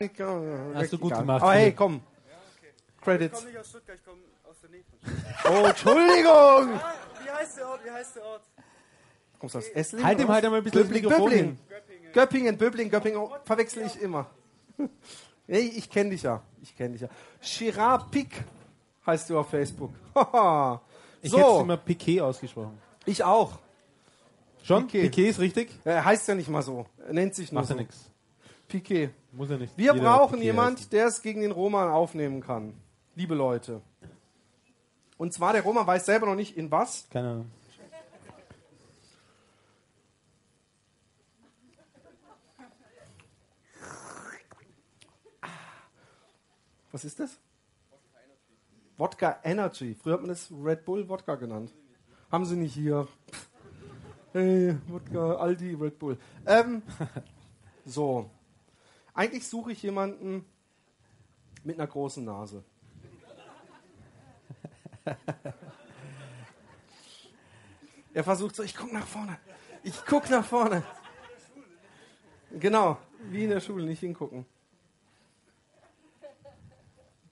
Hast du gut gemacht. Aber hey, komm. Credits. Ich komme nicht aus Stuttgart, ich komme aus der Nähe von Oh, Entschuldigung. Wie heißt der Ort? Wie heißt der Ort? Kommst du aus Esslingen? Halt ihm halt einmal ein bisschen das Böbling, Mikrofon Böbling. hin. Göppingen, Böbling, Göppingen. Oh, verwechsel ich immer. Nee, ich kenne dich ja. Ich kenne dich ja. Girard Pick heißt du auf Facebook. Haha. Ich hätte so, immer Piquet ausgesprochen. ich auch. Schon? Piquet. Piquet, ist richtig? Er heißt ja nicht mal so. Er nennt sich nur Macht ja so. nichts. Piquet. Muss ja nicht. Wir brauchen jemand, der es gegen den Roman aufnehmen kann. Liebe Leute. Und zwar, der Roman weiß selber noch nicht in was. Keine Ahnung. Was ist das? Wodka Energy. Früher hat man das Red Bull Wodka genannt. Haben sie nicht hier. Hey, Wodka, Aldi, Red Bull. Ähm, so. Eigentlich suche ich jemanden mit einer großen Nase. er versucht so, ich guck nach vorne. Ich guck nach vorne. Genau, wie in der Schule, nicht hingucken.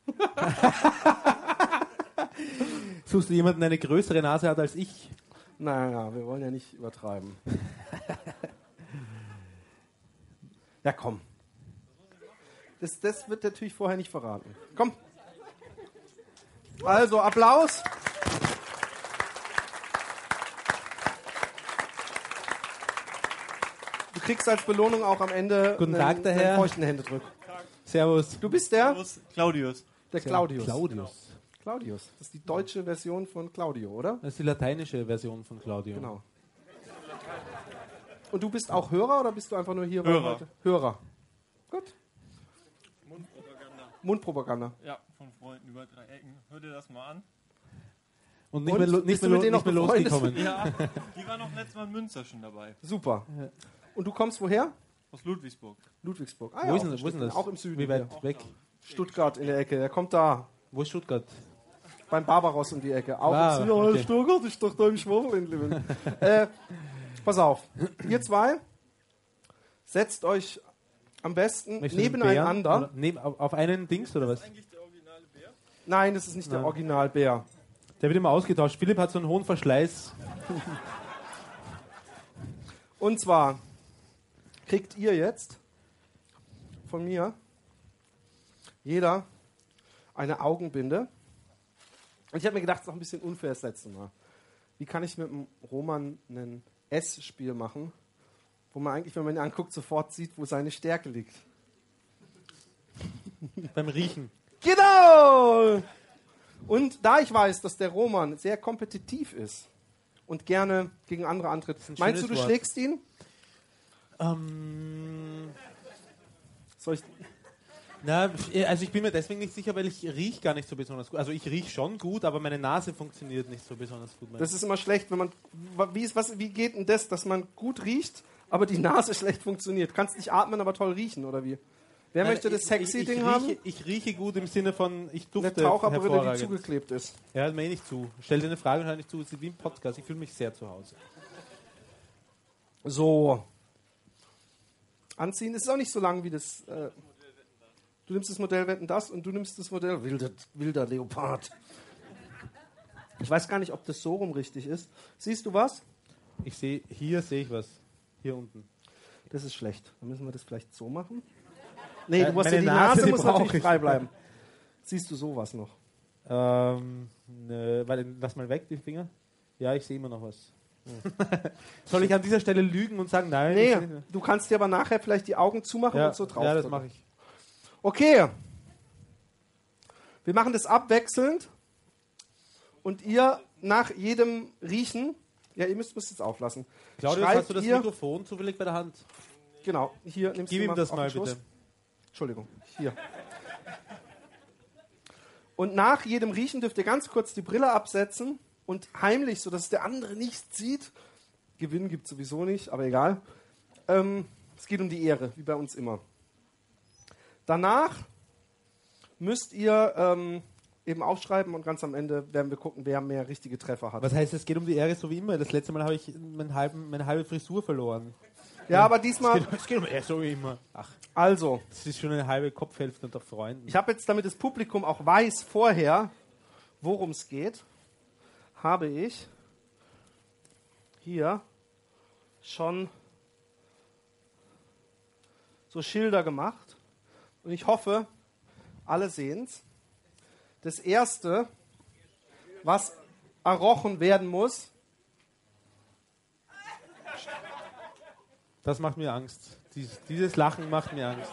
Suchst du jemanden, der eine größere Nase hat als ich? Naja, wir wollen ja nicht übertreiben. ja, komm. Das, das wird natürlich vorher nicht verraten. Komm. Also, Applaus. Du kriegst als Belohnung auch am Ende Guten einen, Tag, der einen Herr. feuchten Händedruck. Servus. Du bist der? Servus, Claudius. Der Claudius. Claudius. Claudius. Das ist die deutsche Version von Claudio, oder? Das ist die lateinische Version von Claudio. Genau. Und du bist auch Hörer oder bist du einfach nur hier? Hörer. heute- Hörer. Gut. Mundpropaganda. Ja, von Freunden über drei Ecken. Hör dir das mal an. Und nicht Und? mehr, nicht mehr, mit denen nicht mehr losgekommen. Ja, die war noch letztes Mal in Münster schon dabei. Super. Und du kommst woher? Aus Ludwigsburg. Ludwigsburg. Ah, Wo, ja, ist auch denn, wo ist denn das? Auch im Süden. Wie weit hier. weg? Stuttgart in der Ecke. Er kommt da. Wo ist Stuttgart? Beim Barbaros um die Ecke. Auch Ah, im Süden. okay. Stuttgart ist doch da im Schwabelinleben. äh, pass auf. Ihr zwei setzt euch am besten Möchtest nebeneinander. Neben, auf, auf einen Dings oder was? Eigentlich der originale Bär. Nein, das ist nicht der Nein. Originalbär. Der wird immer ausgetauscht. Philipp hat so einen hohen Verschleiß. Und zwar kriegt ihr jetzt von mir jeder eine Augenbinde. Und ich habe mir gedacht, es ist noch ein bisschen unfair das letzte Mal. Wie kann ich mit dem Roman ein S-Spiel machen, wo man eigentlich, wenn man ihn anguckt, sofort sieht, wo seine Stärke liegt? Beim Riechen. Genau! Und da ich weiß, dass der Roman sehr kompetitiv ist und gerne gegen andere antritt, ein meinst du, du Wort. schlägst ihn? Ähm, Soll ich, na, also ich bin mir deswegen nicht sicher, weil ich riech gar nicht so besonders gut. Also ich riech schon gut, aber meine Nase funktioniert nicht so besonders gut. Das ist immer schlecht, wenn man. Wie, ist, was, wie geht denn das, dass man gut riecht, aber die Nase schlecht funktioniert? Kannst nicht atmen, aber toll riechen, oder wie? Wer Nein, möchte das ich- sexy ich, Ding ich haben? rieche, Ich rieche gut im Sinne von, ich dufte Eine Taucherbrille, die zugeklebt ist. Ja, hört mir eh nicht zu. Stell dir eine Frage und hör nicht zu. Es ist wie ein Podcast. Ich fühle mich sehr zu Hause. So. Anziehen. Es ist auch nicht so lang wie das. Äh, du nimmst das Modell Wetten das und du nimmst das Modell Wilder, wilder Leopard. Ich weiß gar nicht, ob das so rum richtig ist. Siehst du was? Ich sehe, hier sehe ich was. Hier unten. Das ist schlecht. Dann müssen wir das vielleicht so machen. Nee, Äh, du musst ja die Nase, Nase, muss natürlich ich. frei bleiben. Siehst du sowas noch? Ähm, ne, warte, lass mal weg, die Finger. Ja, ich sehe immer noch was. Soll ich an dieser Stelle lügen und sagen, nein? Nee, du kannst dir aber nachher vielleicht die Augen zumachen Ja, und so drauf. ja, das mache ich. Okay. Wir machen das abwechselnd. Und ihr nach jedem Riechen, ja, ihr müsst es jetzt auflassen. Claudius, schreibt hast du das ihr, Mikrofon zufällig bei der Hand? Genau, hier nimmst Gib du ihm das mal bitte. Entschuldigung, hier. Und nach jedem Riechen dürft ihr ganz kurz die Brille absetzen und heimlich, sodass der andere nichts sieht. Gewinn gibt sowieso nicht, aber egal. Ähm, es geht um die Ehre, wie bei uns immer. Danach müsst ihr ähm, eben aufschreiben und ganz am Ende werden wir gucken, wer mehr richtige Treffer hat. Was heißt, es geht um die Ehre so wie immer? Das letzte Mal habe ich meinen halben, meine halbe Frisur verloren. Ja, aber diesmal, Es geht um er so immer. Ach, also, das ist schon eine halbe Kopfhälfte unter Freunden. ich habe jetzt, damit das Publikum auch weiß vorher, worum es geht, habe ich hier schon so Schilder gemacht. Und ich hoffe, alle sehen es. Das erste, was errochen werden muss, Das macht mir Angst. Dies, dieses Lachen macht mir Angst.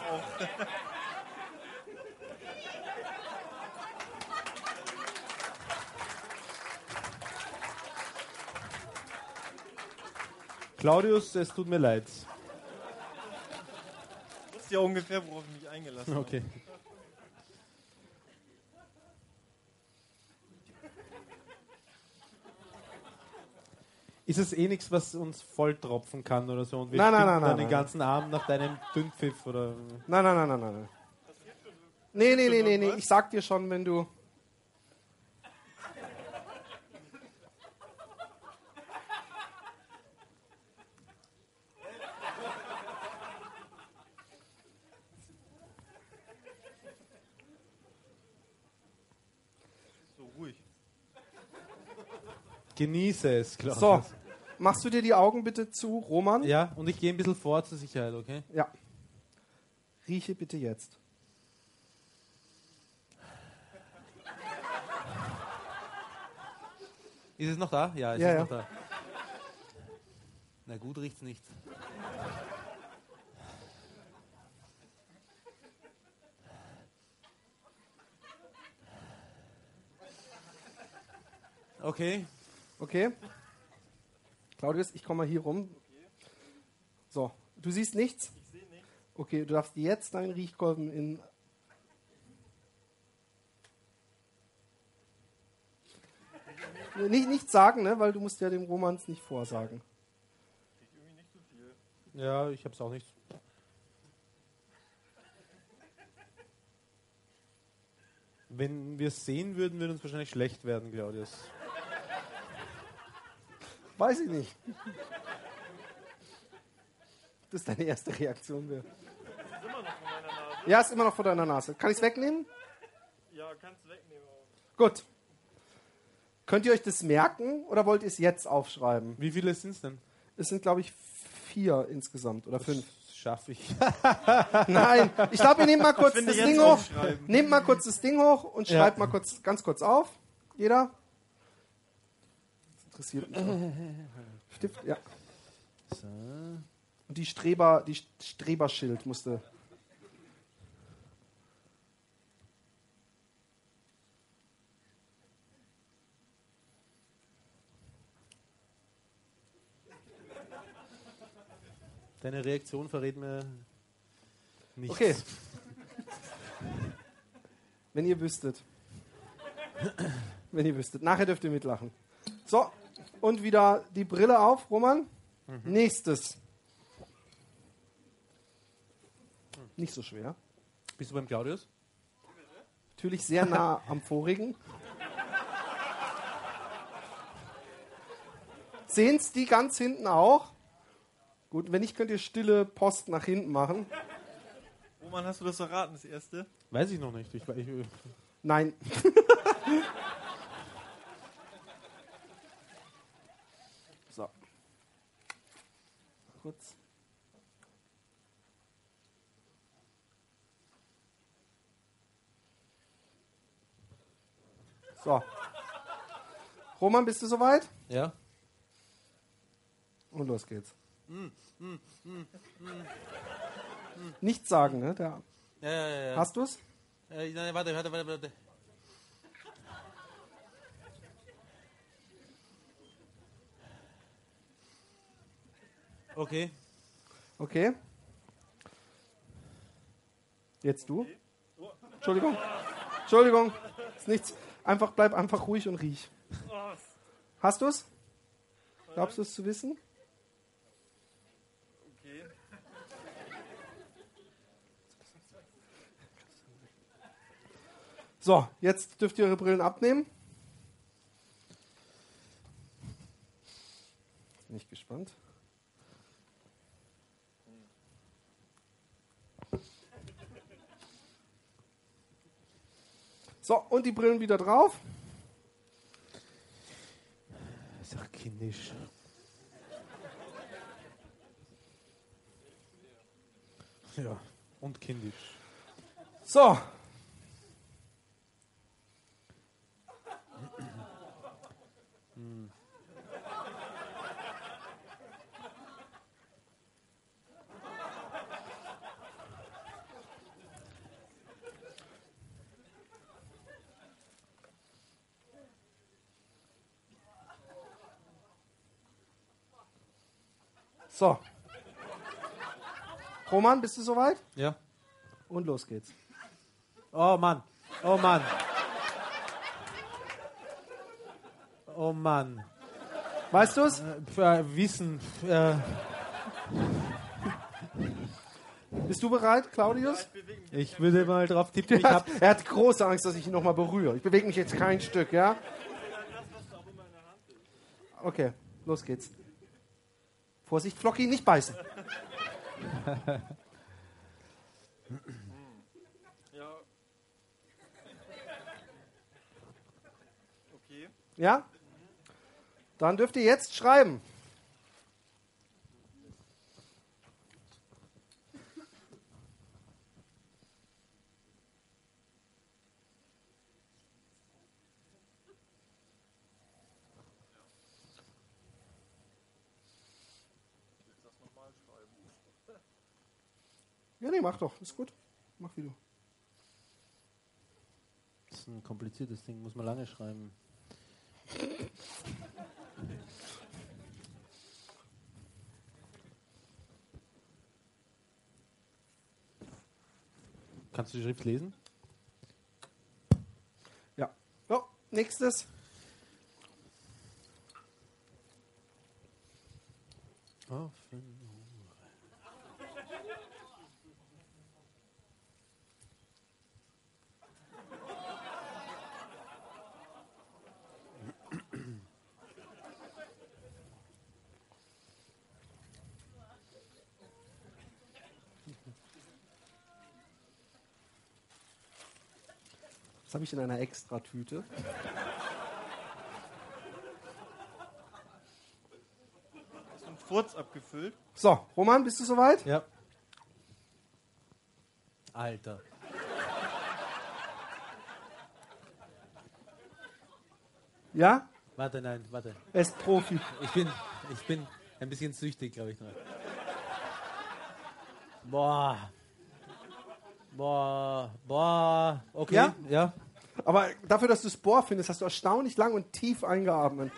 Claudius, es tut mir leid. Ich wusste ja ungefähr, worauf ich mich eingelassen habe. Okay. Ist es eh nichts, was uns volltropfen kann oder so? Und wir Nein, nein, nein, dann den ganzen Abend nach deinem Dünnpfiff oder. Nein, nein, nein, nein, nein. nein. Nee, nee, nee, nee, nee. Ich sag dir schon, wenn du. So ruhig. Genieße es, Claudius. So, machst du dir die Augen bitte zu, Roman? Ja, und ich gehe ein bisschen vor zur Sicherheit, okay? Ja. Rieche bitte jetzt. Ist es noch da? Ja, es Ja, ist ja. noch da. Na gut riecht's nicht. Okay. Okay? Claudius, ich komme mal hier rum. So, du siehst nichts? Ich sehe nichts. Okay, du darfst jetzt deinen Riechkolben in. Nicht, nicht sagen, ne? weil du musst ja dem Romans nicht vorsagen. Krieg irgendwie nicht so viel. Ja, ich hab's auch nicht. Wenn wir es sehen würden, würde uns wahrscheinlich schlecht werden, Claudius. Weiß ich nicht. Das ist deine erste Reaktion. Wäre. Ist immer noch von meiner Nase. Ja, ist immer noch vor deiner Nase. Kann ich es wegnehmen? Ja, kannst du wegnehmen. aber- Gut. Könnt ihr euch das merken oder wollt ihr es jetzt aufschreiben? Wie viele sind es denn? Es sind, glaube ich, vier insgesamt oder fünf. Das schaffe ich. Nein, ich glaube, ihr nehmt mal kurz das jetzt Ding hoch. Nehmt mal kurz das Ding hoch und Ja. schreibt mal kurz, ganz kurz auf. Jeder. Interessiert mich. auch. Stift, ja. So. Und die Streber, die Streberschild musste. Deine Reaktion verrät mir nichts. Okay. Wenn ihr wüsstet. Wenn ihr wüsstet. Nachher dürft ihr mitlachen. So, und wieder die Brille auf, Roman. Nächstes. Nicht so schwer. Bist du beim Claudius? Natürlich sehr nah am vorigen. Sehen's die ganz hinten auch? Gut, wenn nicht, könnt ihr stille Post nach hinten machen. Roman, hast du das erraten, das erste? Weiß ich noch nicht. Ich, ich, Nein. so. Kurz. So. Roman, bist du soweit? ja? Und los geht's. Nichts sagen, ne? Der, Ja, ja, ja. ja. hast du's? Äh, nein, warte, warte, warte, warte. Okay. Okay. Jetzt du. Entschuldigung. Entschuldigung. Ist nichts. Einfach bleib einfach ruhig und riech. Hast du's? Glaubst du es zu wissen? Okay. So, jetzt dürft ihr eure Brillen abnehmen. Bin ich gespannt. So, und die Brillen wieder drauf. Ist auch kindisch. Ja, und kindisch. So. So. Roman, bist du soweit? Ja. Und los geht's. Oh Mann. Oh Mann. Oh Mann. Weißt du's? Äh, äh, Wissen. Äh, Bist du bereit, Claudius? ich würde mal drauf tippen. Ich Er hab, hat, er hat große Angst, dass ich ihn nochmal berühre. Ich bewege mich jetzt kein Stück, ja? Okay, los geht's. Vorsicht, Flocky, nicht beißen. Ja. Okay. Ja? Dann dürft ihr jetzt schreiben. Mach doch. Ist gut. Mach wie du. das ist ein kompliziertes Ding, muss man lange schreiben. Kannst du die Schrift lesen? Ja. So, nächstes. Offen. Das habe ich in einer Extratüte. Hast du einen Furz abgefüllt? So, Roman, bist du soweit? Ja. Alter. Ja? Warte, nein, warte. Er ist Profi. Ich bin, ich bin ein bisschen süchtig, glaube ich noch. Boah. Boah. Boah. Okay. Ja? Ja. Aber dafür, dass du es Bohr findest, hast du erstaunlich lang und tief eingeatmet.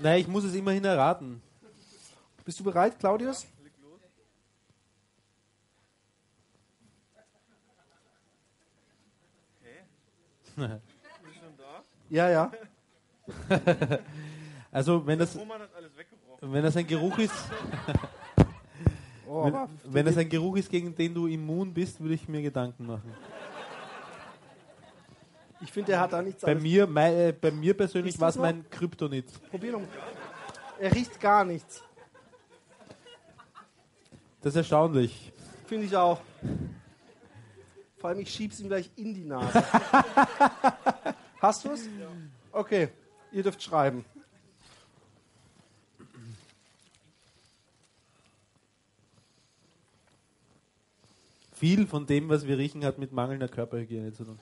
Nein, ich muss es immerhin erraten. Bist du bereit, Claudius? Leg los. Okay. Ist schon da? Ja, ja. Also, wenn das, wenn das ein Geruch ist, Oh, wenn, wenn das ein Geruch ist, gegen den du immun bist, würde ich mir Gedanken machen. ich finde, er hat da nichts Bei mir, mei, äh, bei mir persönlich war es du's mein Kryptonit. Probier noch. Er riecht gar nichts. Das ist erstaunlich. Finde ich auch. Vor allem, ich schieb's ihm gleich in die Nase. Hast du es? Okay, ihr dürft schreiben. Viel von dem, was wir riechen, hat mit mangelnder Körperhygiene zu tun.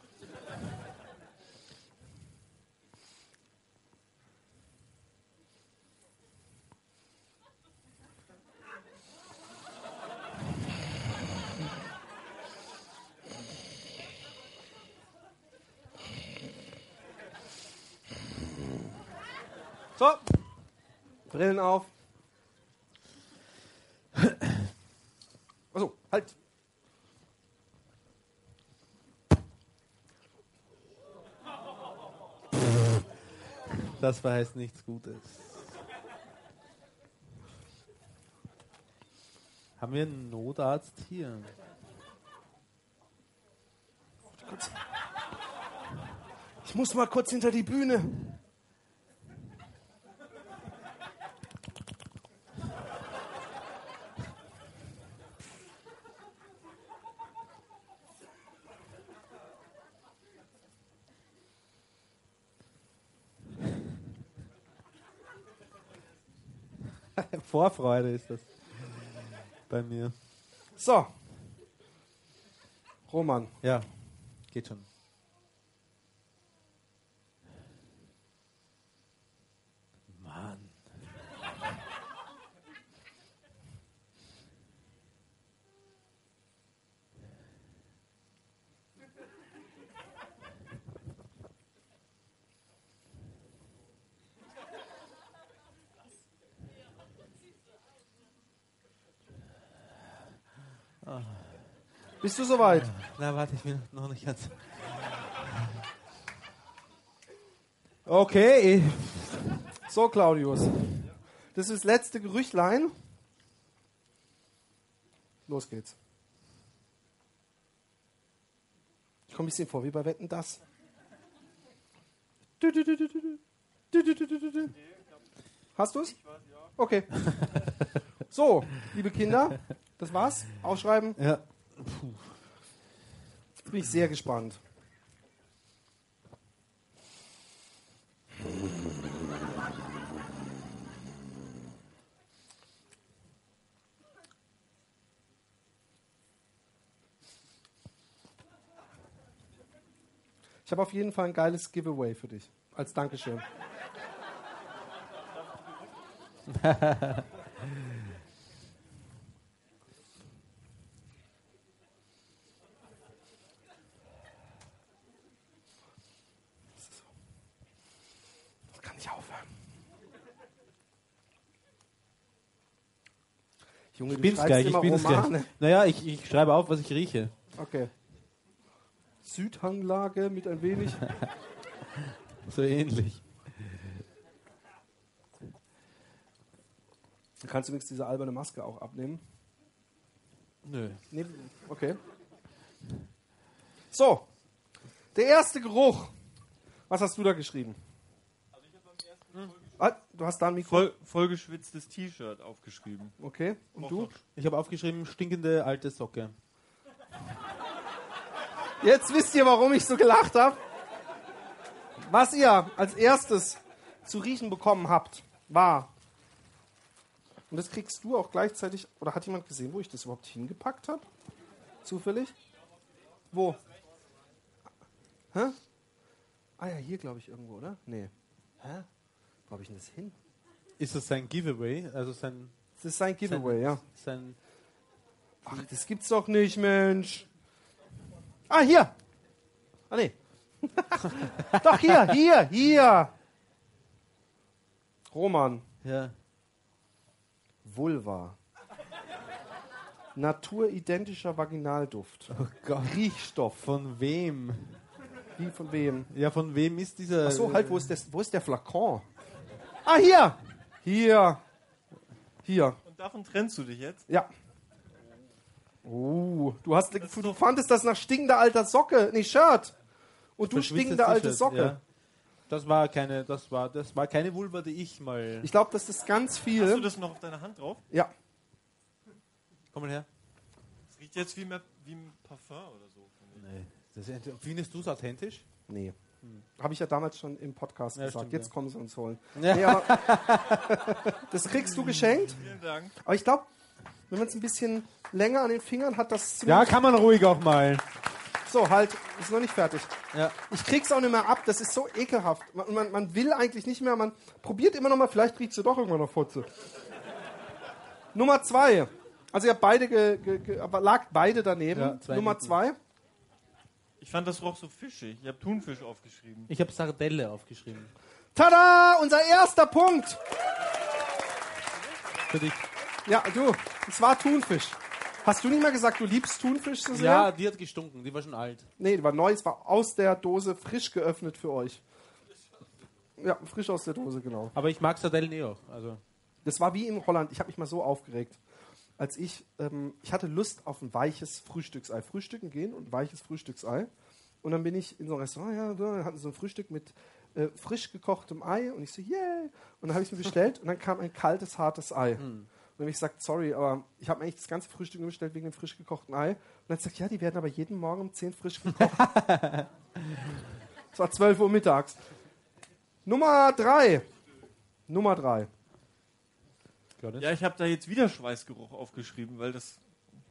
So, Brillen auf. Achso, halt. Das verheißt nichts Gutes. Haben wir einen Notarzt hier? Ich muss mal kurz hinter die Bühne. Vorfreude ist das. Bei mir. So. Roman. Ja, geht schon. Mann. Bist du soweit? Na, warte, ich bin noch nicht ganz. Okay. So, Claudius. Das ist das letzte Gerüchtlein. Los geht's. Ich komme ein bisschen vor wie bei Wetten das. Du, du. Hast du's? Okay. So, liebe Kinder, das war's. Aufschreiben. Ja. Jetzt bin ich sehr gespannt. Ich habe auf jeden Fall ein geiles Giveaway für dich. Als Dankeschön. Das kann nicht aufhören. Junge, Ich du bin's gleich, ich bin's Romane. gleich. Naja, ich, ich schreibe auf, was ich rieche. Okay. Südhanglage mit ein wenig. So ähnlich. Du kannst übrigens diese alberne Maske auch abnehmen. Nö. Nee, okay. So, der erste Geruch. Was hast du da geschrieben? Ah, du hast da ein Mikro. Voll, vollgeschwitztes T-Shirt aufgeschrieben. Okay. Und du? Ich habe aufgeschrieben, stinkende alte Socke. Jetzt wisst ihr, warum ich so gelacht habe. Was ihr als erstes zu riechen bekommen habt, war. Und das kriegst du auch gleichzeitig. Oder hat jemand gesehen, wo ich das überhaupt hingepackt habe? Zufällig? Wo? Hä? Ah ja, hier glaube ich irgendwo, oder? Nee. Hä? Wo habe ich denn das hin? Ist das sein Giveaway? Also sein. Das ist sein Giveaway, ja. sein Ach, das gibt's doch nicht, Mensch. Ah, hier. Ah, nee. doch, hier, hier, hier. Roman. ja. Vulva. Naturidentischer Vaginalduft. Oh Gott. Riechstoff. Von wem? Wie von wem? Ja, von wem ist dieser. Ach so, halt, wo ist, das, wo ist der Flakon? Ah, hier. Hier. Hier. Und davon trennst du dich jetzt? Ja. Oh, du, hast, du fandest das nach stinkender alter Socke, nee, Shirt. Und du stinkende alte Socke. Ja. Das war keine, das war, das war keine Vulva, die ich mal. Ich glaube, das ist ganz Hast du viel. das noch auf deiner Hand drauf? Ja. Komm mal her. Das riecht jetzt wie, mehr, wie ein Parfum oder so. Nee. Das ist, findest du es authentisch? Nee. Habe ich ja damals schon im Podcast Ja, gesagt. stimmt, Jetzt ja. kommen sie uns holen. Ja. Nee, aber das kriegst du geschenkt. Vielen Dank. Aber ich glaube, wenn man es ein bisschen länger an den Fingern hat, das Ja, kann man ruhig auch mal. So, halt, ist noch nicht fertig. Ja. Ich krieg's auch nicht mehr ab, das ist so ekelhaft. Man, man, man will eigentlich nicht mehr, man probiert immer noch mal, vielleicht riecht sie doch irgendwann noch Fotze. Nummer zwei. Also ihr habt beide, ge, ge, ge, aber lag beide daneben. Ja, zwei Nummer zwei. Ich fand das roch so fischig. Ich habe Thunfisch aufgeschrieben. Ich habe Sardelle aufgeschrieben. Tada! Unser erster Punkt. Für dich. Ja, du, es war Thunfisch. Hast du nicht mal gesagt, du liebst Thunfisch so sehr? Ja, die hat gestunken, die war schon alt. Nee, die war neu, es war aus der Dose frisch geöffnet für euch. Ja, frisch aus der Dose, genau. Aber ich mag Sardellen eh auch. Also. Das war wie in Holland. Ich habe mich mal so aufgeregt als ich, ähm, ich hatte Lust auf ein weiches Frühstücksei. Frühstücken gehen und ein weiches Frühstücksei. Und dann bin ich in so ein Restaurant, ja, da hatten so ein Frühstück mit äh, frisch gekochtem Ei und ich so, yeah! Und dann habe ich es mir bestellt und dann kam ein kaltes, hartes Ei. Mhm. Und dann habe ich gesagt, sorry, aber ich habe mir eigentlich das ganze Frühstück nur bestellt wegen dem frisch gekochten Ei. Und dann hat gesagt, ja, die werden aber jeden Morgen um 10 frisch gekocht. Es war 12 Uhr mittags. Nummer 3. Nummer 3. Ja, ich habe da jetzt wieder Schweißgeruch aufgeschrieben, weil das.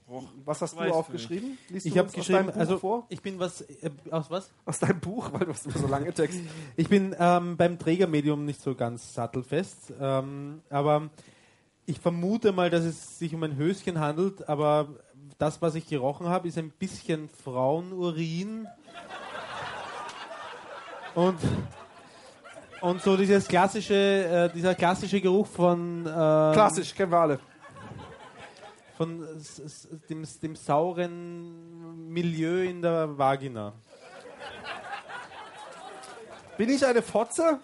Oh, was hast du aufgeschrieben? Liest ich habe geschrieben, also vor? ich bin was äh, aus was? Aus deinem Buch, weil du hast immer so lange Text. ich bin ähm, beim Trägermedium nicht so ganz sattelfest, ähm, aber ich vermute mal, dass es sich um ein Höschen handelt, aber das, was ich gerochen habe, ist ein bisschen Frauenurin. Und und so dieses klassische, äh, dieser klassische Geruch von äh, Klassisch, kennen wir alle. von dem, dem sauren Milieu in der Vagina. Bin ich eine Fotze?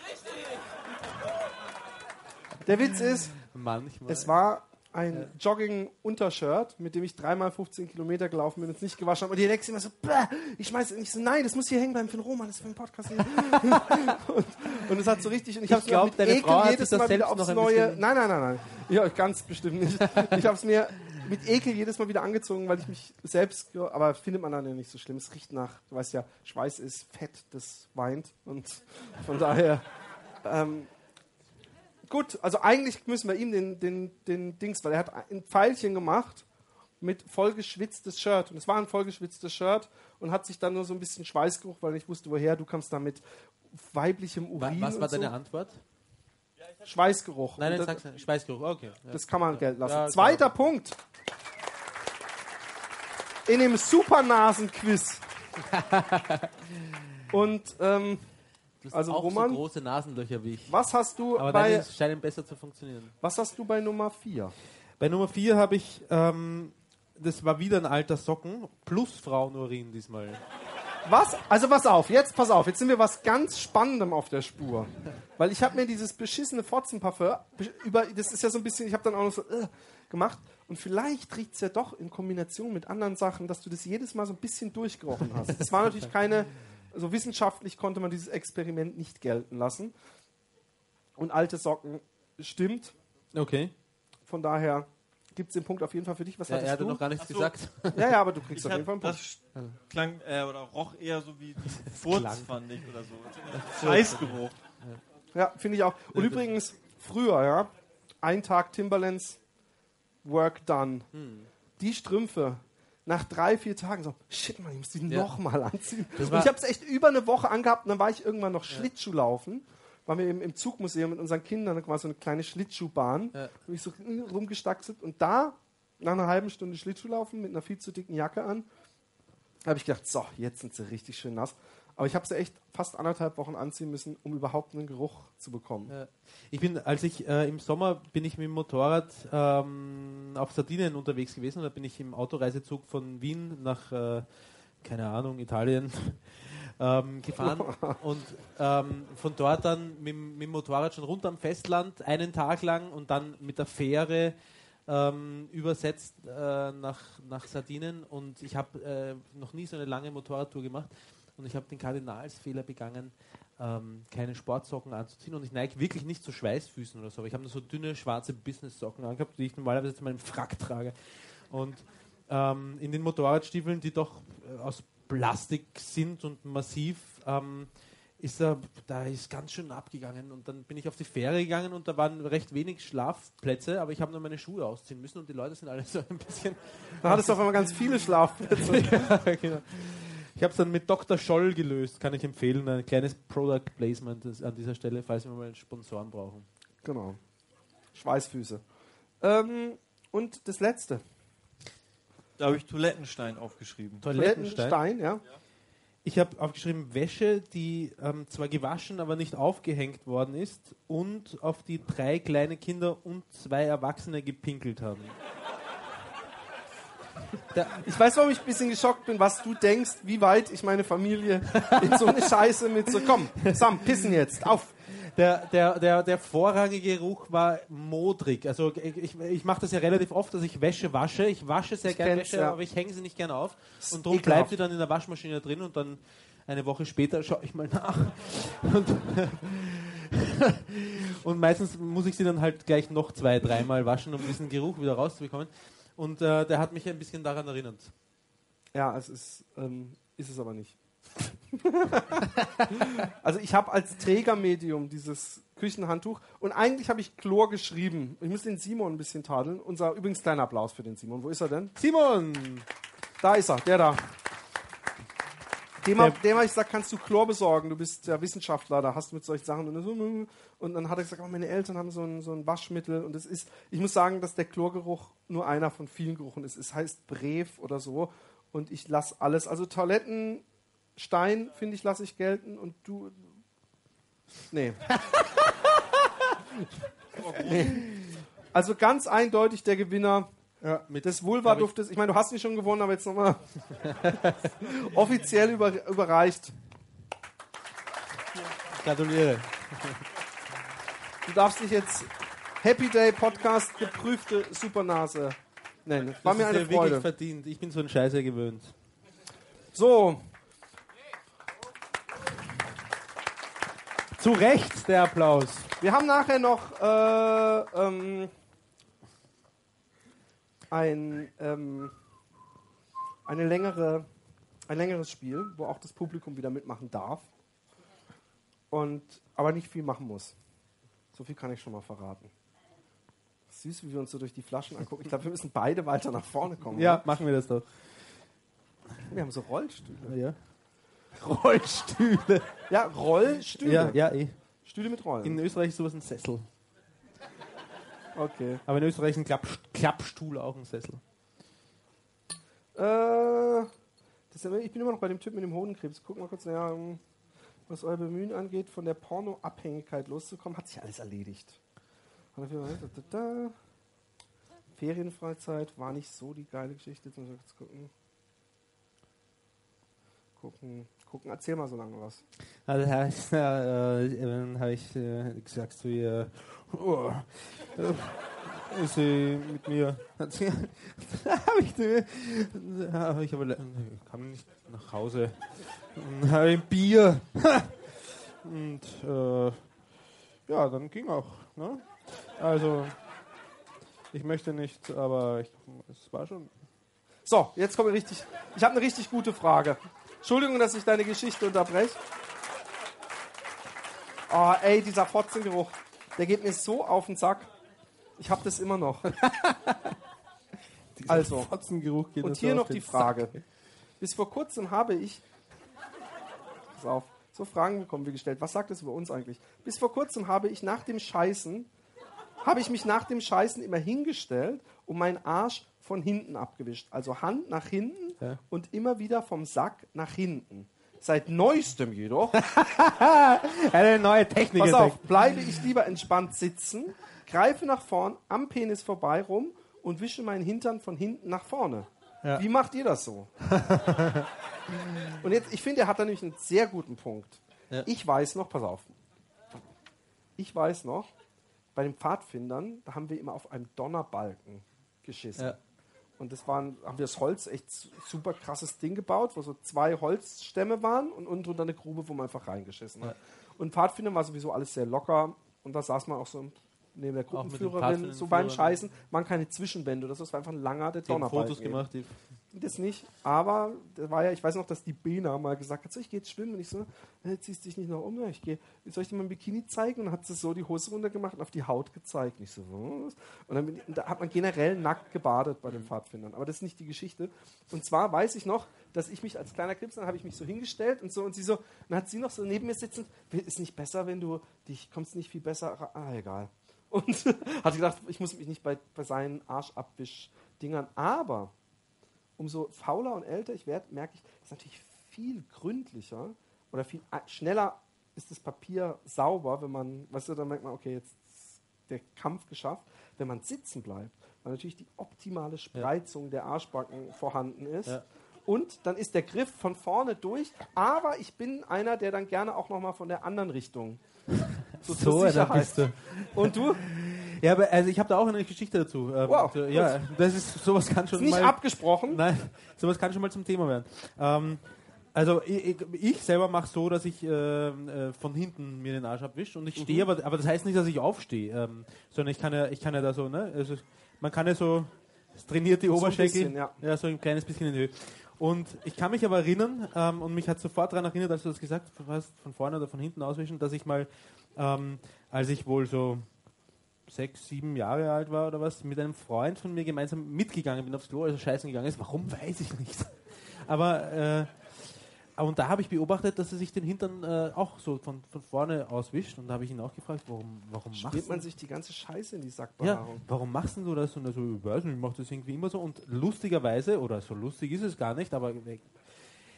Der Witz ist, Manchmal. es war ein Jogging-Untershirt, mit dem ich dreimal 15 Kilometer gelaufen bin und es nicht gewaschen habe. Und die Lexi immer so, ich schmeiß es nicht so, nein, das muss hier hängen bleiben für den Roman, das ist für den Podcast. und, und es hat so richtig, und ich, Ich habe mit deine Ekel Frau jedes Mal wieder aufs neue. Nein, nein, nein, nein. Ja, ganz bestimmt nicht. Ich habe es mir mit Ekel jedes Mal wieder angezogen, weil ich mich selbst, aber findet man dann ja nicht so schlimm. Es riecht nach, du weißt ja, Schweiß ist Fett, das weint und von daher. Ähm, Gut, also eigentlich müssen wir ihm den, den, den Dings, weil er hat ein Pfeilchen gemacht mit vollgeschwitztes Shirt. Und es war ein vollgeschwitztes Shirt und hat sich dann nur so ein bisschen Schweißgeruch, weil ich wusste, woher du kommst da mit weiblichem Urin. was war und so. deine Antwort? Schweißgeruch. Nein, nein, das, sag's nicht. Schweißgeruch, okay. Ja. das kann man gelten lassen. Ja, Zweiter Punkt. In dem Supernasen-Quiz. und ähm, Du hast also auch Roman? so große Nasenlöcher wie ich. was hast du Aber bei deine scheinen besser zu funktionieren. was hast du bei Nummer 4? Bei Nummer 4 habe ich, ähm, das war wieder ein alter Socken, plus Frauenurin diesmal. Was? Also pass auf, jetzt pass auf, jetzt sind wir was ganz Spannendem auf der Spur. Weil ich habe mir dieses beschissene Fotzenparfum über, das ist ja so ein bisschen, ich habe dann auch noch so äh, gemacht und vielleicht riecht es ja doch in Kombination mit anderen Sachen, dass du das jedes Mal so ein bisschen durchgerochen hast. Das war natürlich keine, so wissenschaftlich konnte man dieses Experiment nicht gelten lassen. Und alte Socken stimmt, Okay. von daher gibt es den Punkt auf jeden Fall für dich. Was Ja, er hatte du? noch gar nichts so. gesagt. ja, ja, aber du kriegst Ich auf jeden Fall einen Punkt. das klang äh, oder roch eher so wie Furz, Klang. fand ich, oder so. Schweißgeruch. Ja, finde ich auch. Und übrigens, früher, ja, ein Tag Timberlands, Work done. Hm. Die Strümpfe, nach drei, vier Tagen so, shit, man, ich muss die Ja. nochmal anziehen. Ich habe es echt über eine Woche angehabt und dann war ich irgendwann noch Schlittschuh laufen. Waren wir im, im Zugmuseum mit unseren Kindern, da war so eine kleine Schlittschuhbahn. Ja. Bin ich so rumgestaxelt und da, nach einer halben Stunde Schlittschuh laufen mit einer viel zu dicken Jacke an, habe ich gedacht, so, jetzt sind sie richtig schön nass. Aber ich habe sie echt fast anderthalb Wochen anziehen müssen, um überhaupt einen Geruch zu bekommen. Ja. Ich bin, als ich äh, im Sommer bin ich mit dem Motorrad ähm, auf Sardinien unterwegs gewesen und da bin ich im Autoreisezug von Wien nach, äh, keine Ahnung, Italien ähm, gefahren und ähm, von dort dann mit, dem- mit dem Motorrad schon runter am Festland einen Tag lang und dann mit der Fähre ähm, übersetzt äh, nach, nach Sardinien. Und ich habe äh, noch nie so eine lange Motorradtour gemacht und ich habe den Kardinalsfehler begangen, ähm, keine Sportsocken anzuziehen. Und ich neige wirklich nicht zu Schweißfüßen oder so, aber ich habe nur so dünne schwarze Business-Socken angehabt, die ich normalerweise zu meinem Frack trage. Und ähm, in den Motorradstiefeln, die doch äh, aus Plastik sind und massiv, ähm, ist er, da ist ganz schön abgegangen und dann bin ich auf die Fähre gegangen und da waren recht wenig Schlafplätze, aber ich habe nur meine Schuhe ausziehen müssen und die Leute sind alle so ein bisschen Da hattest du auf einmal ganz viele Schlafplätze. ja, genau. Ich habe es dann mit Dr. Scholl gelöst, kann ich empfehlen. Ein kleines Product Placement an dieser Stelle, falls wir mal Sponsoren brauchen. genau. Schweißfüße. Ähm, und das letzte. Da habe ich Toilettenstein aufgeschrieben. Toilettenstein. Toilettenstein, ja. Ich habe aufgeschrieben Wäsche, die ähm, zwar gewaschen, aber nicht aufgehängt worden ist und auf die drei kleine Kinder und zwei Erwachsene gepinkelt haben. Ich weiß, warum ich ein bisschen geschockt bin, was du denkst, wie weit ich meine Familie in so eine Scheiße mit so, komm, Sam, pissen jetzt, auf. Der, der, der, der vorrangige Geruch war modrig. Also ich, ich, mache das ja relativ oft, dass ich Wäsche wasche. Ich wasche sehr Ich gerne Wäsche, ja. aber ich hänge sie nicht gerne auf. Und darum bleibt sie dann in der Waschmaschine drin und dann eine Woche später schaue ich mal nach. Und, und meistens muss ich sie dann halt gleich noch zwei, dreimal waschen, um diesen Geruch wieder rauszubekommen. Und äh, der hat mich ein bisschen daran erinnert. Ja, es ist, ähm, ist es aber nicht. also ich habe als Trägermedium dieses Küchenhandtuch. Und eigentlich habe ich Chlor geschrieben. Ich muss den Simon ein bisschen tadeln. Unser übrigens kleiner Applaus für den Simon. Wo ist er denn? Simon! Da ist er, der da. Dem, hab- dem habe ich gesagt, kannst du Chlor besorgen? Du bist ja Wissenschaftler, da hast du mit solchen Sachen. Und, so, und dann hat er gesagt, oh, meine Eltern haben so ein, so ein Waschmittel. Und es ist, ich muss sagen, dass der Chlorgeruch nur einer von vielen Geruchen ist. Es heißt Brev oder so. Und ich lasse alles. Also Toilettenstein, finde ich, lasse ich gelten. Und du. Nee. nee. Also ganz eindeutig der Gewinner Ja, mit des Vulva-Duftes. Ich meine, du hast ihn schon gewonnen, aber jetzt nochmal offiziell über, überreicht. gratuliere. Du darfst dich jetzt Happy Day Podcast geprüfte Supernase nennen. War Das mir ist eine ja wirklich Freude. verdient. Ich bin so ein Scheiße gewöhnt. So, Zu Recht der Applaus. wir haben nachher noch äh, ähm, ein, ähm, eine längere, ein längeres Spiel, wo auch das Publikum wieder mitmachen darf. Und, aber nicht viel machen muss. So viel kann ich schon mal verraten. Süß, wie wir uns so durch die Flaschen angucken. Ich glaube, wir müssen beide weiter nach vorne kommen. Ja, oder? machen wir das doch. Wir haben so Rollstühle. Ja. Rollstühle. Ja, Rollstühle. Ja, ja, eh. Stühle mit Rollen. In Österreich ist sowas ein Sessel. okay. Aber in Österreich ist ein Klapp Klappstuhl auch ein Sessel. Äh, das ich bin immer noch bei dem Typ mit dem Hodenkrebs. Gucken wir kurz, naja, was euer Bemühen angeht, von der Pornoabhängigkeit loszukommen, hat sich alles erledigt. Er. Ferienfreizeit war nicht so die geile Geschichte. Jetzt muss ich kurz gucken. Gucken, gucken. Erzähl mal so lange was. Also da ist, äh, äh, dann habe ich äh, gesagt zu ihr, oh, äh, ist sie mit mir. Sie, habe ich, äh, hab ich aber le- kam nicht nach Hause. Dann habe ich ein Bier. Und äh, ja, dann ging auch. Ne? Also ich möchte nicht, aber ich, es war schon. So, jetzt kommt richtig. Ich habe eine richtig gute Frage. Entschuldigung, dass ich deine Geschichte unterbreche. Oh, ey, dieser Fotzengeruch, der geht mir so auf den Sack. Ich habe das immer noch. Also, Fotzengeruch geht und hier noch die Sack. Frage. Bis vor kurzem habe ich. Pass auf, so Fragen bekommen wir gestellt. Was sagt das über uns eigentlich? Bis vor kurzem habe ich nach dem Scheißen, habe ich mich nach dem Scheißen immer hingestellt und meinen Arsch von hinten abgewischt. Also Hand nach hinten Ja. und immer wieder vom Sack nach hinten. Seit neuestem jedoch Eine neue Technik. Pass auf, bleibe ich lieber entspannt sitzen, greife nach vorn, am Penis vorbei rum und wische meinen Hintern von hinten nach vorne. Ja. Wie macht ihr das so? und jetzt, ich finde, er hat da nämlich einen sehr guten Punkt. Ja. Ich weiß noch, pass auf, ich weiß noch, bei den Pfadfindern, da haben wir immer auf einem Donnerbalken geschissen. Ja. Und das waren, haben wir das Holz echt su- super krasses Ding gebaut, wo so zwei Holzstämme waren und unten drunter eine Grube, wo man einfach reingeschissen hat. Und Pfadfinder war sowieso alles sehr locker und da saß man auch so neben der Gruppenführerin, so beim. Scheißen, waren keine Zwischenwände, das war einfach ein langer, der Donnerbalken. Fotos gemacht. Die Das nicht, aber da war ja, ich weiß noch, dass die Bena mal gesagt hat, so, ich gehe jetzt schwimmen und ich so, äh, ziehst dich nicht noch um, ich gehe, soll ich dir mal ein Bikini zeigen? Und dann hat sie so die Hose runtergemacht und auf die Haut gezeigt. Und ich so, was? Und dann bin und da hat man generell nackt gebadet bei den Pfadfindern, aber das ist nicht die Geschichte. Und zwar weiß ich noch, dass ich mich als kleiner Krebs, dann habe ich mich so hingestellt und so und sie so, dann hat sie noch so neben mir sitzend, ist nicht besser, wenn du dich, kommst nicht viel besser, ah, egal. Und hat gedacht, ich muss mich nicht bei, bei seinen Arschabwisch-Dingern, aber umso fauler und älter ich werde, merke ich, ist natürlich viel gründlicher oder viel schneller ist das Papier sauber, wenn man, weißt du, dann merkt man, okay, jetzt ist der Kampf geschafft. Wenn man sitzen bleibt, weil natürlich die optimale Spreizung der Arschbacken vorhanden ist. Ja. Und dann ist der Griff von vorne durch, aber ich bin einer, der dann gerne auch nochmal von der anderen Richtung. So, zur So, da Sicherheit. Und du? Ja, aber also ich habe da auch eine Geschichte dazu. Ähm, Wow, und, äh, ja, das ist sowas kann schon Ist nicht mal. abgesprochen. Nein, sowas kann schon mal zum Thema werden. Ähm, also ich, ich, selber mache so, dass ich ähm, äh, von hinten mir den Arsch abwische und ich stehe, aber, aber das heißt nicht, dass ich aufstehe, ähm, sondern ich kann ja, ich kann ja da so, ne, also man kann ja so, trainiert die ein Oberschenkel, bisschen, ja. so ein kleines bisschen in die Höhe. Und ich kann mich aber erinnern, ähm, und mich hat sofort daran erinnert, als du das gesagt hast, von vorne oder von hinten auswischen, dass ich mal, ähm, als ich wohl so sechs, sieben Jahre alt war oder was, mit einem Freund von mir gemeinsam mitgegangen bin aufs Klo, also scheißen gegangen ist. Warum, weiß ich nicht. Aber äh, und da habe ich beobachtet, dass er sich den Hintern äh, auch so von, von vorne auswischt. Und da habe ich ihn auch gefragt, warum, warum machst du man sich die ganze Scheiße in die ja, Sackbehaarung? warum machst denn du das? Und er so, ich weiß nicht, ich mache das irgendwie immer so. Und lustigerweise, oder so lustig ist es gar nicht, aber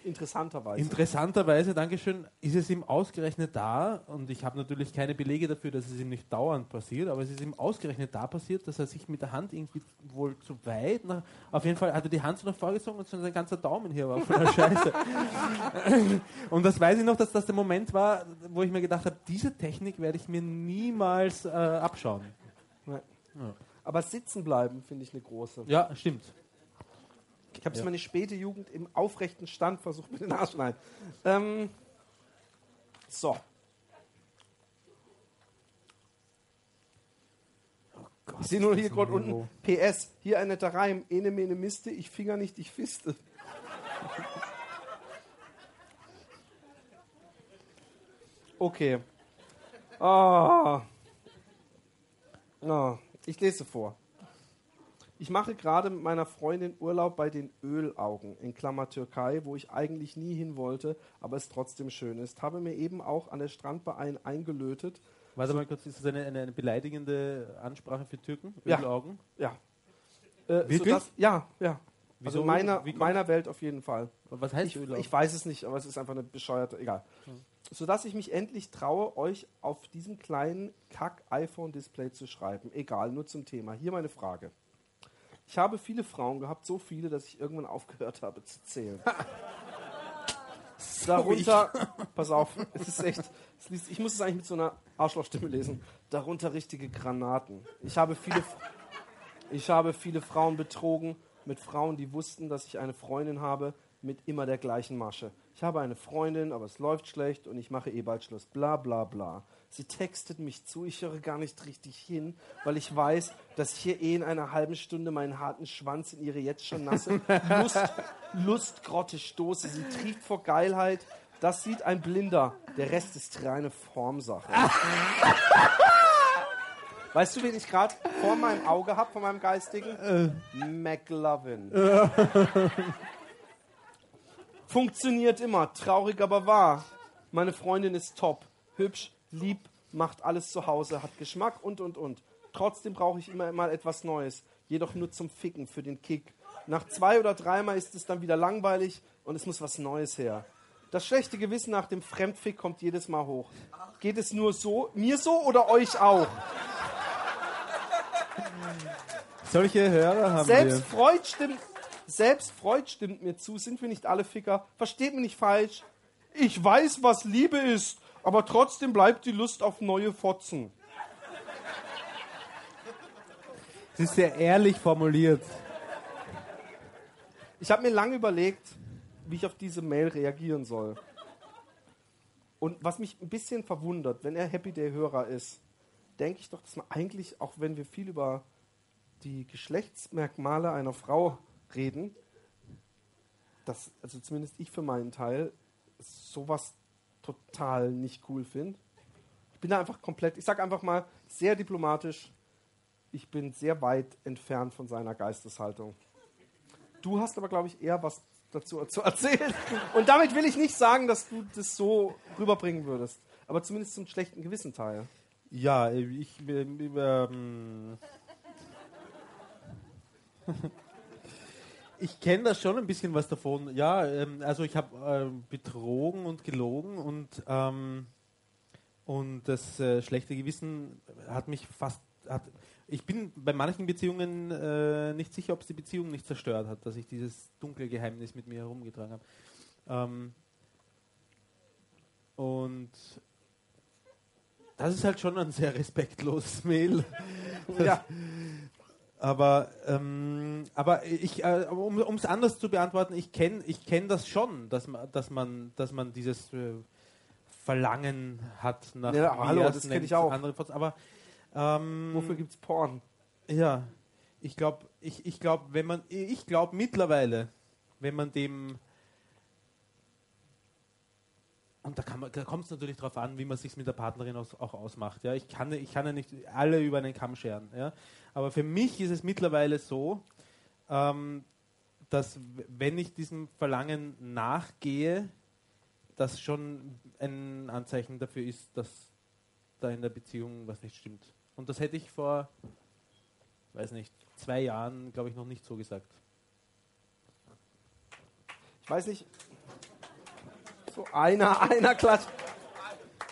Interessanterweise. interessanterweise, Dankeschön, ist es ihm ausgerechnet da, und ich habe natürlich keine Belege dafür, dass es ihm nicht dauernd passiert, aber es ist ihm ausgerechnet da passiert, dass er sich mit der Hand irgendwie wohl zu weit, nach, auf jeden Fall hat er die Hand so nach vorgezogen und so sein ganzer Daumen hier war von der Scheiße. und das weiß ich noch, dass das der Moment war, wo ich mir gedacht habe, diese Technik werde ich mir niemals äh, abschauen. Ja. Aber sitzen bleiben finde ich eine große. Ja, stimmt. Ich habe es Ja. meine späte Jugend im aufrechten Stand versucht mit den Arsch. Nein. Ähm, so. Ich sehe nur hier gerade unten PS. Hier ein netter Reim. Ene mene miste, ich finger nicht, ich fiste. Okay. Ah. Ah. Ich lese vor. Ich mache gerade mit meiner Freundin Urlaub bei den Ölaugen in Klammer Türkei, wo ich eigentlich nie hin wollte, aber es trotzdem schön ist. Habe mir eben auch an der Strandbar ein eingelötet. Warte mal kurz, ist das eine, eine, eine beleidigende Ansprache für Türken? Ja. Ölaugen? Ja. Äh, Wirklich? sodass- ja, ja. Wieso? Also in meiner, meiner Welt auf jeden Fall. Was heißt Ich, Ölaugen? ich weiß es nicht, aber es ist einfach eine bescheuerte, egal. Sodass ich mich endlich traue, euch auf diesem kleinen Kack-iPhone-Display zu schreiben. Egal, nur zum Thema. Hier meine Frage. Ich habe viele Frauen gehabt, so viele, dass ich irgendwann aufgehört habe zu zählen. Darunter, pass auf, es ist echt, es liest, ich muss es eigentlich mit so einer Arschlochstimme lesen. Darunter richtige Granaten. Ich habe viele, ich habe viele Frauen betrogen mit Frauen, die wussten, dass ich eine Freundin habe, mit immer der gleichen Masche. Ich habe eine Freundin, aber es läuft schlecht und ich mache eh bald Schluss. Bla bla bla. Sie textet mich zu, ich höre gar nicht richtig hin, weil ich weiß, dass ich hier eh in einer halben Stunde meinen harten Schwanz in ihre jetzt schon nasse Lust, Lustgrotte stoße. Sie trieft vor Geilheit. Das sieht ein Blinder. Der Rest ist reine Formsache. Weißt du, wen ich gerade vor meinem Auge habe, vor meinem geistigen? McLovin. Funktioniert immer, traurig aber wahr. Meine Freundin ist top, hübsch, lieb, macht alles zu Hause, hat Geschmack und und und. Trotzdem brauche ich immer mal etwas Neues, jedoch nur zum Ficken für den Kick. Nach zwei oder dreimal ist es dann wieder langweilig und es muss was Neues her. Das schlechte Gewissen nach dem Fremdfick kommt jedes Mal hoch. Geht es nur so, mir so oder euch auch? Solche Hörer haben Selbst Freud stimmt, selbst Freud stimmt mir zu. Sind wir nicht alle Ficker? Versteht mich nicht falsch. Ich weiß, was Liebe ist, aber trotzdem bleibt die Lust auf neue Fotzen. Es ist sehr ehrlich formuliert. Ich habe mir lange überlegt, wie ich auf diese Mail reagieren soll. Und was mich ein bisschen verwundert, wenn er Happy Day-Hörer ist, denke ich doch, dass man eigentlich, auch wenn wir viel über die Geschlechtsmerkmale einer Frau reden, dass, also zumindest ich für meinen Teil, sowas total nicht cool finde. Ich bin da einfach komplett, ich sage einfach mal sehr diplomatisch, ich bin sehr weit entfernt von seiner Geisteshaltung. Du hast aber, glaube ich, eher was dazu zu erzählen. Und damit will ich nicht sagen, dass du das so rüberbringen würdest. Aber zumindest zum schlechten Gewissen Teil. Ja, ich. Ähm, ähm, ich kenne da schon ein bisschen was davon. Ja, ähm, also ich habe ähm, betrogen und gelogen und, ähm, und das äh, schlechte Gewissen hat mich fast. Hat, ich bin bei manchen Beziehungen äh, nicht sicher, ob es die Beziehung nicht zerstört hat, dass ich dieses dunkle Geheimnis mit mir herumgetragen habe. Ähm, und das ist halt schon ein sehr respektloses Mail. Ja, Aber, ähm, aber ich, äh, um es anders zu beantworten, ich kenne ich kenn das schon, dass man, dass man, dass man dieses äh, Verlangen hat nach Ja, hallo, das es kenn nennt, ich auch. andere. Aber ähm, wofür gibt's Porn? ja, ich glaube, ich, ich glaube, wenn man, ich glaube mittlerweile, wenn man dem und da, da kommt es natürlich darauf an, wie man sich mit der Partnerin aus, auch ausmacht. Ja? Ich, kann, ich kann ja nicht alle über einen Kamm scheren. Ja? Aber für mich ist es mittlerweile so, ähm, dass wenn ich diesem Verlangen nachgehe, das schon ein Anzeichen dafür ist, dass da in der Beziehung was nicht stimmt. Und das hätte ich vor, weiß nicht, zwei Jahren, glaube ich, noch nicht so gesagt. Ich weiß nicht, so einer, einer klatscht.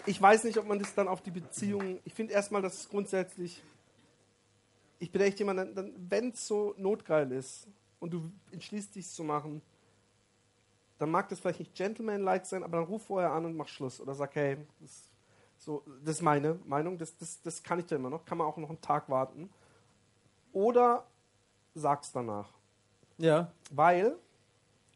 Ich weiß nicht, ob man das dann auf die Beziehung. Ich finde erstmal, dass es grundsätzlich. Ich bin echt jemand, wenn es so notgeil ist und du entschließt dich zu machen, dann mag das vielleicht nicht gentleman-like sein, aber dann ruf vorher an und mach Schluss. Oder sag, hey, das, so, das ist meine Meinung, das, das, das kann ich da immer noch, kann man auch noch einen Tag warten. Oder sag's danach. Ja. Weil,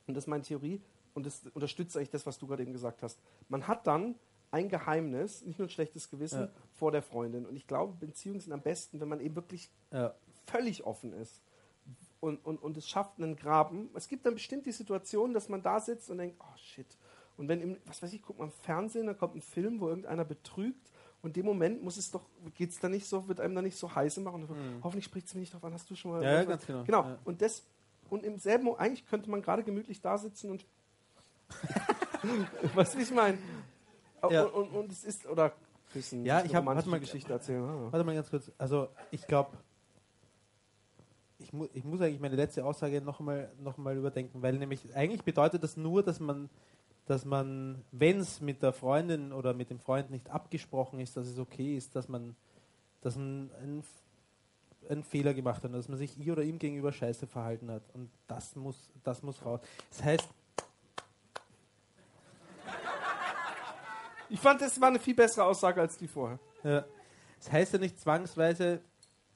und das ist meine Theorie, und das unterstützt eigentlich das, was du gerade eben gesagt hast. Man hat dann ein Geheimnis, nicht nur ein schlechtes Gewissen, ja. vor der Freundin. Und ich glaube, Beziehungen sind am besten, wenn man eben wirklich ja. völlig offen ist. Und, und, und es schafft einen Graben. Es gibt dann bestimmt die Situation, dass man da sitzt und denkt, oh shit. Und wenn, im, was weiß ich, guckt man im Fernsehen, da kommt ein Film, wo irgendeiner betrügt. Und in dem Moment muss es doch, geht es da nicht so, wird einem da nicht so heiß machen. Mhm. Hoffentlich spricht es mir nicht drauf an, hast du schon mal. Ja, ganz genau. Genau. Und das, und im selben, eigentlich könnte man gerade gemütlich da sitzen und was ich meine. Ja. Und, und, und, es ist, oder küssen, ja, ich habe warte mal Geschichte erzählen. Ah. Warte mal ganz kurz. Also ich glaube, ich, mu ich muss eigentlich meine letzte Aussage nochmal noch mal überdenken, weil nämlich eigentlich bedeutet das nur, dass man, dass man, wenn es mit der Freundin oder mit dem Freund nicht abgesprochen ist, dass es okay ist, dass man, dass ein, ein einen Fehler gemacht hat, dass man sich ihr oder ihm gegenüber scheiße verhalten hat. Und das muss, das muss raus. Das heißt, Ich fand, das war eine viel bessere Aussage als die vorher. Ja. Das heißt ja nicht zwangsweise,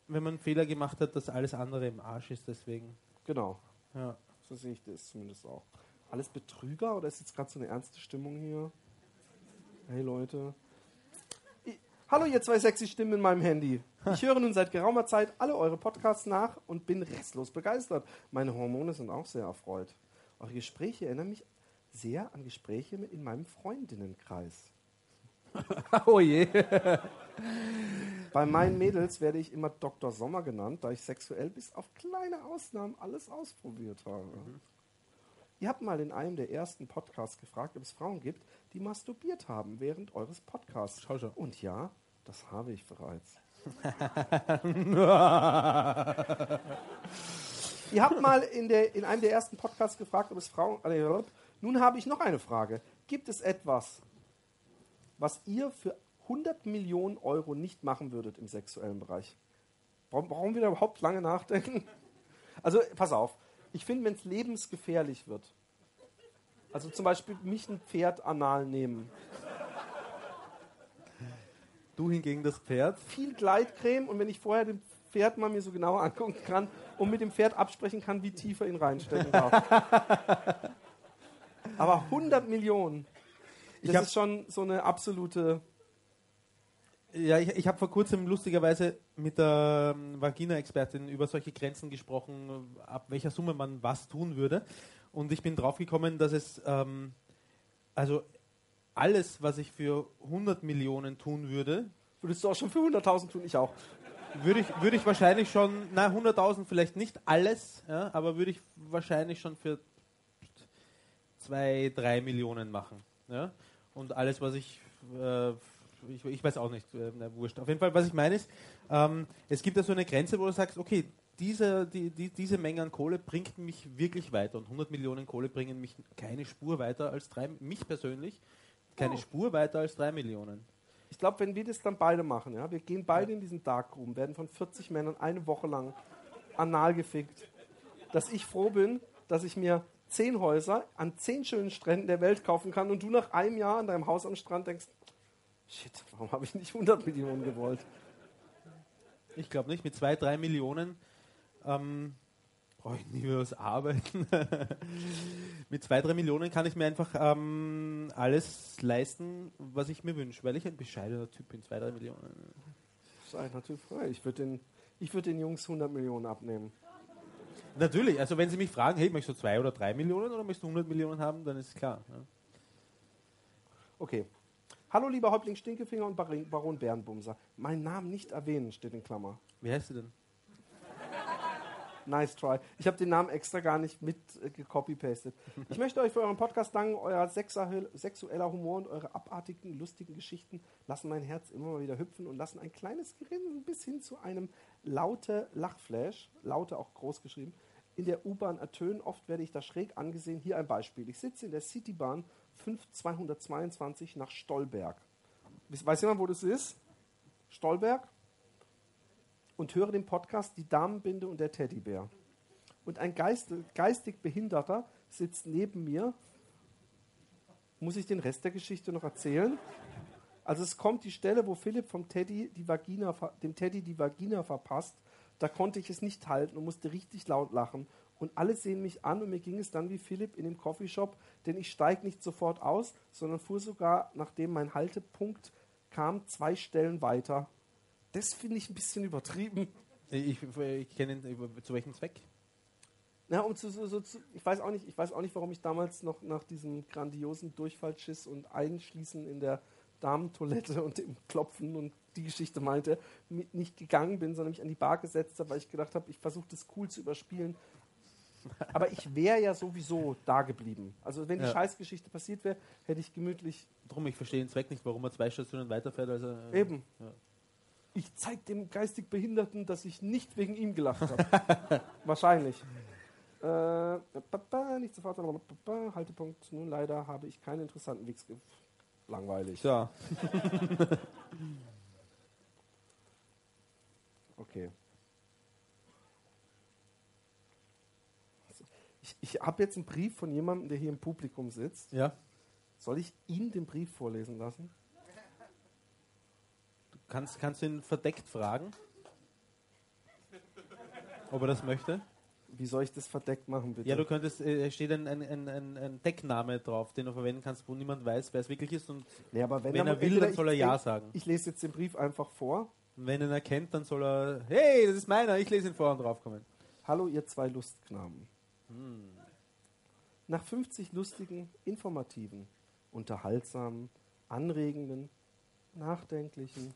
wenn man einen Fehler gemacht hat, dass alles andere im Arsch ist, deswegen. Genau. Ja. So sehe ich das zumindest auch. Alles Betrüger oder ist jetzt gerade so eine ernste Stimmung hier? Hey Leute. Ich, hallo ihr zwei sexy Stimmen in meinem Handy. Ich höre nun seit geraumer Zeit alle eure Podcasts nach und bin restlos begeistert. Meine Hormone sind auch sehr erfreut. Eure Gespräche erinnern mich sehr an Gespräche in meinem Freundinnenkreis. oh je. Bei meinen Mädels werde ich immer Dr. Sommer genannt, da ich sexuell bis auf kleine Ausnahmen alles ausprobiert habe. Mhm. Ihr habt mal in einem der ersten Podcasts gefragt, ob es Frauen gibt, die masturbiert haben während eures Podcasts. Schau, schau. Und ja, das habe ich bereits. Ihr habt mal in, der, in einem der ersten Podcasts gefragt, ob es Frauen. Äh, nun habe ich noch eine Frage. Gibt es etwas, was ihr für 100 Millionen Euro nicht machen würdet im sexuellen Bereich. Warum, warum wir da überhaupt lange nachdenken? Also, pass auf. Ich finde, wenn es lebensgefährlich wird, also zum Beispiel mich ein Pferd anal nehmen. Du hingegen das Pferd? Viel Gleitcreme und wenn ich vorher dem Pferd mal mir so genauer angucken kann und mit dem Pferd absprechen kann, wie tief er ihn reinstecken darf. Aber 100 Millionen. Das ist schon so eine absolute. Ja, ich, ich habe vor kurzem lustigerweise mit der ähm, Vagina-Expertin über solche Grenzen gesprochen, ab welcher Summe man was tun würde. Und ich bin draufgekommen, dass es, ähm, also alles, was ich für 100 Millionen tun würde. Würdest du auch schon für 100.000 tun? Ich auch. Würde ich, würde ich wahrscheinlich schon, na 100.000 vielleicht nicht alles, ja, aber würde ich wahrscheinlich schon für 2, 3 Millionen machen. Ja. Und alles, was ich, äh, ich, ich, weiß auch nicht, äh, na, wurscht. Auf jeden Fall, was ich meine ist, ähm, es gibt ja so eine Grenze, wo du sagst, okay, diese, die, die, diese Menge an Kohle bringt mich wirklich weiter. Und 100 Millionen Kohle bringen mich keine Spur weiter als drei, mich persönlich, keine oh. Spur weiter als drei Millionen. Ich glaube, wenn wir das dann beide machen, ja, wir gehen beide in diesen Darkroom, werden von 40 Männern eine Woche lang anal gefickt, dass ich froh bin, dass ich mir zehn Häuser an zehn schönen Stränden der Welt kaufen kann und du nach einem Jahr an deinem Haus am Strand denkst, shit, warum habe ich nicht 100 Millionen gewollt? Ich glaube nicht. Mit zwei, drei Millionen ähm, brauche ich nie mehr was arbeiten. Mit zwei, drei Millionen kann ich mir einfach ähm, alles leisten, was ich mir wünsche, weil ich ein bescheidener Typ bin. Zwei, drei Millionen. Das ist ein Typ frei. Ich würde den, würd den Jungs 100 Millionen abnehmen. Natürlich, also wenn Sie mich fragen, hey, möchtest du zwei oder drei Millionen oder möchtest du 100 Millionen haben, dann ist klar. Ja. Okay. Hallo, lieber Häuptling Stinkefinger und Baron Baron Bärenbumser. Mein Namen nicht erwähnen, steht in Klammer. Wie heißt du denn? Nice try. Ich habe den Namen extra gar nicht mit äh, gecopy-pastet. Ich möchte euch für euren Podcast danken. Euer sexuell- sexueller Humor und eure abartigen, lustigen Geschichten lassen mein Herz immer mal wieder hüpfen und lassen ein kleines Grinsen bis hin zu einem laute Lachflash, laute auch groß geschrieben, in der U-Bahn ertönen. Oft werde ich da schräg angesehen. Hier ein Beispiel. Ich sitze in der Citybahn 5222 nach Stolberg. Weiß jemand, wo das ist? Stolberg? Und höre den Podcast Die Damenbinde und der Teddybär. Und ein Geist, geistig Behinderter sitzt neben mir. Muss ich den Rest der Geschichte noch erzählen? Also es kommt die Stelle, wo Philipp vom Teddy die Vagina, dem Teddy die Vagina verpasst. Da konnte ich es nicht halten und musste richtig laut lachen. Und alle sehen mich an und mir ging es dann wie Philipp in dem Coffeeshop, denn ich steige nicht sofort aus, sondern fuhr sogar, nachdem mein Haltepunkt kam, zwei Stellen weiter. Das finde ich ein bisschen übertrieben. Ich, ich kenne zu welchem Zweck? Ja, um zu, so, so, zu, ich weiß auch nicht, ich weiß auch nicht, warum ich damals noch nach diesem grandiosen Durchfallschiss und Einschließen in der Damentoilette und dem Klopfen und die Geschichte meinte, nicht gegangen bin, sondern mich an die Bar gesetzt habe, weil ich gedacht habe, ich versuche das cool zu überspielen. Aber ich wäre ja sowieso da geblieben. Also wenn die Ja. Scheißgeschichte passiert wäre, hätte ich gemütlich Drum, ich verstehe den Zweck nicht, warum er zwei Stationen weiterfährt. Also, eben. Ja. Ich zeige dem geistig Behinderten, dass ich nicht wegen ihm gelacht habe. Wahrscheinlich. Äh, nicht sofort, Haltepunkt. Nun leider habe ich keinen interessanten Wix. Langweilig. Ja. Okay. Ich, ich habe jetzt einen Brief von jemandem, der hier im Publikum sitzt. ja. Soll ich Ihnen den Brief vorlesen lassen? Kannst, kannst du ihn verdeckt fragen, ob er das möchte. Wie soll ich das verdeckt machen, bitte? Ja, du könntest, äh, es steht ein, ein, ein, ein, Deckname drauf, den du verwenden kannst, wo niemand weiß, wer es wirklich ist. Und nee, aber wenn, wenn er will, dann soll er Ja sagen. Ich lese jetzt den Brief einfach vor. wenn er ihn erkennt, dann soll er, hey, das ist meiner, ich lese ihn vor und draufkommen. Hallo, ihr zwei Lustknaben. Nach 50 lustigen, informativen, unterhaltsamen, anregenden, nachdenklichen,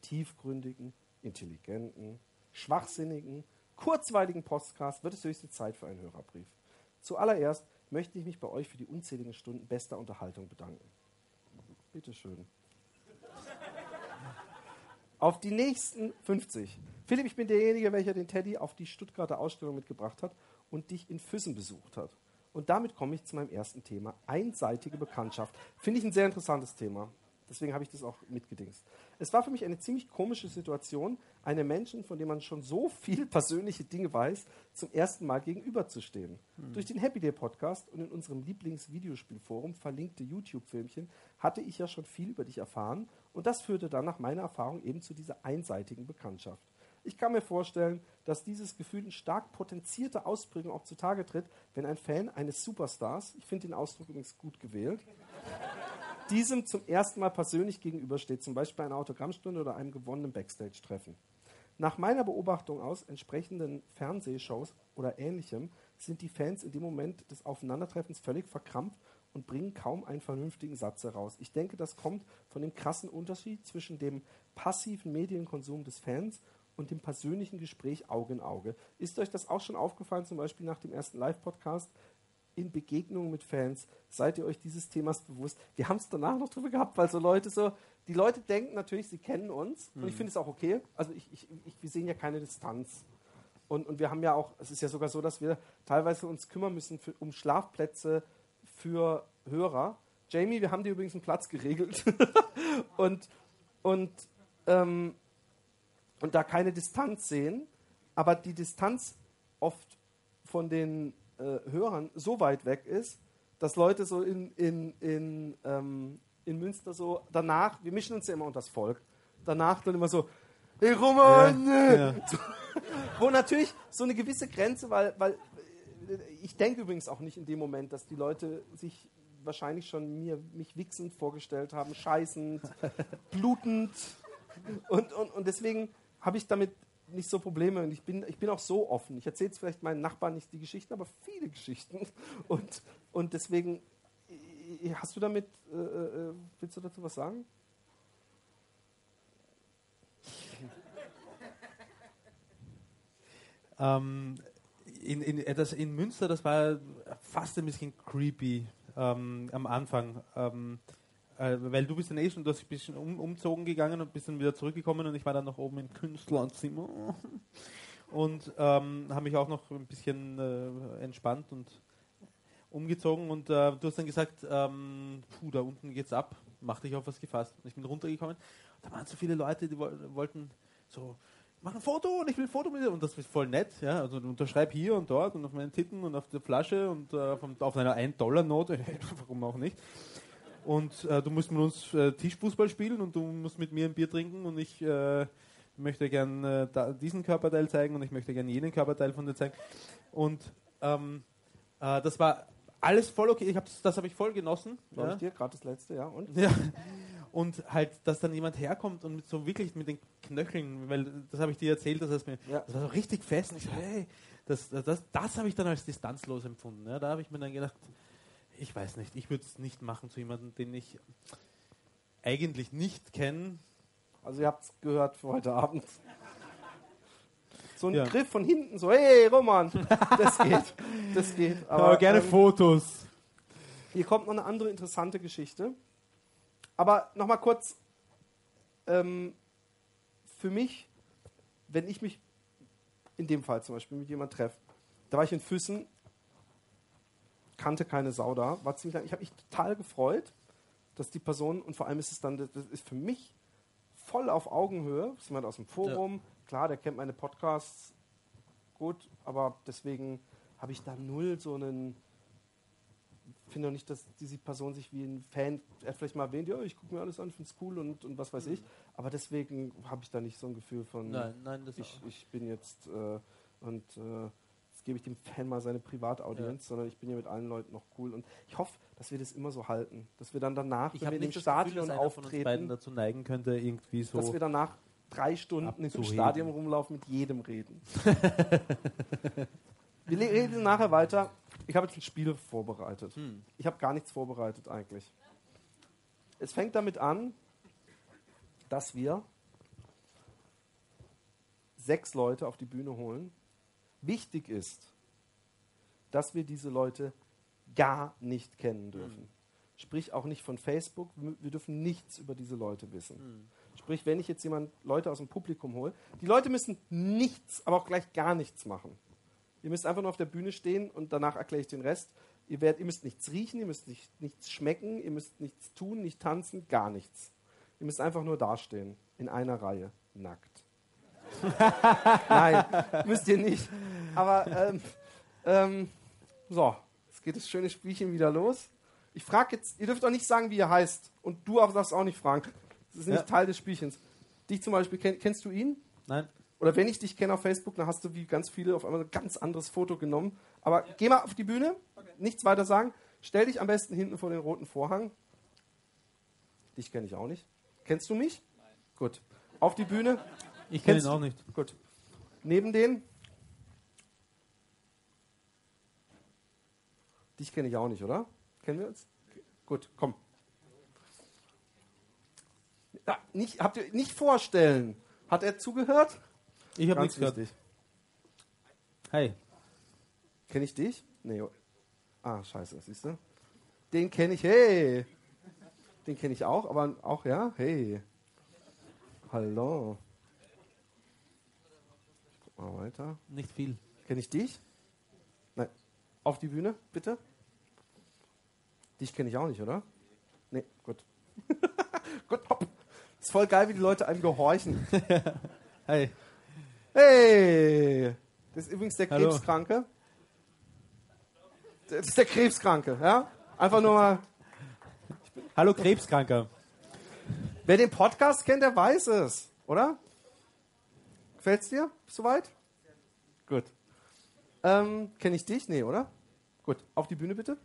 tiefgründigen, intelligenten, schwachsinnigen, kurzweiligen Podcasts wird es höchste Zeit für einen Hörerbrief. Zuallererst möchte ich mich bei euch für die unzähligen Stunden bester Unterhaltung bedanken. Bitteschön. Auf die nächsten 50. Philipp, ich bin derjenige, welcher den Teddy auf die Stuttgarter Ausstellung mitgebracht hat und dich in Füssen besucht hat. Und damit komme ich zu meinem ersten Thema. Einseitige Bekanntschaft. Finde ich ein sehr interessantes Thema. Deswegen habe ich das auch mitgedingst. Es war für mich eine ziemlich komische Situation, einem Menschen, von dem man schon so viel persönliche Dinge weiß, zum ersten Mal gegenüberzustehen. Durch den Happy Day Podcast und in unserem Lieblingsvideospielforum verlinkte YouTube-Filmchen hatte ich ja schon viel über dich erfahren und das führte dann nach meiner Erfahrung eben zu dieser einseitigen Bekanntschaft. Ich kann mir vorstellen, dass dieses Gefühl in stark potenzierter Ausprägung auch zutage tritt, wenn ein Fan eines Superstars, ich finde den Ausdruck übrigens gut gewählt, diesem zum ersten Mal persönlich gegenübersteht, zum Beispiel bei einer Autogrammstunde oder einem gewonnenen Backstage-Treffen. Nach meiner Beobachtung aus entsprechenden Fernsehshows oder ähnlichem sind die Fans in dem Moment des Aufeinandertreffens völlig verkrampft und bringen kaum einen vernünftigen Satz heraus. Ich denke, das kommt von dem krassen Unterschied zwischen dem passiven Medienkonsum des Fans und dem persönlichen Gespräch Auge in Auge. Ist euch das auch schon aufgefallen, zum Beispiel nach dem ersten Live-Podcast? In Begegnungen mit Fans, seid ihr euch dieses Themas bewusst? Wir haben es danach noch drüber gehabt, weil so Leute so, die Leute denken natürlich, sie kennen uns und ich finde es auch okay. Also ich, ich, ich, wir sehen ja keine Distanz. Und, und wir haben ja auch, es ist ja sogar so, dass wir teilweise uns kümmern müssen für, um Schlafplätze für Hörer. Jamie, wir haben dir übrigens einen Platz geregelt. und, und, ähm, und da keine Distanz sehen, aber die Distanz oft von den äh, Hörern so weit weg ist, dass Leute so in, in, in, ähm, in Münster so danach, wir mischen uns ja immer unter das Volk, danach dann immer so, hey Roman! Ja. So, wo natürlich so eine gewisse Grenze, weil, weil äh, ich denke übrigens auch nicht in dem Moment, dass die Leute sich wahrscheinlich schon mir, mich wichsend vorgestellt haben, scheißend, blutend. Und, und, und deswegen habe ich damit nicht so Probleme und ich bin, ich bin auch so offen. Ich erzähle jetzt vielleicht meinen Nachbarn nicht die Geschichten, aber viele Geschichten. Und, und deswegen, äh, hast du damit, äh, äh, willst du dazu was sagen? Ähm, in, in, äh, das in Münster, das war fast ein bisschen creepy ähm, am Anfang. Ähm, äh, weil du bist dann eh schon, du hast ein bisschen um, umzogen gegangen und bist dann wieder zurückgekommen und ich war dann noch oben im Künstlerzimmer und ähm, habe mich auch noch ein bisschen äh, entspannt und umgezogen und äh, du hast dann gesagt, ähm, puh, da unten geht's ab, mach dich auf was gefasst. Und ich bin runtergekommen. Da waren so viele Leute, die wollten so, mach ein Foto und ich will ein Foto mit dir. Und das ist voll nett, ja. Also unterschreib hier und dort und auf meinen Titten und auf der Flasche und äh, auf einer 1-Dollar-Note, warum auch nicht. Und äh, du musst mit uns äh, Tischfußball spielen und du musst mit mir ein Bier trinken und ich äh, möchte gern äh, diesen Körperteil zeigen und ich möchte gern jenen Körperteil von dir zeigen. Und ähm, äh, das war alles voll okay. Ich hab, das habe ich voll genossen. Ja. Ich dir, gerade das letzte, ja. Und? ja. Und halt, dass dann jemand herkommt und mit so wirklich mit den Knöcheln, weil das habe ich dir erzählt, dass es mir, ja. das war so richtig fest. Und ich so, hey, das, das, das, das habe ich dann als distanzlos empfunden. Ja, da habe ich mir dann gedacht, ich weiß nicht, ich würde es nicht machen zu jemandem, den ich eigentlich nicht kenne. Also ihr habt es gehört für heute Abend. So ein ja. Griff von hinten, so, hey Roman, das geht, das geht. Aber, aber gerne ähm, Fotos. Hier kommt noch eine andere interessante Geschichte. Aber nochmal kurz, ähm, für mich, wenn ich mich in dem Fall zum Beispiel mit jemandem treffe, da war ich in Füssen, kannte keine Sau da, war ziemlich lang. Ich habe mich total gefreut, dass die Person, und vor allem ist es dann, das ist für mich voll auf Augenhöhe, das ist jemand aus dem Forum, ja. klar, der kennt meine Podcasts gut, aber deswegen habe ich da null so einen, finde auch nicht, dass diese Person sich wie ein Fan, er vielleicht mal erwähnt, ja, ich gucke mir alles an, finde es cool und, und was weiß mhm. ich, aber deswegen habe ich da nicht so ein Gefühl von, nein, nein, ich, ich bin jetzt äh, und äh, gebe ich dem Fan mal seine Privataudienz, ja. sondern ich bin ja mit allen Leuten noch cool. Und ich hoffe, dass wir das immer so halten. Dass wir dann danach, ich wenn wir in dem Stadion Gefühl, auftreten, dazu neigen könnte, irgendwie so. Dass wir danach drei Stunden im Stadion rumlaufen, mit jedem reden. wir reden nachher weiter. Ich habe jetzt ein Spiel vorbereitet. Hm. Ich habe gar nichts vorbereitet eigentlich. Es fängt damit an, dass wir sechs Leute auf die Bühne holen, Wichtig ist, dass wir diese Leute gar nicht kennen dürfen. Mhm. Sprich auch nicht von Facebook. Wir dürfen nichts über diese Leute wissen. Mhm. Sprich, wenn ich jetzt jemand Leute aus dem Publikum hole, die Leute müssen nichts, aber auch gleich gar nichts machen. Ihr müsst einfach nur auf der Bühne stehen und danach erkläre ich den Rest. Ihr, werdet, ihr müsst nichts riechen, ihr müsst nicht, nichts schmecken, ihr müsst nichts tun, nicht tanzen, gar nichts. Ihr müsst einfach nur dastehen, in einer Reihe, nackt. Nein, müsst ihr nicht. Aber ähm, ähm, so, jetzt geht das schöne Spielchen wieder los. Ich frage jetzt, ihr dürft auch nicht sagen, wie ihr heißt. Und du darfst auch nicht fragen. Das ist nicht ja. Teil des Spielchens. Dich zum Beispiel, kenn, kennst du ihn? Nein. Oder wenn ich dich kenne auf Facebook, dann hast du wie ganz viele auf einmal ein ganz anderes Foto genommen. Aber ja. geh mal auf die Bühne, okay. nichts weiter sagen. Stell dich am besten hinten vor den roten Vorhang. Dich kenne ich auch nicht. Kennst du mich? Nein. Gut. Auf die Bühne. Ich kenne ihn auch nicht. Gut. Neben den? Dich kenne ich auch nicht, oder? Kennen wir uns? Gut, komm. Ja, nicht, habt ihr nicht vorstellen. Hat er zugehört? Ich habe nichts gehört. Hi. Kenne ich dich? Nee. Ah, scheiße, siehst du? Den kenne ich, hey. Den kenne ich auch, aber auch, ja, hey. Hallo. Mal weiter. Nicht viel. Kenne ich dich? Nein. Auf die Bühne, bitte. Dich kenne ich auch nicht, oder? Nee, gut. gut, hopp. Ist voll geil, wie die Leute einem gehorchen. hey. Hey! Das ist übrigens der Krebskranke. Das ist der Krebskranke, ja? Einfach nur mal. Hallo Krebskranker. Wer den Podcast kennt, der weiß es, oder? Gefällt's dir? Bist du weit? Gut. Ähm, Kenne ich dich? Nee, oder? Gut. Auf die Bühne bitte.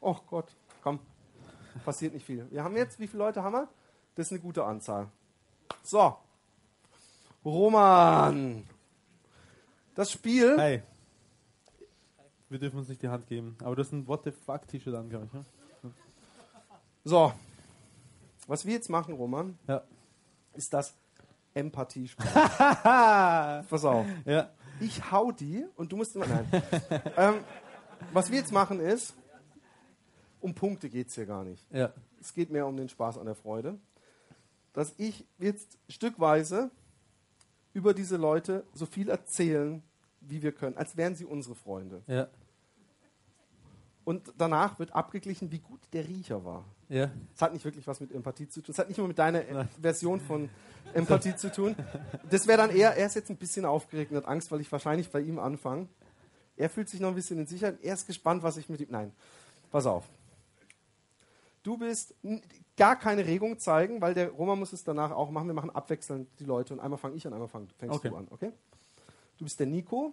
Oh Gott, komm. Passiert nicht viel. Wir haben jetzt, wie viele Leute haben wir? Das ist eine gute Anzahl. So. Roman. Das Spiel. Hi. Wir dürfen uns nicht die Hand geben. Aber du hast ein What the fuck T-Shirt an, glaube ich. Ja? So. Was wir jetzt machen, Roman, Ja. ist das Empathiespiel. Pass auf. ja. Ich hau die und du musst immer. Nein. ähm, was wir jetzt machen ist, um Punkte geht es hier gar nicht. Ja. Es geht mehr um den Spaß an der Freude. Dass ich jetzt stückweise über diese Leute so viel erzählen, wie wir können, als wären sie unsere Freunde. Ja. Und danach wird abgeglichen, wie gut der Riecher war. Ja. Es hat nicht wirklich was mit Empathie zu tun. Es hat nicht nur mit deiner äh, Version von Empathie zu tun. Das wäre dann eher, er ist jetzt ein bisschen aufgeregt und hat Angst, weil ich wahrscheinlich bei ihm anfange. Er fühlt sich noch ein bisschen in Sicherheit. Er ist gespannt, was ich mit ihm. Nein, pass auf. Du bist gar keine Regung zeigen, weil der Roman muss es danach auch machen. Wir machen abwechselnd die Leute und einmal fange ich an, einmal fang, fängst Okay. du an, okay? Du bist der Nico.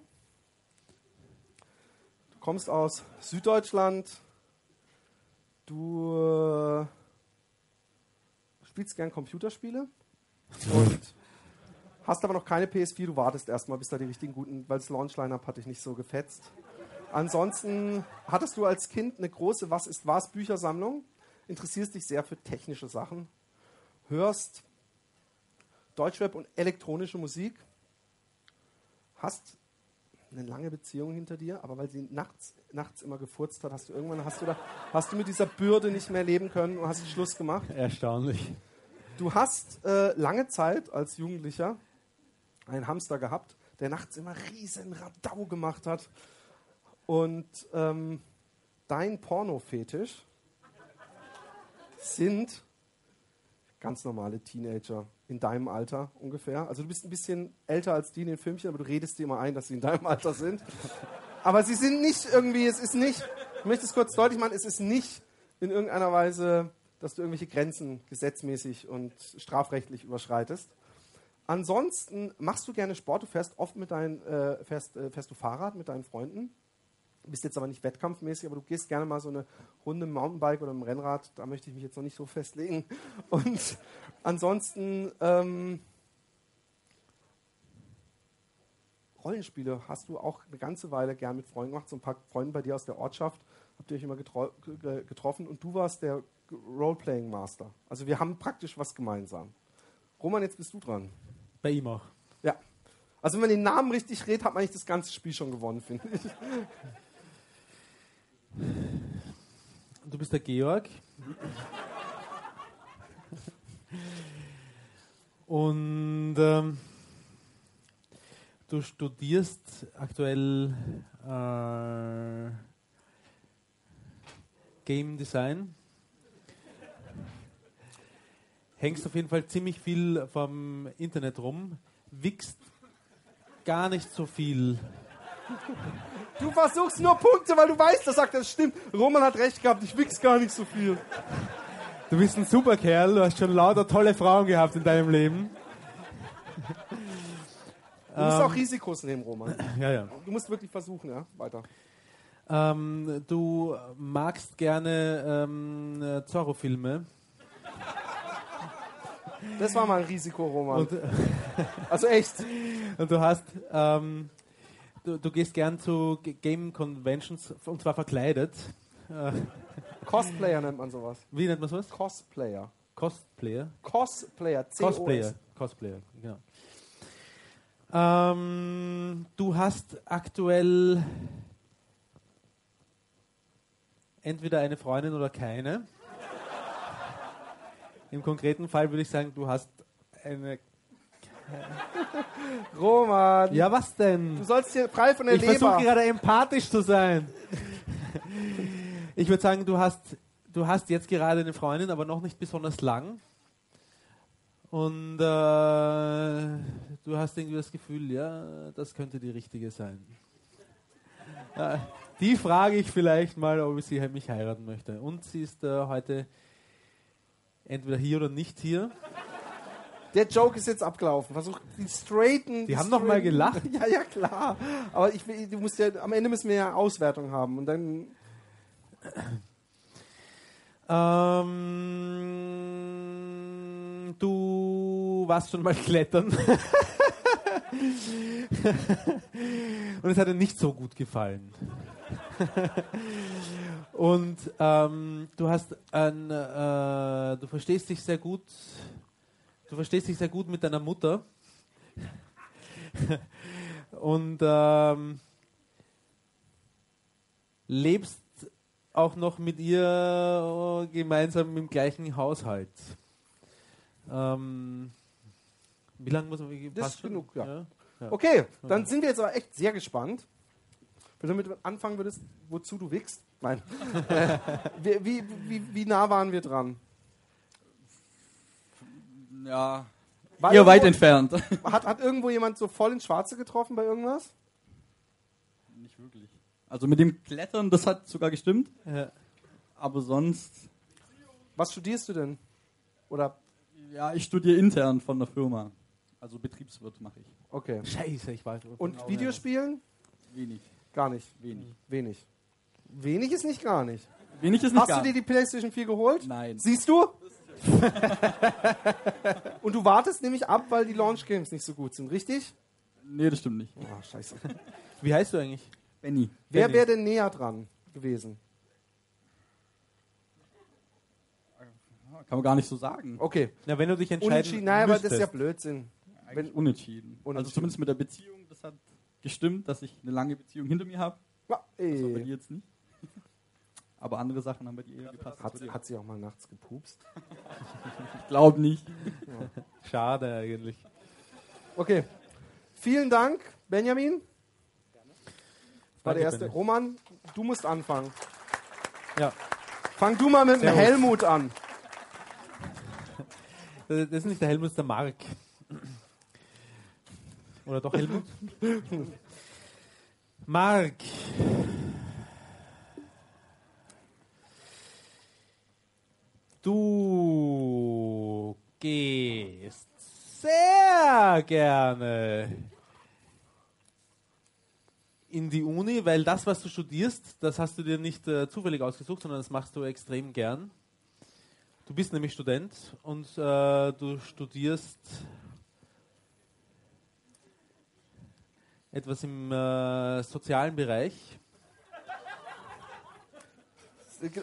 Du kommst aus Süddeutschland. Du äh, spielst gern Computerspiele und hast aber noch keine PS4. Du wartest erstmal, bis da die richtigen guten, weil das Launch-Line-Up hat dich nicht so gefetzt. Ansonsten hattest du als Kind eine große Was ist was Büchersammlung, interessierst dich sehr für technische Sachen, hörst Deutschrap und elektronische Musik, hast eine lange Beziehung hinter dir, aber weil sie nachts, nachts immer gefurzt hat, hast du irgendwann hast du, da, hast du mit dieser Bürde nicht mehr leben können und hast den Schluss gemacht. Erstaunlich. Du hast äh, lange Zeit als Jugendlicher einen Hamster gehabt, der nachts immer riesen Radau gemacht hat. Und ähm, dein Pornofetisch sind ganz normale Teenager in deinem Alter ungefähr. Also du bist ein bisschen älter als die in den Filmchen, aber du redest dir immer ein, dass sie in deinem Alter sind. Aber sie sind nicht irgendwie, es ist nicht, ich möchte es kurz deutlich machen, es ist nicht in irgendeiner Weise, dass du irgendwelche Grenzen gesetzmäßig und strafrechtlich überschreitest. Ansonsten machst du gerne Sport, du fährst oft mit deinen, äh, fährst, äh, fährst du Fahrrad mit deinen Freunden, bist jetzt aber nicht wettkampfmäßig, aber du gehst gerne mal so eine Runde im Mountainbike oder im Rennrad, da möchte ich mich jetzt noch nicht so festlegen. Und ansonsten ähm, Rollenspiele hast du auch eine ganze Weile gern mit Freunden gemacht, so ein paar Freunde bei dir aus der Ortschaft, habt ihr euch immer getro ge- getroffen und du warst der Roleplaying Master. Also wir haben praktisch was gemeinsam. Roman, jetzt bist du dran. Bei ihm auch. Ja. Also wenn man den Namen richtig redet, hat man eigentlich das ganze Spiel schon gewonnen, finde ich. Du bist der Georg. Und ähm, du studierst aktuell äh, Game Design. Hängst auf jeden Fall ziemlich viel vom Internet rum, wickst gar nicht so viel. Du versuchst nur Punkte, weil du weißt, dass sagt, das stimmt. Roman hat recht gehabt, ich wichs gar nicht so viel. Du bist ein super Kerl, du hast schon lauter tolle Frauen gehabt in deinem Leben. Du musst auch Risikos nehmen, Roman. Ja, ja. Du musst wirklich versuchen, ja? Weiter. Ähm, du magst gerne ähm, äh, Zorro-Filme. Das war mal ein Risiko, Roman. Und, Also echt. und du hast, ähm, du, du gehst gern zu Game Conventions und zwar verkleidet. Äh, Cosplayer nennt man sowas. wie nennt man sowas? Cosplayer. Cosplayer. Cosplayer. C-O-S. Cosplayer. Cosplayer, genau. Ähm, du hast aktuell entweder eine Freundin oder keine. Im konkreten Fall würde ich sagen, du hast eine. Roman. Ja, was Du denn? sollst hier frei von der Ich versuche Leber. gerade empathisch zu sein. Ich würde sagen, du hast, du hast jetzt gerade eine Freundin, aber noch nicht besonders lang. Und äh, du hast irgendwie das Gefühl, ja, das könnte die richtige sein. Äh, die frage ich vielleicht mal, ob sie mich heiraten möchte. Und sie ist äh, heute entweder hier oder nicht hier. Der Joke ist jetzt abgelaufen. Versuch die straighten. Die haben noch mal gelacht. Ja, ja, klar. Aber ich, du musst ja, am Ende müssen wir ja Auswertung haben. Und dann. Ähm, du warst schon mal klettern. und es hat ihr nicht so gut gefallen. und ähm, du hast ein, äh, du verstehst dich sehr gut, du verstehst dich sehr gut mit deiner Mutter. und ähm, lebst auch noch mit ihr gemeinsam im gleichen Haushalt. Ähm, wie lange muss man? Das ist genug, ja. Ja. Okay, dann sind wir jetzt aber echt sehr gespannt. Wenn du damit anfangen würdest, wozu du wickst. Nein. Äh, wie, wie, wie, wie nah waren wir dran? Ja, War hier irgendwo- weit entfernt. Hat, hat irgendwo jemand so voll ins Schwarze getroffen bei irgendwas? Nicht wirklich. Also mit dem Klettern, das hat sogar gestimmt, Ja. aber sonst, Was studierst du denn? Oder, ja, ich studiere intern von der Firma. Also Betriebswirt mache ich. okay. Scheiße, ich weiß. Und Videospielen? Wenig, Gar nicht. wenig. Wenig. Wenig ist nicht gar nicht. Wenig ist nicht Hast gar du dir die PlayStation 4 geholt? Nein. Siehst du? Und du wartest nämlich ab, weil die Launch Games nicht so gut sind, richtig? Nee, das stimmt nicht. Ah, scheiße. Wie heißt du eigentlich? Benny. Wer wäre denn näher dran gewesen? Kann man gar nicht so sagen. Okay. Na, wenn du dich entscheiden Unentschieden. Nein, aber das ist ja. Blödsinn. Eigentlich unentschieden. Unentschieden. Also zumindest mit der Beziehung, das hat gestimmt, dass ich eine lange Beziehung hinter mir habe. Ja, Das war bei ey. dir jetzt nicht. Aber andere Sachen haben bei dir eher gepasst. Hat, hat sie auch mal nachts gepupst? Ich glaube nicht. Schade eigentlich. Okay. Vielen Dank, Benjamin. Das war Danke, der erste. Benny. Roman, du musst anfangen. Ja. Fang du mal mit dem. Helmut an. Das das ist nicht der Helmut, das ist der Mark. Oder doch Helmut? Mark. Du gehst sehr gerne in die Uni, weil das, was du studierst, das hast du dir nicht äh, zufällig ausgesucht, sondern das machst du extrem gern. Du bist nämlich Student und äh, du studierst etwas im äh, sozialen Bereich.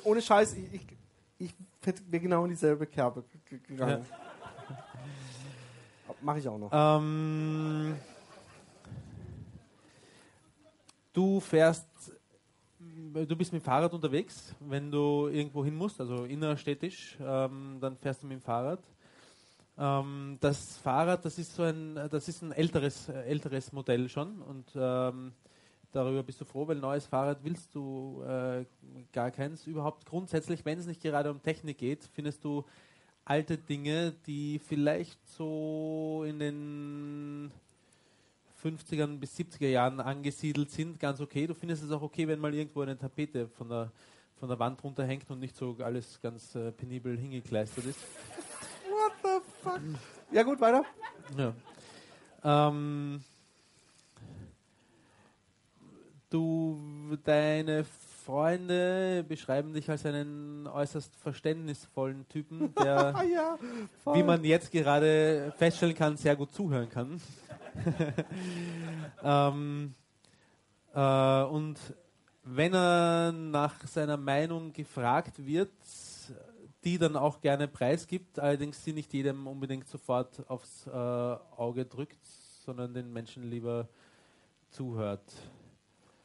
Ohne Scheiß, ich, ich, ich wäre genau in dieselbe Kerbe gegangen. Mache ich auch noch. Ähm, du fährst, du bist mit dem Fahrrad unterwegs, wenn du irgendwo hin musst, also innerstädtisch, ähm, dann fährst du mit dem Fahrrad. Ähm, das Fahrrad, das ist so ein, das ist ein älteres, äh, älteres Modell schon und ähm, darüber bist du froh, weil neues Fahrrad willst du äh, gar keins überhaupt. Grundsätzlich, wenn es nicht gerade um Technik geht, findest du alte Dinge, die vielleicht so in den 50ern bis 70er Jahren angesiedelt sind, ganz okay. Du findest es auch okay, wenn mal irgendwo eine Tapete von der, von der Wand runterhängt und nicht so alles ganz äh, penibel hingekleistert ist. What the fuck? Ja gut, weiter. Ja. Ähm, du, deine Freunde beschreiben dich als einen äußerst verständnisvollen Typen, der Ah ja. wie man jetzt gerade feststellen kann, sehr gut zuhören kann. ähm, äh, und wenn er nach seiner Meinung gefragt wird, die dann auch gerne preisgibt, allerdings sie nicht jedem unbedingt sofort aufs äh, Auge drückt, sondern den Menschen lieber zuhört.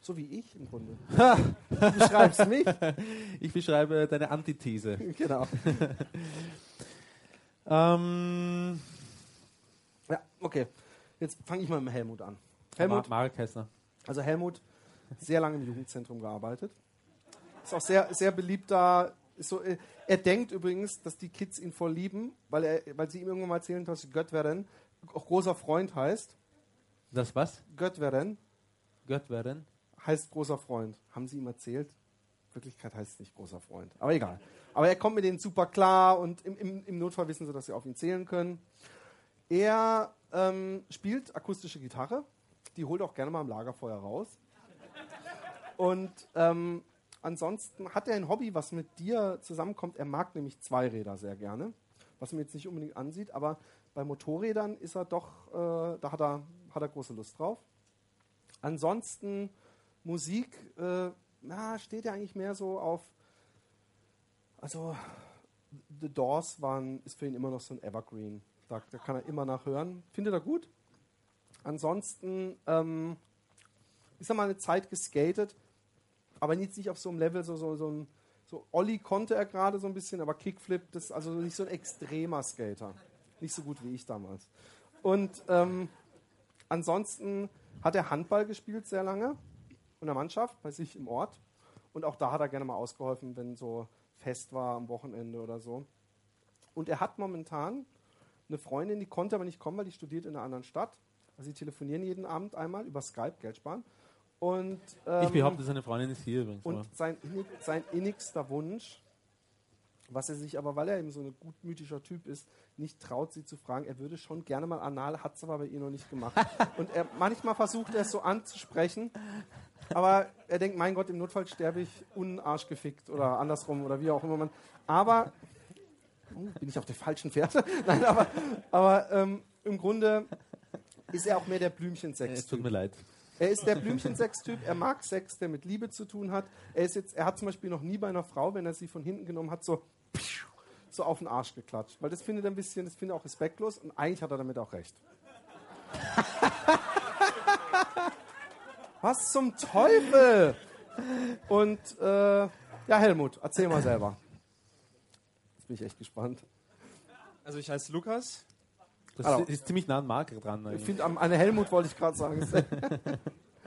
So wie ich im Grunde. du beschreibst mich. Ich beschreibe deine Antithese. Genau. Ähm, Ja, okay. Jetzt fange ich mal mit Helmut an. Helmut? Helmut, Marek Hessner. also Helmut, sehr lange im Jugendzentrum gearbeitet. Ist auch sehr, sehr beliebter. So, äh, er denkt übrigens, dass die Kids ihn voll lieben, weil, er, weil sie ihm irgendwann mal erzählen, dass Göttweren auch großer Freund heißt. Das was? Göttweren Gott werden? Heißt großer Freund. Haben sie ihm erzählt? Wirklichkeit heißt es nicht großer Freund. Aber egal. Aber er kommt mit denen super klar und im, im, im Notfall wissen sie, dass sie auf ihn zählen können. Er ähm, spielt akustische Gitarre. Die holt auch gerne mal am Lagerfeuer raus. Und ähm, ansonsten hat er ein Hobby, was mit dir zusammenkommt. Er mag nämlich Zweiräder sehr gerne, was man jetzt nicht unbedingt ansieht. Aber bei Motorrädern ist er doch, äh, da hat er, hat er große Lust drauf. Ansonsten Musik, äh, na, steht ja eigentlich mehr so auf. Also, The Doors waren, ist für ihn immer noch so ein Evergreen. Da, da kann er immer nachhören. Findet er gut. Ansonsten ähm, ist er mal eine Zeit geskatet, aber jetzt nicht auf so einem Level, so, so, so ein. So, Olli konnte er gerade so ein bisschen, aber Kickflip, das ist also nicht so ein extremer Skater. Nicht so gut wie ich damals. Und ähm, ansonsten hat er Handball gespielt sehr lange in der Mannschaft bei sich im Ort. Und auch da hat er gerne mal ausgeholfen, wenn so Fest war am Wochenende oder so. Und er hat momentan eine Freundin, die konnte aber nicht kommen, weil die studiert in einer anderen Stadt. Also sie telefonieren jeden Abend einmal über Skype, Geld sparen. Und, ähm, Ich behaupte, seine Freundin ist hier übrigens. und sein, sein innigster Wunsch, was er sich aber, weil er eben so ein gutmütiger Typ ist, nicht traut, sie zu fragen, er würde schon gerne mal anal, hat es aber bei ihr noch nicht gemacht. und er, manchmal versucht er es so anzusprechen, aber er denkt, mein Gott, im Notfall sterbe ich unarschgefickt oder andersrum oder wie auch immer man. Aber, oh, bin ich auf der falschen Fährte? Nein, aber, aber ähm, im Grunde ist er auch mehr der Blümchensex. es tut mir leid. Er ist der Blümchensex-Typ. Er mag Sex, der mit Liebe zu tun hat. Er, ist jetzt, er hat zum Beispiel noch nie bei einer Frau, wenn er sie von hinten genommen hat, so, so auf den Arsch geklatscht. Weil das findet er ein bisschen, das findet er auch respektlos und eigentlich hat er damit auch recht. Was zum Teufel? Und äh, ja, Helmut, erzähl mal selber. Jetzt bin ich echt gespannt. Also ich heiße Lukas. Das Hallo. ist ziemlich nah an Mark dran. Ich eigentlich. finde, an eine Helmut wollte ich gerade sagen.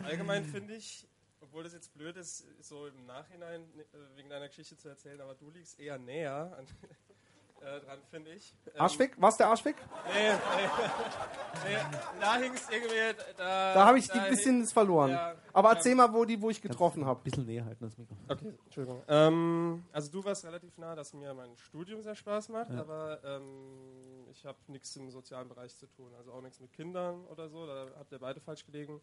Allgemein finde ich, obwohl das jetzt blöd ist, so im Nachhinein äh, wegen deiner Geschichte zu erzählen, aber du liegst eher näher an, äh, dran, finde ich. Ähm, Arschfick? Was der Arschfick? Nee, nee, nee, da hing es irgendwie. Da, Da habe ich da ein bisschen verloren. Ja, Aber ja. erzähl mal, wo, die, wo ich getroffen habe. Ein bisschen näher halten das Mikrofon. Okay, Entschuldigung. Ähm, also du warst relativ nah, dass mir mein Studium sehr Spaß macht, Ja. aber ähm, ich habe nichts im sozialen Bereich zu tun, also auch nichts mit Kindern oder so, da habt ihr beide falsch gelegen.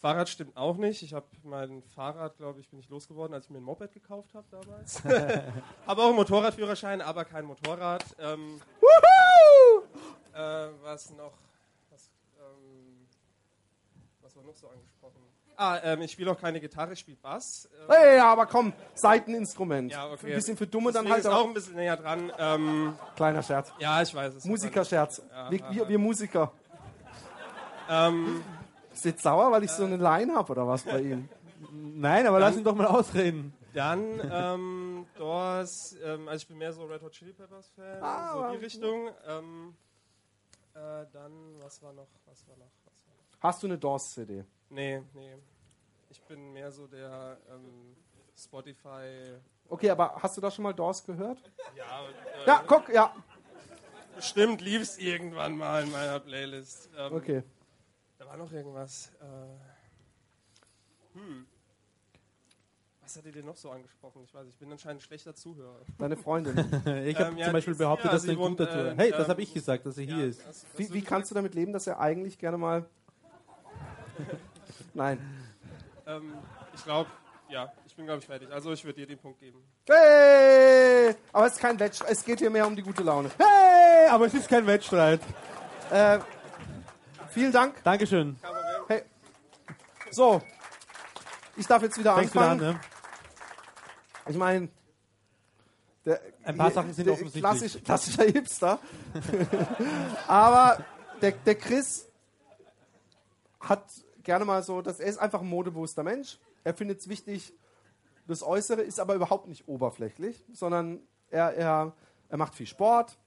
Fahrrad stimmt auch nicht. Ich habe mein Fahrrad, glaube ich, bin ich losgeworden, als ich mir ein Moped gekauft habe damals. habe auch einen Motorradführerschein, aber kein Motorrad. Ähm, äh, was noch? Was, ähm, was war noch so angesprochen? Ah, ähm, ich spiele auch keine Gitarre, ich spiele Bass. Ähm, Hey, aber komm, Seiteninstrument. Ja, okay. Ein bisschen für Dumme dann Deswegen halt ist auch auch. ein bisschen näher dran. Ähm, Kleiner Scherz. ja, ich weiß es. Musikerscherz. Ja, Wir, wir, wir Musiker. Ähm, Ist jetzt sauer, weil ich so eine Line habe oder was bei ihm? Nein, aber lass ihn doch mal ausreden. dann ähm, Doors, ähm, also ich bin mehr so Red Hot Chili Peppers Fan, Ah, so die Richtung. Ähm, äh, dann, was war noch? Was war noch? Was war noch? Hast du eine Doors-CD? Nee, nee. Ich bin mehr so der ähm, Spotify. Okay, aber hast du da schon mal Doors gehört? Ja, äh, Ja, guck, ja. bestimmt lief es irgendwann mal in meiner Playlist. Ähm, Okay. War noch irgendwas. Äh, hm. Was hat ihr denn noch so angesprochen? Ich weiß, ich bin anscheinend ein schlechter Zuhörer. Deine Freundin. Ich habe Ähm, ja, zum Beispiel behauptet, hier, dass sie er ein guter äh, Tour Hey, das ähm, habe ich gesagt, dass er hier ist. das- das Wie, wie kannst du damit leben, dass er eigentlich gerne mal. Nein. ich- Ähm, ich glaube, ja, ich bin, glaube ich, fertig. Also ich würde dir den Punkt geben. Hey! Aber es ist kein Wettstreit, es geht hier mehr um die gute Laune. Hey, aber es ist kein Wettstreit. Äh, vielen Dank. Dankeschön. Hey. So. Ich darf jetzt wieder Fängst wieder an, anfangen. ne? Ich meine, Ein paar Sachen sind offensichtlich. Klassisch, klassischer Hipster. Aber der, der Chris hat gerne mal so, dass er ist einfach ein modebewusster Mensch. Er findet es wichtig, das Äußere ist aber überhaupt nicht oberflächlich, sondern er, er, er macht viel Sport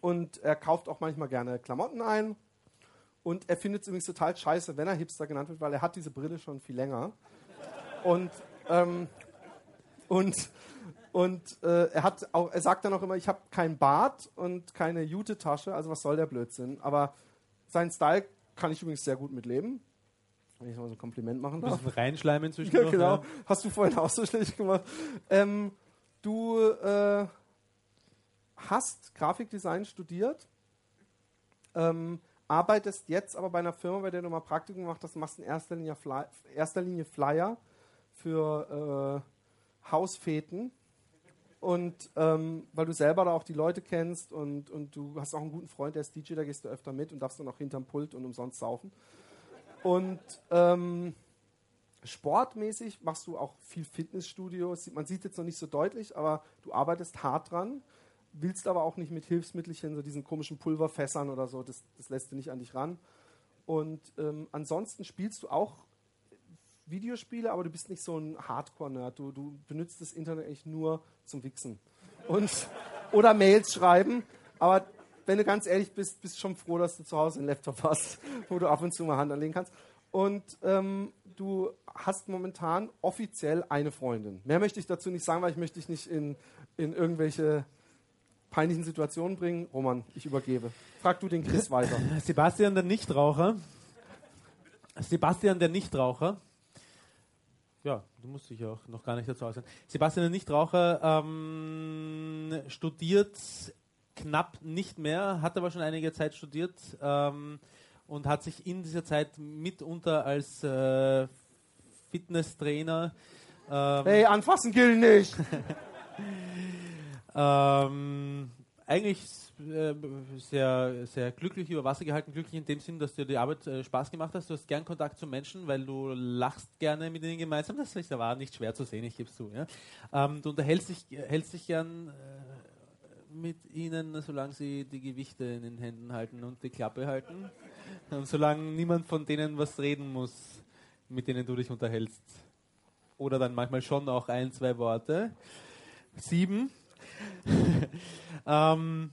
und er kauft auch manchmal gerne Klamotten ein. Und er findet es übrigens total scheiße, wenn er Hipster genannt wird, weil er hat diese Brille schon viel länger. Und ähm, und, und äh, er, hat auch, er sagt dann auch immer, ich habe kein Bart und keine Jute-Tasche, also was soll der Blödsinn. Aber seinen Style kann ich übrigens sehr gut mitleben. Wenn ich mal so ein Kompliment machen Ein darf. bisschen reinschleimen zwischen Ja, genau. Hast du vorhin auch so schlecht gemacht. Ähm, du äh, hast Grafikdesign studiert, ähm, arbeitest jetzt aber bei einer Firma, bei der du mal Praktikum gemacht hast, machst in erster Linie, Fly, erster Linie Flyer für äh, Hausfeten. Und ähm, weil du selber da auch die Leute kennst und, und du hast auch einen guten Freund, der ist DJ, da gehst du öfter mit und darfst dann auch hinterm Pult und umsonst saufen. Und ähm, sportmäßig machst du auch viel Fitnessstudio. Man sieht jetzt noch nicht so deutlich, aber du arbeitest hart dran. Willst aber auch nicht mit Hilfsmittelchen, so diesen komischen Pulverfässern oder so, das, das lässt du nicht an dich ran. Und ähm, ansonsten spielst du auch Videospiele, aber du bist nicht so ein Hardcore-Nerd. Du, du benutzt das Internet eigentlich nur zum Wichsen. Und, oder Mails schreiben. Aber wenn du ganz ehrlich bist, bist du schon froh, dass du zu Hause einen Laptop hast, wo du ab und zu mal Hand anlegen kannst. Und ähm, du hast momentan offiziell eine Freundin. Mehr möchte ich dazu nicht sagen, weil ich möchte dich nicht in, in irgendwelche peinlichen Situationen bringen. Roman, ich übergebe. Frag du den Chris weiter. Sebastian der Nichtraucher. Sebastian der Nichtraucher. Ja, du musst dich auch noch gar nicht dazu äußern. Sebastian der Nichtraucher ähm, studiert knapp nicht mehr, hat aber schon einige Zeit studiert ähm, und hat sich in dieser Zeit mitunter als äh, Fitnesstrainer ähm, Hey, anfassen gilt nicht. ähm, eigentlich äh, sehr, sehr glücklich über Wasser gehalten. Glücklich in dem Sinn, dass dir die Arbeit äh, Spaß gemacht hast. Du hast gern Kontakt zu Menschen, weil du lachst gerne mit ihnen gemeinsam. Das aber nicht schwer zu sehen, ich gebe es zu. Ja? Ähm, du unterhältst dich, hältst dich gern äh, mit ihnen, solange sie die Gewichte in den Händen halten und die Klappe halten. Und solange niemand von denen was reden muss, mit denen du dich unterhältst. Oder dann manchmal schon auch ein, zwei Worte. Sieben. ähm,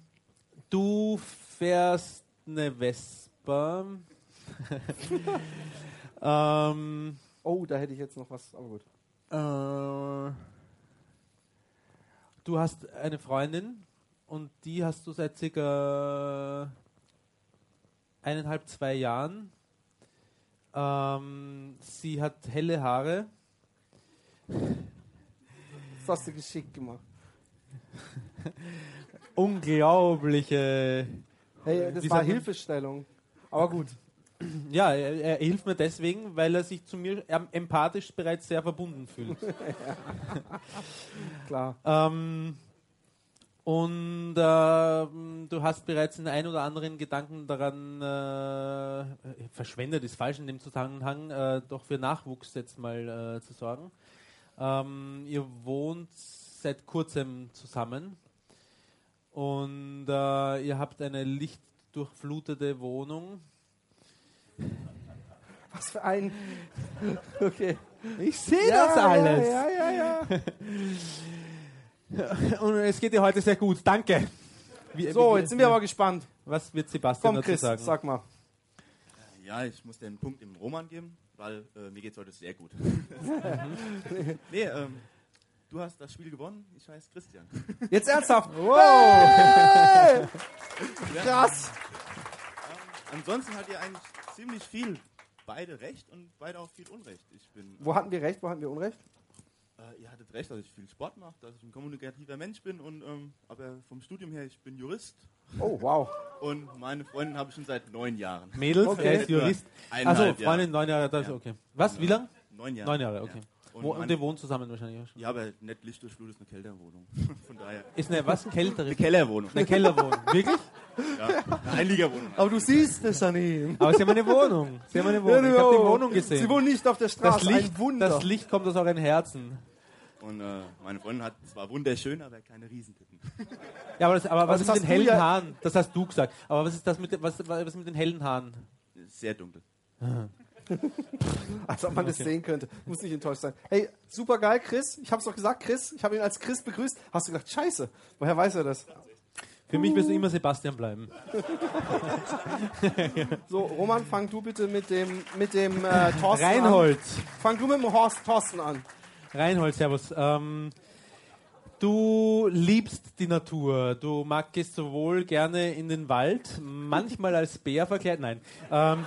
du fährst eine Vespa. ähm, Oh, da hätte ich jetzt noch was, aber gut. äh, du hast eine Freundin und die hast du seit circa eineinhalb, zwei Jahren. Ähm, sie hat helle Haare. Das hast du geschickt gemacht. Unglaubliche. Hey, das war? Hilfestellung. Aber gut. Ja, er, er hilft mir deswegen, weil er sich zu mir empathisch bereits sehr verbunden fühlt. Klar. Ähm, und ähm, du hast bereits den ein oder anderen Gedanken daran äh, verschwendet, ist falsch in dem Zusammenhang, äh, doch für Nachwuchs jetzt mal äh, zu sorgen. Ähm, ihr wohnt seit kurzem zusammen und äh, ihr habt eine lichtdurchflutete Wohnung. Was für ein. Okay. Ich sehe Ja, das alles. Ja, ja, ja, ja. Und es geht dir heute sehr gut. Danke. Wie- So, wie- jetzt sind wir aber gespannt. Was wird Sebastian Komm, dazu Chris, sagen? sag mal. Ja, ich muss den Punkt im Roman geben, weil äh, mir geht's heute sehr gut. nee, ähm, du hast das Spiel gewonnen, ich heiße Christian. Jetzt ernsthaft. Wow. Krass. Ansonsten hat ihr eigentlich ziemlich viel beide recht und beide auch viel Unrecht. Ich bin, Wo hatten wir recht, wo hatten wir Unrecht? äh, ihr hattet recht, dass ich viel Sport mache, dass ich ein kommunikativer Mensch bin und ähm, aber vom Studium her, ich bin Jurist Oh, wow. und meine Freundin habe ich schon seit neun Jahren. Mädels, Okay. er ist Jurist. Also Eineinhalb Freundin, neun Jahre, das, Ja. okay. Was, wie lang? Neun Jahre. Neun Jahre, okay. Ja. Und, Wo, und ihr wohnt zusammen wahrscheinlich auch schon. ja, aber nicht Lichtdurchflut ist eine Kellerwohnung. Von daher. Ist eine was? Kältere? Eine Kellerwohnung. Eine Kellerwohnung. Wirklich? Ja, eine Einliegerwohnung. Aber du siehst es an ihm. Aber sie haben eine Wohnung. Sie haben eine Wohnung. Ich habe die Wohnung gesehen. Sie wohnen nicht auf der Straße. das, Licht, ein Wunder. das Licht kommt aus euren Herzen. Und äh, meine Freundin hat zwar wunderschön, aber keine Riesentippen. Ja, aber, das, aber was ist mit den hellen ja- Haaren? Das hast du gesagt. Aber was ist das mit, was, was mit den hellen Haaren? Sehr dunkel. Als ob man das sehen könnte. Muss nicht enttäuscht sein. Hey, super geil, Chris. Ich hab's doch gesagt, Chris. Ich habe ihn als Chris begrüßt. Hast du gedacht, scheiße, woher weiß er das? Für mich wirst du immer Sebastian bleiben. So, Roman, fang du bitte mit dem, mit dem äh, Thorsten Reinhold. an. Fang du mit dem Horst Thorsten an. Reinhold, servus. Ähm, du liebst die Natur. Du magst sowohl gerne in den Wald, manchmal als Bär verkleidet. Nein. Ähm,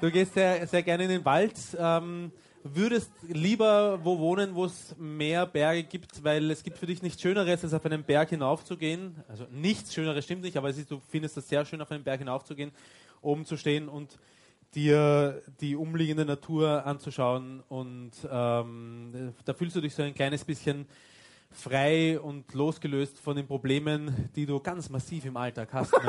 du gehst sehr, sehr gerne in den Wald. Ähm, würdest lieber wo wohnen, wo es mehr Berge gibt, weil es gibt für dich nichts Schöneres, als auf einen Berg hinaufzugehen. Also nichts Schöneres stimmt nicht, aber ist, du findest es sehr schön, auf einen Berg hinaufzugehen, oben zu stehen und dir die umliegende Natur anzuschauen und ähm, da fühlst du dich so ein kleines bisschen frei und losgelöst von den Problemen, die du ganz massiv im Alltag hast.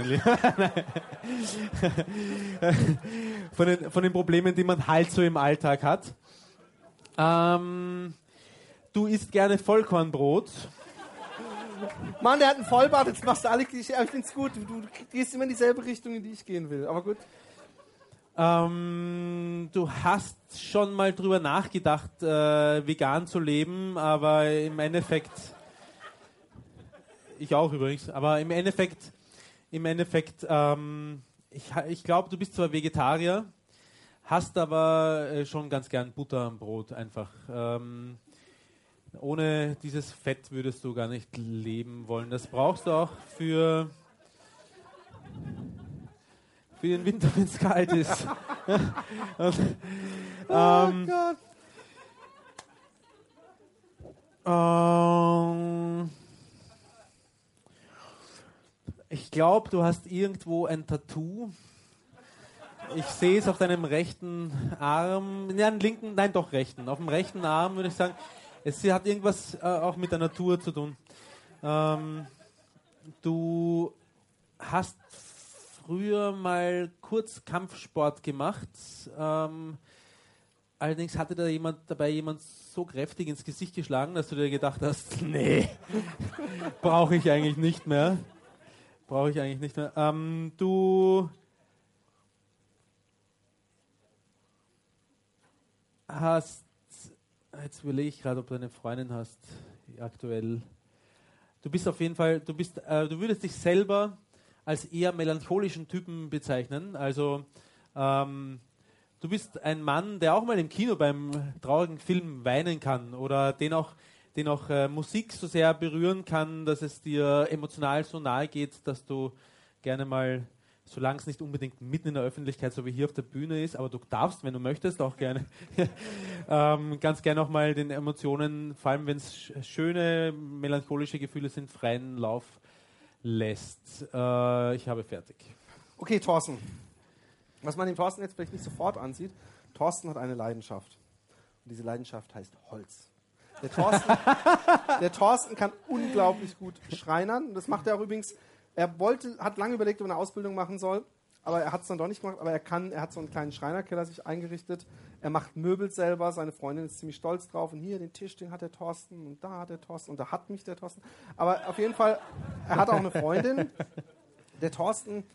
von, den, von den Problemen, die man halt so im Alltag hat. Ähm, du isst gerne Vollkornbrot. Mann, der hat einen Vollbart, jetzt machst du alle Klischee. Aber ich find's gut. Du, du gehst immer in dieselbe Richtung, in die ich gehen will. Aber gut. Ähm, du hast schon mal drüber nachgedacht, äh, vegan zu leben, aber im Endeffekt, ich auch übrigens, aber im Endeffekt, im Endeffekt, ähm, ich, ich glaube, du bist zwar Vegetarier, hast aber äh, schon ganz gern Butter am Brot einfach. Ähm, ohne dieses Fett würdest du gar nicht leben wollen. Das brauchst du auch für für den Winter, wenn es kalt ist. Und, ähm, ähm, ich glaube, du hast irgendwo ein Tattoo. Ich sehe es auf deinem rechten Arm, einen linken, nein, doch rechten. Auf dem rechten Arm würde ich sagen, es hat irgendwas äh, auch mit der Natur zu tun. Ähm, du hast früher mal kurz Kampfsport gemacht. Ähm, allerdings hatte da jemand dabei jemand so kräftig ins Gesicht geschlagen, dass du dir gedacht hast, nee, brauche ich eigentlich nicht mehr. Brauche ich eigentlich nicht mehr. Ähm, du hast, jetzt überlege ich gerade, ob du eine Freundin hast, aktuell. Du bist auf jeden Fall, du bist, äh, du würdest dich selber als eher melancholischen Typen bezeichnen. Also ähm, du bist ein Mann, der auch mal im Kino beim traurigen Film weinen kann oder den auch, den auch äh, Musik so sehr berühren kann, dass es dir emotional so nahe geht, dass du gerne mal, solange es nicht unbedingt mitten in der Öffentlichkeit, so wie hier auf der Bühne ist, aber du darfst, wenn du möchtest, auch gerne ähm, ganz gerne auch mal den Emotionen, vor allem wenn es sch- schöne melancholische Gefühle sind, freien Lauf lässt. Äh, ich habe fertig. Okay, Thorsten. Was man dem Thorsten jetzt vielleicht nicht sofort ansieht, Thorsten hat eine Leidenschaft. Und diese Leidenschaft heißt Holz. Der Thorsten, der Thorsten kann unglaublich gut schreinern. Das macht er auch übrigens. Er wollte, hat lange überlegt, ob er eine Ausbildung machen soll, aber er hat es dann doch nicht gemacht. Aber er kann, er hat so einen kleinen Schreinerkeller sich eingerichtet. Er macht Möbel selber. Seine Freundin ist ziemlich stolz drauf. Und hier den Tisch, den hat der Thorsten. Und da hat der Thorsten. Und da hat mich der Thorsten. Aber auf jeden Fall, er hat auch eine Freundin. Der Thorsten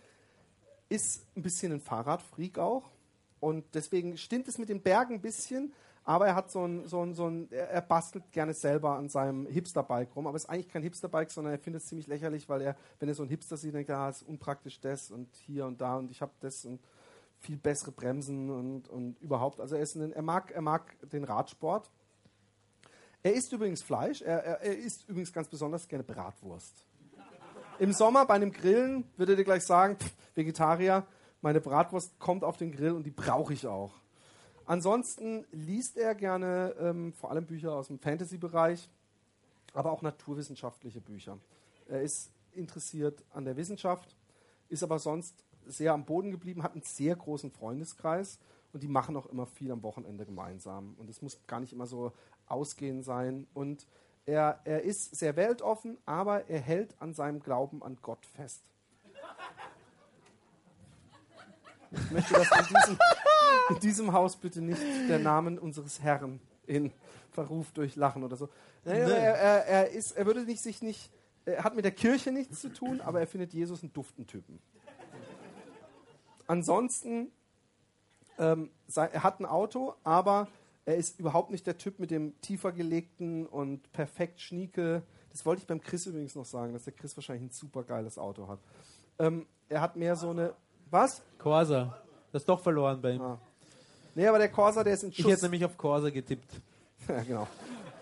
ist ein bisschen ein Fahrradfreak auch. Und deswegen stimmt es mit den Bergen ein bisschen, aber er hat so ein, so ein, so ein er bastelt gerne selber an seinem Hipsterbike rum. Aber es ist eigentlich kein Hipsterbike, sondern er findet es ziemlich lächerlich, weil er, wenn er so ein Hipster sieht, denkt er, ah, ist unpraktisch das und hier und da und ich habe das und viel bessere Bremsen und, und überhaupt. Also er, ist ein, er, mag, er mag den Radsport. Er isst übrigens Fleisch. Er, er, er isst übrigens ganz besonders gerne Bratwurst. Im Sommer bei einem Grillen würde er dir gleich sagen, pff, Vegetarier, meine Bratwurst kommt auf den Grill und die brauche ich auch. Ansonsten liest er gerne ähm, vor allem Bücher aus dem Fantasy-Bereich, aber auch naturwissenschaftliche Bücher. Er ist interessiert an der Wissenschaft, ist aber sonst sehr am Boden geblieben, hat einen sehr großen Freundeskreis und die machen auch immer viel am Wochenende gemeinsam. Und es muss gar nicht immer so ausgehen sein. Und er, er ist sehr weltoffen, aber er hält an seinem Glauben an Gott fest. Ich möchte, dass in diesem, in diesem Haus bitte nicht der Namen unseres Herrn in Verruf durch Lachen oder so. Aber Er, er, er, ist, er würde nicht, sich nicht, er hat mit der Kirche nichts zu tun, aber er findet Jesus einen duften Typen. Ansonsten, ähm, er hat ein Auto, aber er ist überhaupt nicht der Typ mit dem tiefer gelegten und perfekt schnieke. Das wollte ich beim Chris übrigens noch sagen, dass der Chris wahrscheinlich ein super geiles Auto hat. Ähm, er hat mehr so eine. Was? Corsa. Das ist doch verloren bei ihm. Ah. Nee, aber der Corsa, der ist in Ich Schuss. hätte nämlich auf Corsa getippt. Ja, genau.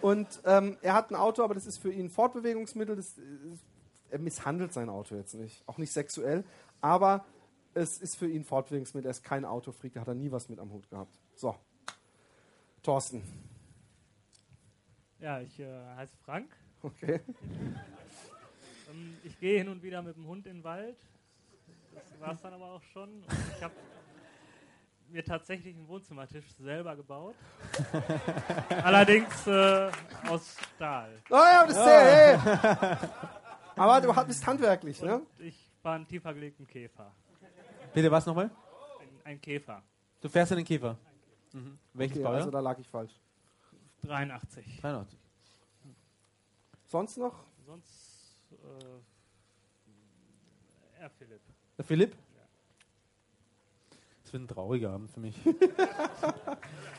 Und ähm, er hat ein Auto, aber das ist für ihn ein Fortbewegungsmittel. Das, ist- er misshandelt sein Auto jetzt nicht. Auch nicht sexuell. Aber es ist für ihn ein Fortbewegungsmittel. Er ist kein Autofreak. Da hat er nie was mit am Hut gehabt. So. Thorsten. Ja, ich äh, heiße Frank. Okay. Ähm, ich gehe hin und wieder mit dem Hund in den Wald. Das war es dann aber auch schon. Und ich habe mir tatsächlich einen Wohnzimmertisch selber gebaut. Allerdings äh, aus Stahl. Oh ja, das ist sehr, hey. Aber du bist handwerklich, ne? Und ich fahre einen tiefer gelegten Käfer. Bitte was nochmal? Ein, ein Käfer. Du fährst einen Käfer. Mhm. Welches Okay, Baujahr? also da lag ich falsch. 83. 83. Sonst noch? Sonst äh, R. Philipp. Der Philipp? Das wird ein trauriger Abend für mich.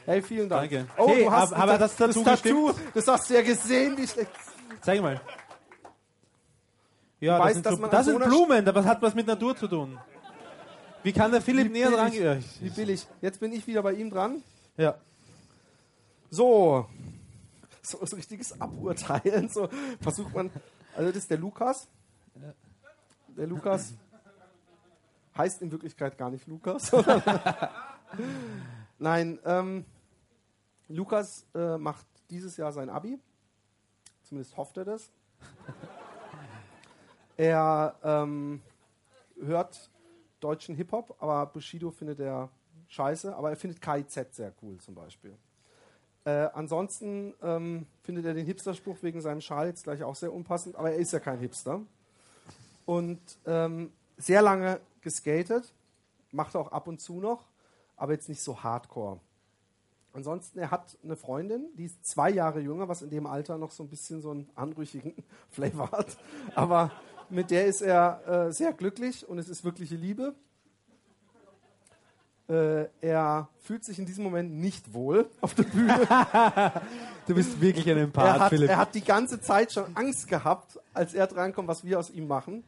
Hey, vielen Dank. Danke. Oh, Hey, du hast aber- aber das Tattoo Tattoo, das hast du ja gesehen, wie schlecht. Zeig mal. Ja, Du das weißt, sind, dass so, man das sind Blumen, das hat was mit Natur zu tun. Wie kann der Philipp Wie näher dran gehen? Wie billig. Jetzt bin ich wieder bei ihm dran. Ja. So. So, so richtiges Aburteilen. So versucht man. Also, das ist der Lukas. Der Lukas heißt in Wirklichkeit gar nicht Lukas. Nein, ähm, Lukas äh, macht dieses Jahr sein Abi. Zumindest hofft er das. Er ähm, hört deutschen Hip-Hop, aber Bushido findet er scheiße, aber er findet KIZ sehr cool zum Beispiel. Äh, ansonsten ähm, findet er den Hipster-Spruch wegen seinem Schal jetzt gleich auch sehr unpassend, aber er ist ja kein Hipster. Und ähm, sehr lange geskatet, macht er auch ab und zu noch, aber jetzt nicht so hardcore. Ansonsten, er hat eine Freundin, die ist zwei Jahre jünger, was in dem Alter noch so ein bisschen so einen anrüchigen Flavor hat. Aber mit der ist er äh, sehr glücklich und es ist wirkliche Liebe. Äh, er fühlt sich in diesem Moment nicht wohl auf der Bühne. Du bist wirklich ein Er Empath, hat, Philipp. er hat die ganze Zeit schon Angst gehabt, als er drankommt, was wir aus ihm machen.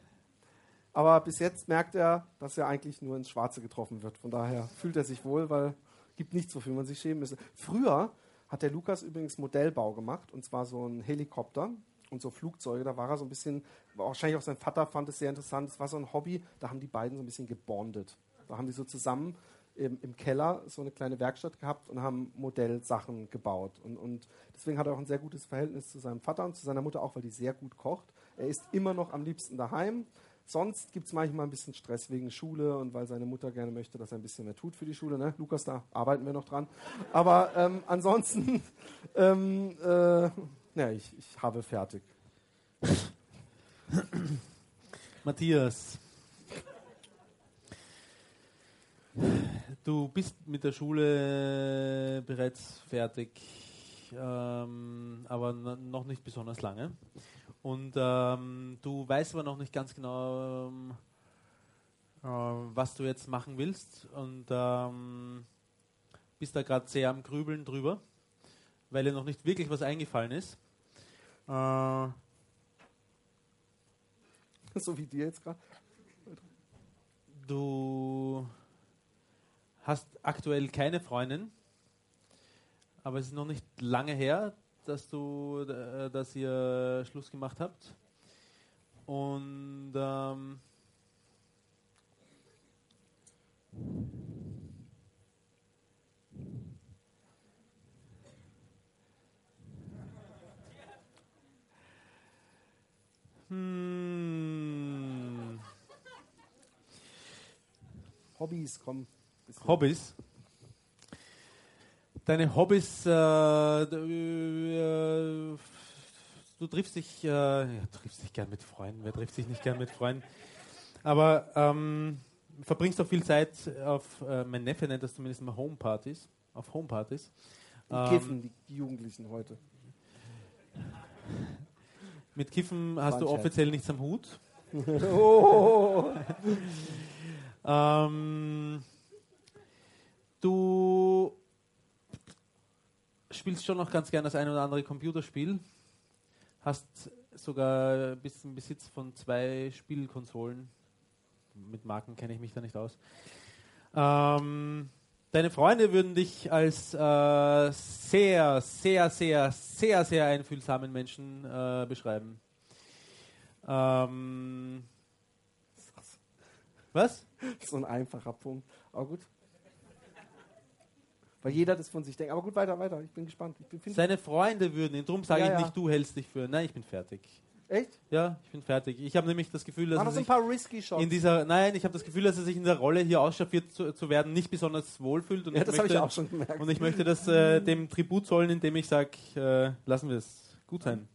Aber bis jetzt merkt er, dass er eigentlich nur ins Schwarze getroffen wird. Von daher fühlt er sich wohl, weil es gibt nichts, wofür man sich schämen müsse. Früher hat der Lukas übrigens Modellbau gemacht, und zwar so ein Helikopter und so Flugzeuge. Da war er so ein bisschen, wahrscheinlich auch sein Vater fand es sehr interessant. Es war so ein Hobby, da haben die beiden so ein bisschen gebondet. Da haben die so zusammen im, im Keller so eine kleine Werkstatt gehabt und haben Modellsachen gebaut. Und, und deswegen hat er auch ein sehr gutes Verhältnis zu seinem Vater und zu seiner Mutter auch, weil die sehr gut kocht. Er ist immer noch am liebsten daheim. Sonst gibt es manchmal ein bisschen Stress wegen Schule und weil seine Mutter gerne möchte, dass er ein bisschen mehr tut für die Schule. Ne? Lukas, da arbeiten wir noch dran. Aber ähm, ansonsten, ähm, äh, ja, ich, ich habe fertig. Matthias. Du bist mit der Schule bereits fertig, ähm, aber noch nicht besonders lange. Und ähm, du weißt aber noch nicht ganz genau, ähm, äh, was du jetzt machen willst. Und ähm, bist da gerade sehr am Grübeln drüber, weil dir noch nicht wirklich was eingefallen ist. Äh, So wie dir jetzt gerade. Du hast aktuell keine Freundin, aber es ist noch nicht lange her, dass du, äh, dass ihr Schluss gemacht habt. Und ähm, hm, Hobbys, komm. Hobbys. Deine Hobbys, äh, du, äh, du triffst dich, äh, ja, triffst dich gern mit Freunden, wer trifft sich nicht gern mit Freunden? Aber ähm, verbringst auch viel Zeit auf, äh, mein Neffe nennt das zumindest immer Homepartys, auf Homepartys. Die Kiffen, die, die Jugendlichen heute. Mit Kiffen hast du ein offiziell nichts am Hut. Oh, Ähm, du spielst schon noch ganz gern das ein oder andere Computerspiel. Hast sogar bist im Besitz von zwei Spielkonsolen. Mit Marken kenne ich mich da nicht aus. Ähm, deine Freunde würden dich als äh, sehr, sehr, sehr, sehr, sehr einfühlsamen Menschen äh, beschreiben. Ähm, was? so ein einfacher Punkt. Aber gut. Weil jeder das von sich denkt. Aber gut, weiter, weiter. Ich bin gespannt. Ich bin, Seine Freunde würden ihn, drum sage Ja, ich ja. nicht, du hältst dich für. Nein, ich bin fertig. Echt? Ja, ich bin fertig. Ich habe nämlich das Gefühl, dass er noch so ein sich paar risky Shots. in dieser, nein, ich habe das Gefühl, dass er sich in der Rolle hier ausschaffiert zu, zu werden nicht besonders wohlfühlt. Und ja, ich das habe ich möchte- auch schon gemerkt. Und ich möchte das äh, dem Tribut zollen, indem ich sage, äh, lassen wir es gut sein.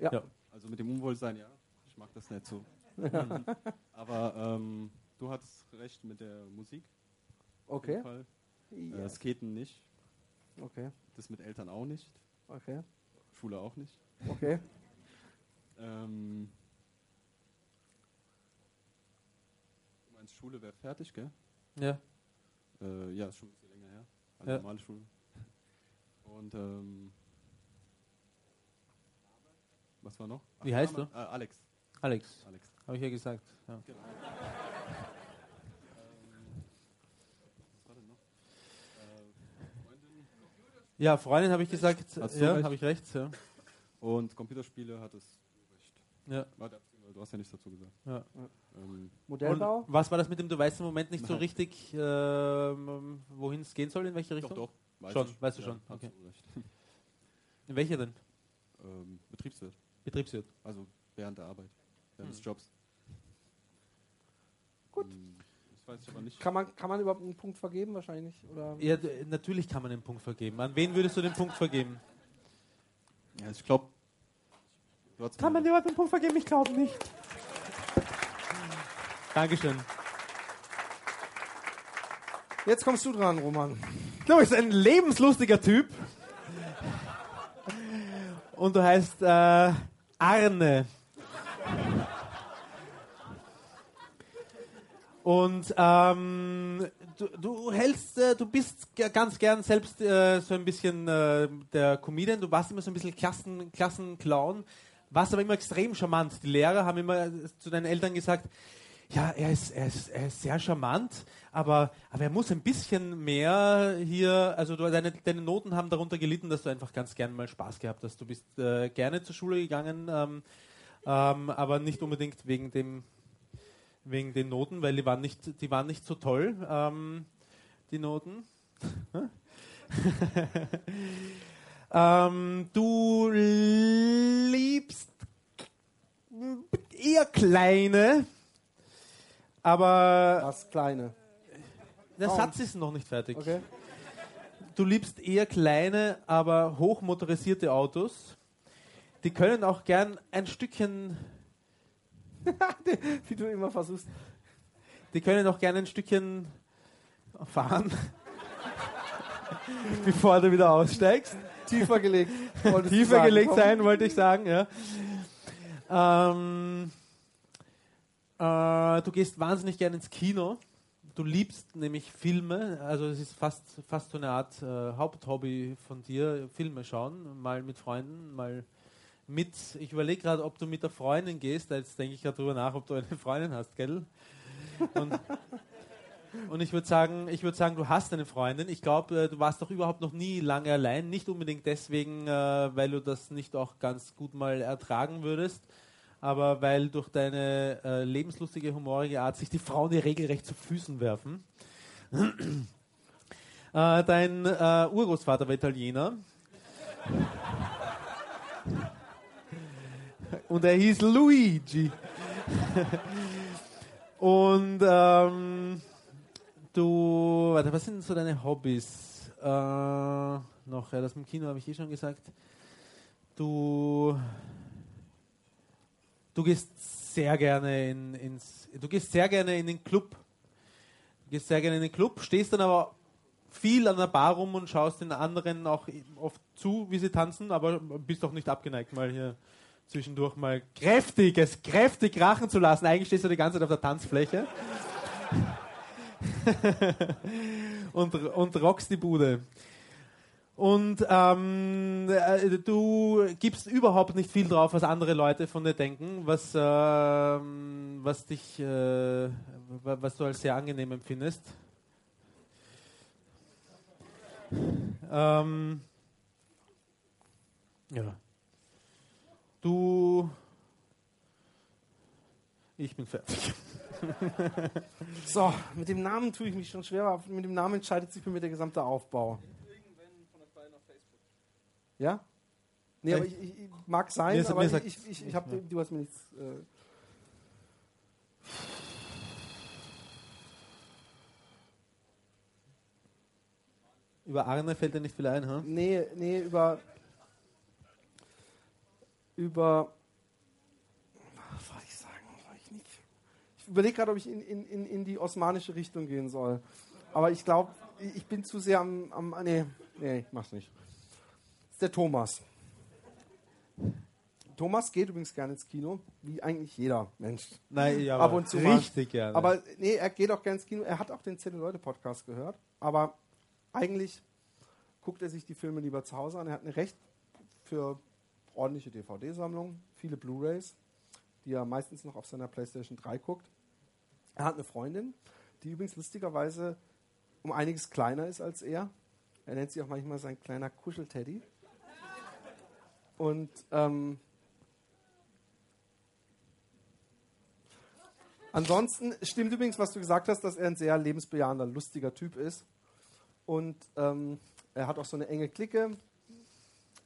Ja. Ja. Also mit dem Unwohlsein, ja. Ich mag das nicht so. Aber ähm, du hattest recht mit der Musik. Auf Okay. jeden Fall. Äh, Ja. Skaten nicht. Okay. Das mit Eltern auch nicht. Okay. Schule auch nicht. Okay. Ähm, du meinst, Schule wäre fertig, gell? Ja. Äh, ja, ist schon ein bisschen länger her. Eine Ja. normale Schule. Und ähm, was war noch? Wie heißt Name? Äh, Alex. Alex, Alex. habe ich ja gesagt. Ja. Ähm, was war denn noch? Äh, Freundin. Ja, Freundin habe ich gesagt. Du ja, habe ich recht. Ja. Und Computerspiele du recht. Ja. Du hast ja nichts dazu gesagt. Ja. Ähm, Modellbau? Und was war das mit dem, du weißt im Moment nicht so Nein. richtig, ähm, wohin es gehen soll, in welche Richtung? doch, doch. Weiß Schon, ich. weißt du Ja, schon, okay. du recht. In welche denn? ähm, Betriebswirt. Betriebswirt. Also während der Arbeit. Während des Hm. Jobs. Gut. Hm, Das weiß ich aber nicht. Kann man, kann man überhaupt einen Punkt vergeben wahrscheinlich? Oder? Ja, natürlich kann man den Punkt vergeben. An wen würdest du den Punkt vergeben? Ja, ich glaube. Kann man den Punkt vergeben? Ich glaube nicht. Dankeschön. Jetzt kommst du dran, Roman. Du bist ein lebenslustiger Typ. Und du heißt äh, Arne. Und ähm, du, du hältst, äh, du bist ganz gern selbst äh, so ein bisschen äh, der Comedian. Du warst immer so ein bisschen Klassen, Klassenclown, warst aber immer extrem charmant. Die Lehrer haben immer äh, zu deinen Eltern gesagt, ja, er ist, er ist, er ist sehr charmant, aber, aber er muss ein bisschen mehr hier, also du, deine, deine Noten haben darunter gelitten, dass du einfach ganz gern mal Spaß gehabt hast. Du bist äh, gerne zur Schule gegangen, ähm, ähm, aber nicht unbedingt wegen dem wegen den Noten, weil die waren nicht, die waren nicht so toll, ähm, die Noten. ähm, du liebst eher kleine, aber Das Kleine. der. Satz ist noch nicht fertig. Okay. Du liebst eher kleine, aber hochmotorisierte Autos. Die können auch gern ein Stückchen, Wie du immer versuchst. die können auch gern ein Stückchen fahren, bevor du wieder aussteigst. Tiefer gelegt. Tiefer gelegt sein, wollte ich sagen, ja. Ähm, äh, du gehst wahnsinnig gern ins Kino. Du liebst nämlich Filme, also es ist fast, fast so eine Art äh, Haupthobby von dir, Filme schauen, mal mit Freunden, mal mit, ich überlege gerade, ob du mit der Freundin gehst, jetzt denke ich gerade drüber nach, ob du eine Freundin hast, gell? Und, und ich würde sagen, ich würde sagen, du hast eine Freundin. Ich glaube, äh, du warst doch überhaupt noch nie lange allein. Nicht unbedingt deswegen, äh, weil du das nicht auch ganz gut mal ertragen würdest, aber weil durch deine äh, lebenslustige, humorige Art sich die Frauen dir regelrecht zu Füßen werfen. dein Urgroßvater war Italiener. Und er hieß Luigi. Und ähm, du, warte, was sind so deine Hobbys? Äh, noch, ja, das mit dem Kino habe ich eh schon gesagt. Du, du gehst sehr gerne in, ins, du gehst sehr gerne in den Club. Du gehst sehr gerne in den Club, stehst dann aber viel an der Bar rum und schaust den anderen auch oft zu, wie sie tanzen, aber bist auch nicht abgeneigt, mal hier zwischendurch mal kräftig, es kräftig krachen zu lassen. Eigentlich stehst du die ganze Zeit auf der Tanzfläche. und, und rockst die Bude. Und ähm, äh, du gibst überhaupt nicht viel drauf, was andere Leute von dir denken, was, ähm, was dich, äh, wa- was du als sehr angenehm empfindest. Ähm, ja. Du. Ich bin fertig. So, mit dem Namen tue ich mich schon schwer, aber mit dem Namen entscheidet sich für mich der gesamte Aufbau. Ja? Nee, aber ich, ich, ich mag sein, Mir ist- aber ich, sagt- ich, ich, ich hab, du hast mir nichts. Äh, Über Arne fällt dir nicht viel ein, ha? nee, nee, über. Über. Was soll ich sagen? Soll ich nicht. Ich überlege gerade, ob ich in, in, in, in die osmanische Richtung gehen soll. Aber ich glaube, ich bin zu sehr am. am nee, nee, ich mach's nicht. Das ist der Thomas. Thomas geht übrigens gerne ins Kino, wie eigentlich jeder Mensch. Nein, ja, Ab aber und zu richtig gerne. Aber nee, er geht auch gerne ins Kino. Er hat auch den Zelle-Leute-Podcast gehört. Aber eigentlich guckt er sich die Filme lieber zu Hause an. Er hat eine recht für ordentliche DVD-Sammlung, viele Blu-Rays, die er meistens noch auf seiner PlayStation 3 guckt. Er hat eine Freundin, die übrigens lustigerweise um einiges kleiner ist als er. Er nennt sie auch manchmal sein kleiner Kuschelteddy. Und ähm, Ansonsten stimmt übrigens, was du gesagt hast, dass er ein sehr lebensbejahender, lustiger Typ ist. Und ähm, er hat auch so eine enge Clique.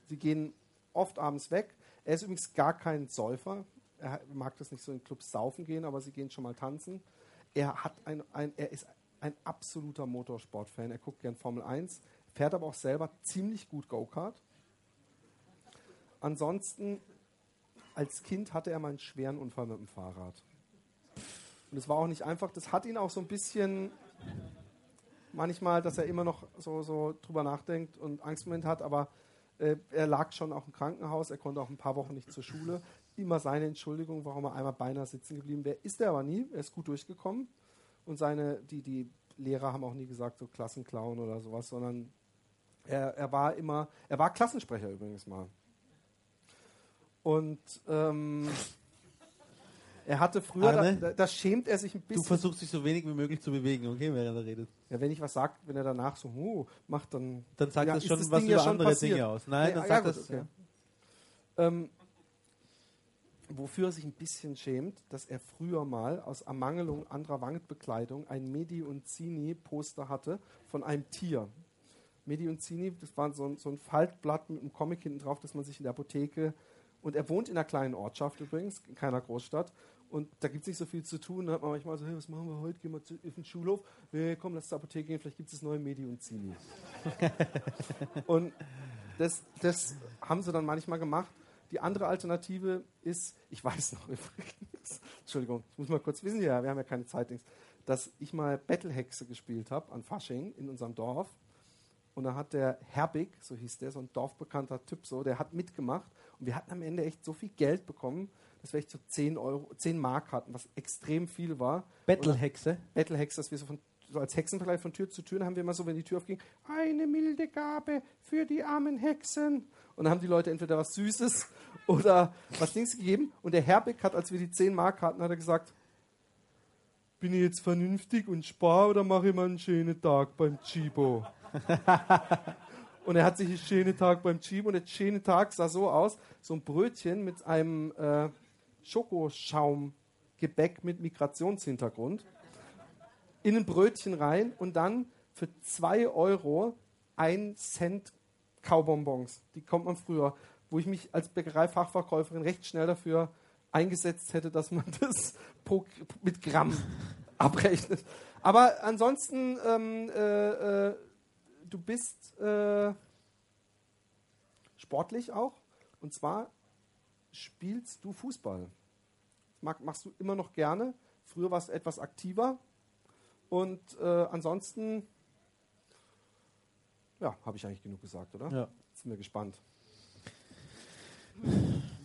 Sie gehen oft abends weg. Er ist übrigens gar kein Säufer. Er mag das nicht so in Clubs saufen gehen, aber sie gehen schon mal tanzen. Er, hat ein, ein, er ist ein absoluter Motorsportfan. Er guckt gern Formel 1, fährt aber auch selber ziemlich gut Go-Kart. Ansonsten, als Kind hatte er mal einen schweren Unfall mit dem Fahrrad. Und es war auch nicht einfach. Das hat ihn auch so ein bisschen manchmal, dass er immer noch so, so drüber nachdenkt und Angstmoment hat, aber äh, er lag schon auch im Krankenhaus, er konnte auch ein paar Wochen nicht zur Schule. Immer seine Entschuldigung, warum er einmal beinahe sitzen geblieben wäre, ist er aber nie. Er ist gut durchgekommen. Und seine, die, die Lehrer haben auch nie gesagt, so Klassenclown oder sowas, sondern er, er war immer, er war Klassensprecher übrigens mal. Und ähm, er hatte früher, Arne? da, da schämt er sich ein du bisschen. versuchst dich so wenig wie möglich zu bewegen, okay, während er redet. Ja, wenn ich was sage, wenn er danach so huh, macht, dann. Dann sagt Ja, das schon das was Ding über ja andere passiert. Dinge aus. Nein, Nee, dann ah, sagt ja, das. gut, okay. Ähm, wofür er sich ein bisschen schämt, dass er früher mal aus Ermangelung anderer Wandbekleidung ein Medi und Zini Poster hatte von einem Tier. Medi und Zini, das war so ein, so ein Faltblatt mit einem Comic hinten drauf, das man sich in der Apotheke und er wohnt in einer kleinen Ortschaft übrigens, in keiner Großstadt. Und da gibt es nicht so viel zu tun. Da hat man manchmal so, hey, was machen wir heute? Gehen wir zu, auf den Schulhof? Hey, komm, lass zur Apotheke gehen, vielleicht gibt es das neue Medi und Zini. und das, das haben sie dann manchmal gemacht. Die andere Alternative ist, ich weiß noch übrigens, Entschuldigung, ich muss mal kurz wissen, ja, wir haben ja keine Zeit, dass ich mal Battlehexe gespielt habe an Fasching in unserem Dorf. Und da hat der Herbig, so hieß der, so ein dorfbekannter Typ so, der hat mitgemacht. Und wir hatten am Ende echt so viel Geld bekommen, dass wir echt so 10 Euro, 10 Mark hatten, was extrem viel war. Battlehexe. Battlehex, dass wir so, von, so als Hexenvergleich von Tür zu Tür, dann haben wir immer so, wenn die Tür aufging, eine milde Gabe für die armen Hexen. Und dann haben die Leute entweder was Süßes oder was Dings gegeben. Und der Herbig hat, als wir die 10 Mark hatten, hat er gesagt, bin ich jetzt vernünftig und spar oder mache ich mal einen schönen Tag beim Chibo? und er hat sich einen schönen Tag beim Chibo und der schöne Tag sah so aus, so ein Brötchen mit einem äh, Schokoschaumgebäck mit Migrationshintergrund in ein Brötchen rein und dann für 2 Euro ein Cent Kaubonbons. Die kommt man früher, wo ich mich als Bäckereifachverkäuferin recht schnell dafür eingesetzt hätte, dass man das mit Gramm abrechnet. Aber ansonsten, ähm, äh, äh, du bist äh, sportlich auch. Und zwar spielst du Fußball. Mag, machst du immer noch gerne. Früher warst du etwas aktiver. Und äh, ansonsten, ja, habe ich eigentlich genug gesagt, oder? Ja. Jetzt sind wir gespannt.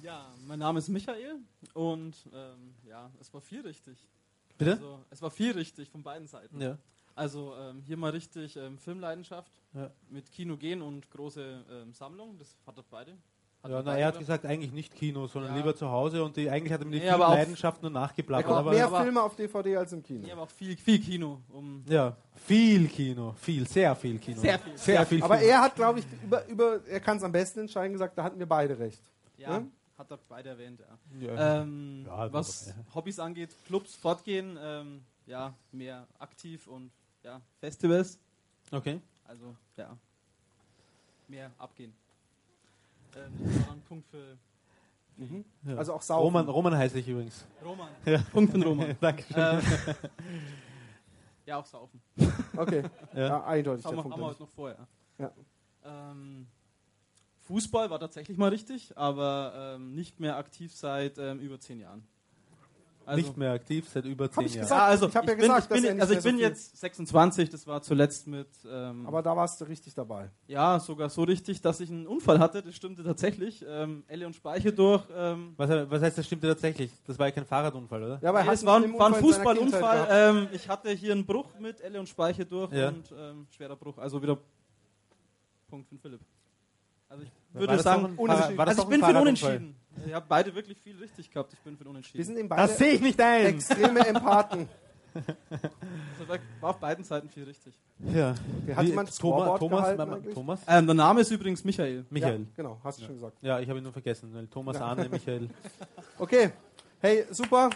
Ja, mein Name ist Michael und ähm, ja, es war viel richtig. Bitte? Also, es war viel richtig von beiden Seiten. Ja. Also ähm, hier mal richtig ähm, Filmleidenschaft Ja. mit Kino gehen und große ähm, Sammlung. Das hat er beide. Hat Ja, er na, er hat gesagt, eigentlich nicht Kino, sondern Ja. lieber zu Hause und die, eigentlich hat er den aber auch- Leidenschaft nur Er nachgeblabbert. guckt Aber, mehr aber- Filme auf DVD als im Kino. Nee, aber auch viel, viel Kino. Um ja, viel Kino, viel, sehr viel Kino. Sehr viel. Sehr viel Aber Kino. er hat, glaube ich, über, über, er kann es am besten entscheiden, gesagt, da hatten wir beide recht. ja, Ja? hat er beide erwähnt, ja. Ja. Ähm, Ja, was aber, Hobbys angeht, Clubs, Fortgehen, ähm, ja, mehr aktiv und ja, Festivals. Okay. Also, ja, mehr abgehen. Ähm, das war ein Punkt für Mhm. Ja. Also auch saufen. Roman, Roman heiße ich übrigens. Roman. Ja. Punkt für den Roman. Dankeschön. ähm, ja, auch saufen. Okay, ja, Ja. eindeutig Das haben der Punkt. haben wir heute noch vorher. Ja. Ähm, Fußball war tatsächlich mal richtig, aber ähm, nicht mehr aktiv seit ähm, über zehn Jahren. Also, Nicht mehr aktiv seit über zehn ich Jahren. gesagt. Ja, also Ich ja bin, gesagt, ich bin, also ich so bin viel- jetzt 26, das war zuletzt mit ähm, Aber da warst du richtig dabei. ja sogar so richtig, dass ich einen Unfall hatte. Das stimmte tatsächlich. Ähm, Elle und Speiche durch. Ähm, Was, was heißt, das stimmte tatsächlich? Das war ja kein Fahrradunfall, oder? Ja, aber er nee, es war, ein- war ein Fußballunfall. Ähm, ich hatte hier einen Bruch mit Elle und Speiche durch Ja. und ähm, schwerer Bruch. Also wieder Punkt für den Philipp. Also ich würde sagen, war das also ich bin für den? Unentschieden. Ihr habt beide wirklich viel richtig gehabt. Ich bin für den Wir Unentschieden. sind eben beide Das sehe ich nicht ein! extreme Empathen. Also war auf beiden Seiten viel richtig. Ja. Okay, hat Wie- jemand das Thomas, Thomas, gehalten? Thomas? Ähm, der Name ist übrigens Michael. Michael. Ja, genau, hast du schon gesagt. Ja, ich habe ihn nur vergessen. weil Thomas, Arne, Michael. Okay, hey, super.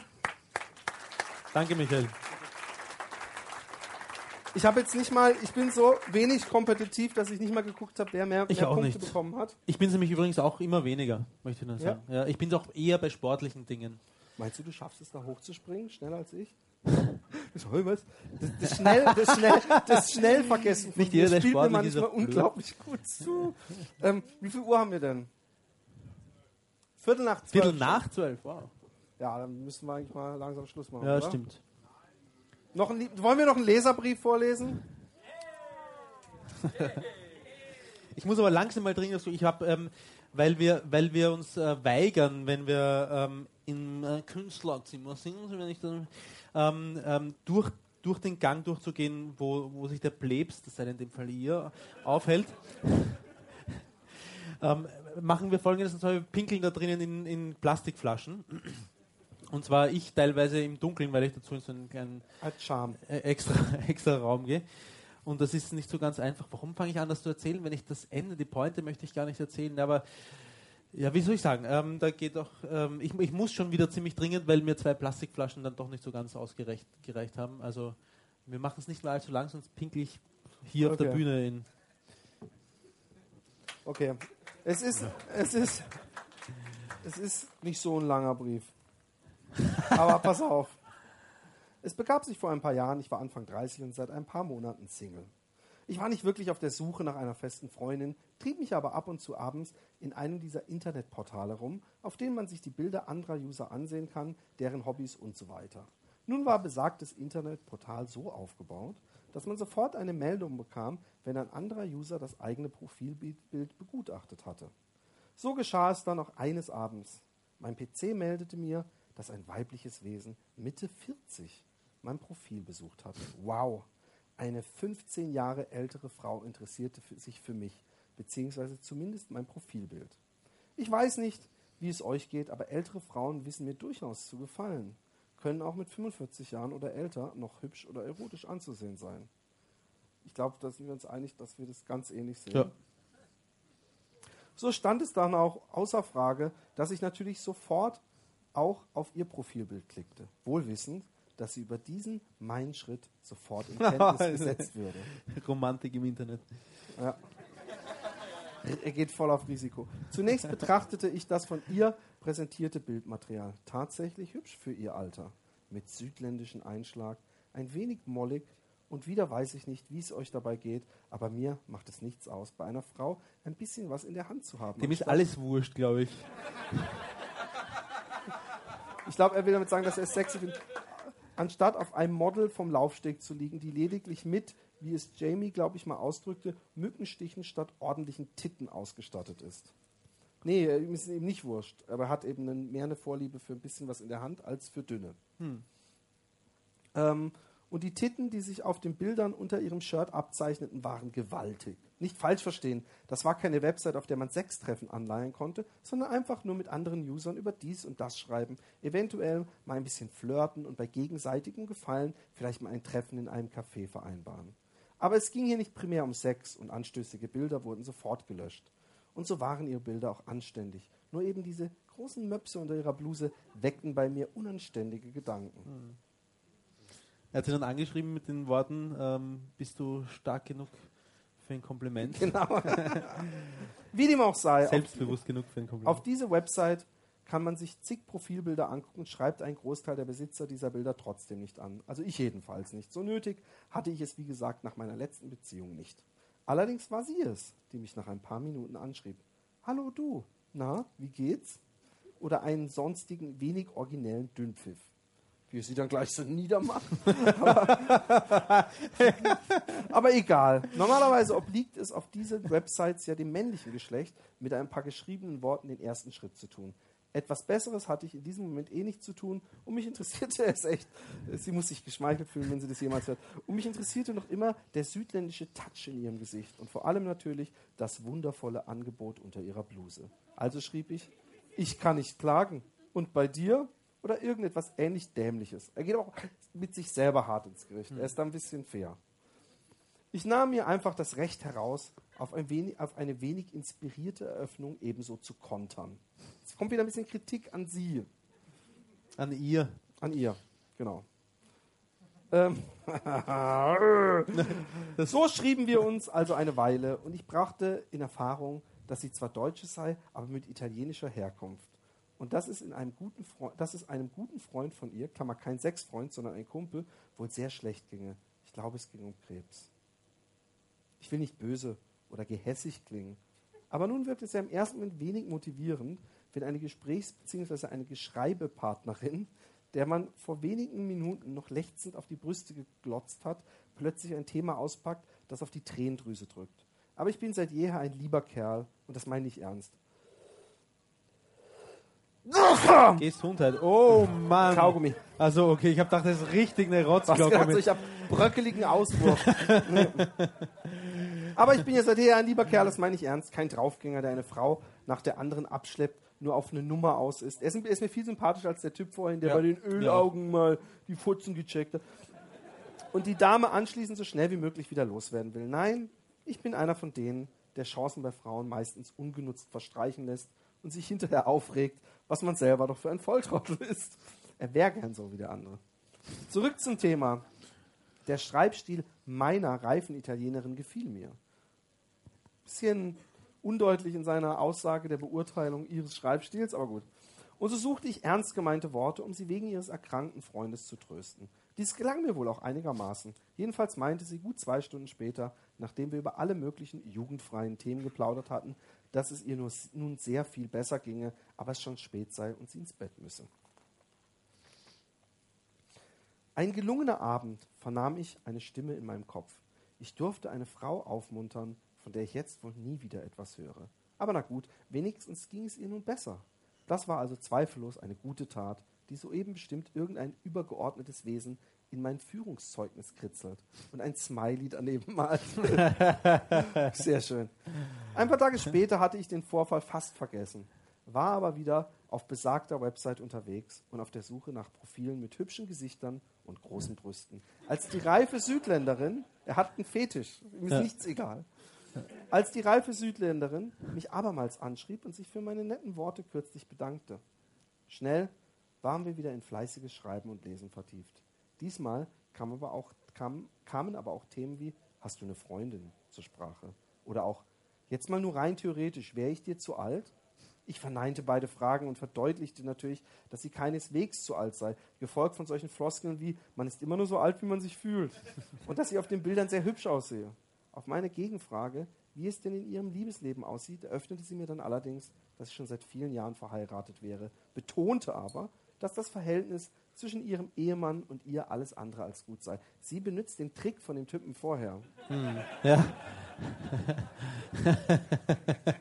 Danke, Michael. Ich habe jetzt nicht mal, ich bin so wenig kompetitiv, dass ich nicht mal geguckt habe, wer mehr, Ich mehr auch Punkte nicht. bekommen hat. Ich bin es nämlich übrigens auch immer weniger, möchte ich nur Ja? sagen. Ja? ich bin doch eher bei sportlichen Dingen. Meinst du, du schaffst es da hochzuspringen, schneller als ich? Das, was? das, das, schnell, das, schnell, das Schnellvergessen von Nicht jeder, der spielt mir manchmal auch unglaublich gut zu. Ähm, wie viel Uhr haben wir denn? Viertel nach zwölf. Viertel nach zwölf, wow. Ja, dann müssen wir eigentlich mal langsam Schluss machen. Ja, oder? stimmt. Noch ein, wollen wir noch einen Leserbrief vorlesen? Ich muss aber langsam mal dringend dazu. Ich habe, ähm, weil wir, weil wir uns äh, weigern, wenn wir ähm, im äh, Künstlerzimmer sind, wenn ich dann, ähm, ähm, durch, durch den Gang durchzugehen, wo, wo sich der Plebs, das sei in dem Fall ihr, aufhält. ähm, machen wir folgendes, wir pinkeln da drinnen in, in Plastikflaschen. Und zwar ich teilweise im Dunkeln, weil ich dazu in so einen kleinen äh, extra, extra Raum gehe. Und das ist nicht so ganz einfach. Warum fange ich an, das zu erzählen, wenn ich das Ende, die Pointe möchte ich gar nicht erzählen. Aber ja, wie soll ich sagen? Ähm, da geht doch, ähm, ich, ich muss schon wieder ziemlich dringend, weil mir zwei Plastikflaschen dann doch nicht so ganz ausgereicht gereicht haben. Also wir machen es nicht mehr allzu lang, sonst pinkel ich hier auf der Okay. Bühne in. Okay. Es ist, es ist, es ist nicht so ein langer Brief. Aber pass auf. Es begab sich vor ein paar Jahren, ich war Anfang 30 und seit ein paar Monaten Single. Ich war nicht wirklich auf der Suche nach einer festen Freundin, trieb mich aber ab und zu abends in einem dieser Internetportale rum, auf denen man sich die Bilder anderer User ansehen kann, deren Hobbys und so weiter. Nun war besagtes Internetportal so aufgebaut, dass man sofort eine Meldung bekam, wenn ein anderer User das eigene Profilbild begutachtet hatte. So geschah es dann auch eines Abends. Mein PC meldete mir, dass ein weibliches Wesen Mitte 40 mein Profil besucht hatte. Wow! Eine 15 Jahre ältere Frau interessierte sich für mich, beziehungsweise zumindest mein Profilbild. Ich weiß nicht, wie es euch geht, aber ältere Frauen wissen mir durchaus zu gefallen, können auch mit 45 Jahren oder älter noch hübsch oder erotisch anzusehen sein. Ich glaube, da sind wir uns einig, dass wir das ganz ähnlich sehen. Ja. So stand es dann auch außer Frage, dass ich natürlich sofort auch auf ihr Profilbild klickte, wohlwissend, dass sie über diesen meinen Schritt sofort in Kenntnis gesetzt würde. Romantik im Internet. Ja. Er geht voll auf Risiko. Zunächst betrachtete ich das von ihr präsentierte Bildmaterial. Tatsächlich hübsch für ihr Alter. Mit südländischem Einschlag, ein wenig mollig und wieder weiß ich nicht, wie es euch dabei geht, aber mir macht es nichts aus, bei einer Frau ein bisschen was in der Hand zu haben. Dem ist alles wurscht, glaube ich. Ich glaube, er will damit sagen, dass er es sexy findet. Anstatt auf einem Model vom Laufsteg zu liegen, die lediglich mit, wie es Jamie, glaube ich, mal ausdrückte, Mückenstichen statt ordentlichen Titten ausgestattet ist. Nee, ihm ist eben nicht wurscht. Aber er hat eben mehr eine Vorliebe für ein bisschen was in der Hand als für dünne. Ähm, und die Titten, die sich auf den Bildern unter ihrem Shirt abzeichneten, waren gewaltig. Nicht falsch verstehen, das war keine Website, auf der man Sextreffen anleihen konnte, sondern einfach nur mit anderen Usern über dies und das schreiben, eventuell mal ein bisschen flirten und bei gegenseitigem Gefallen vielleicht mal ein Treffen in einem Café vereinbaren. Aber es ging hier nicht primär um Sex und anstößige Bilder wurden sofort gelöscht. Und so waren ihre Bilder auch anständig. Nur eben diese großen Möpse unter ihrer Bluse weckten bei mir unanständige Gedanken. Er hat sie dann angeschrieben mit den Worten, ähm, bist du stark genug für ein Kompliment. Genau. Wie dem auch sei, auf, Selbstbewusst genug für ein Kompliment. auf diese Website kann man sich zig Profilbilder angucken, schreibt ein Großteil der Besitzer dieser Bilder trotzdem nicht an. Also ich jedenfalls nicht. So nötig hatte ich es, wie gesagt, nach meiner letzten Beziehung nicht. Allerdings war sie es, die mich nach ein paar Minuten anschrieb. Hallo du, na, wie geht's? Oder einen sonstigen, wenig originellen Dünnpfiff. Wie er sie dann gleich so niedermacht. aber, aber egal. Normalerweise obliegt es auf diesen Websites ja dem männlichen Geschlecht, mit ein paar geschriebenen Worten den ersten Schritt zu tun. Etwas Besseres hatte ich in diesem Moment eh nicht zu tun und mich interessierte es echt. Sie muss sich geschmeichelt fühlen, wenn sie das jemals hört. Und mich interessierte noch immer der südländische Touch in ihrem Gesicht und vor allem natürlich das wundervolle Angebot unter ihrer Bluse. Also schrieb ich, ich kann nicht klagen. Und bei dir? Oder irgendetwas ähnlich Dämliches. Er geht auch mit sich selber hart ins Gericht. Er ist da ein bisschen fair. Ich nahm mir einfach das Recht heraus, auf, ein wenig, auf eine wenig inspirierte Eröffnung ebenso zu kontern. Es kommt wieder ein bisschen Kritik an Sie, An ihr. an ihr, genau. Ähm, so schrieben wir uns also eine Weile und ich brachte in Erfahrung, dass sie zwar Deutsche sei, aber mit italienischer Herkunft. Und dass es, in einem guten Freund, dass es einem guten Freund von ihr, Klammer kein Sexfreund, sondern ein Kumpel, wohl sehr schlecht ginge. Ich glaube, es ging um Krebs. Ich will nicht böse oder gehässig klingen, aber nun wirkt es ja im ersten Moment wenig motivierend, wenn eine Gesprächs- bzw. eine Geschreibepartnerin, der man vor wenigen Minuten noch lechzend auf die Brüste geglotzt hat, plötzlich ein Thema auspackt, das auf die Tränendrüse drückt. Aber ich bin seit jeher ein lieber Kerl und das meine ich ernst. Gesundheit. Oh Mann. Kaugummi. Also okay, ich habe gedacht, das ist richtig eine Rotzglocke. also ich habe bröckeligen Auswurf. Aber ich bin ja seit jeher ein lieber Kerl, das meine ich ernst. Kein Draufgänger, der eine Frau nach der anderen abschleppt, nur auf eine Nummer aus ist. Er ist, ist mir viel sympathischer als der Typ vorhin, der Ja. bei den Ölaugen mal die Futzen gecheckt hat. Und die Dame anschließend so schnell wie möglich wieder loswerden will. Nein, ich bin einer von denen, der Chancen bei Frauen meistens ungenutzt verstreichen lässt und sich hinterher aufregt, was man selber doch für ein Volltrottel ist. Er wäre gern so wie der andere. Zurück zum Thema. Der Schreibstil meiner reifen Italienerin gefiel mir. Bisschen undeutlich in seiner Aussage der Beurteilung ihres Schreibstils, aber gut. Und so suchte ich ernst gemeinte Worte, um sie wegen ihres erkrankten Freundes zu trösten. Dies gelang mir wohl auch einigermaßen. Jedenfalls meinte sie gut zwei Stunden später, nachdem wir über alle möglichen jugendfreien Themen geplaudert hatten, dass es ihr nun sehr viel besser ginge, aber es schon spät sei und sie ins Bett müsse. Ein gelungener Abend vernahm ich eine Stimme in meinem Kopf. Ich durfte eine Frau aufmuntern, von der ich jetzt wohl nie wieder etwas höre. Aber na gut, wenigstens ging es ihr nun besser. Das war also zweifellos eine gute Tat, die soeben bestimmt irgendein übergeordnetes Wesen in mein Führungszeugnis kritzelt und ein Smiley daneben malt. Sehr schön. Ein paar Tage später hatte ich den Vorfall fast vergessen, war aber wieder auf besagter Website unterwegs und auf der Suche nach Profilen mit hübschen Gesichtern und großen Brüsten. Als die reife Südländerin, er hat einen Fetisch, ihm ist Ja. nichts egal. Als die reife Südländerin mich abermals anschrieb und sich für meine netten Worte kürzlich bedankte. Schnell waren wir wieder in fleißiges Schreiben und Lesen vertieft. Diesmal kam aber auch, kam, kamen aber auch Themen wie Hast du eine Freundin zur Sprache? Oder auch Jetzt mal nur rein theoretisch, wäre ich dir zu alt? Ich verneinte beide Fragen und verdeutlichte natürlich, dass sie keineswegs zu alt sei, gefolgt von solchen Floskeln wie Man ist immer nur so alt, wie man sich fühlt. Und dass sie auf den Bildern sehr hübsch aussehe. Auf meine Gegenfrage, wie es denn in ihrem Liebesleben aussieht, eröffnete sie mir dann allerdings, dass sie schon seit vielen Jahren verheiratet wäre, betonte aber, dass das Verhältnis zwischen ihrem Ehemann und ihr alles andere als gut sei. Sie benutzt den Trick von dem Typen vorher. Ja,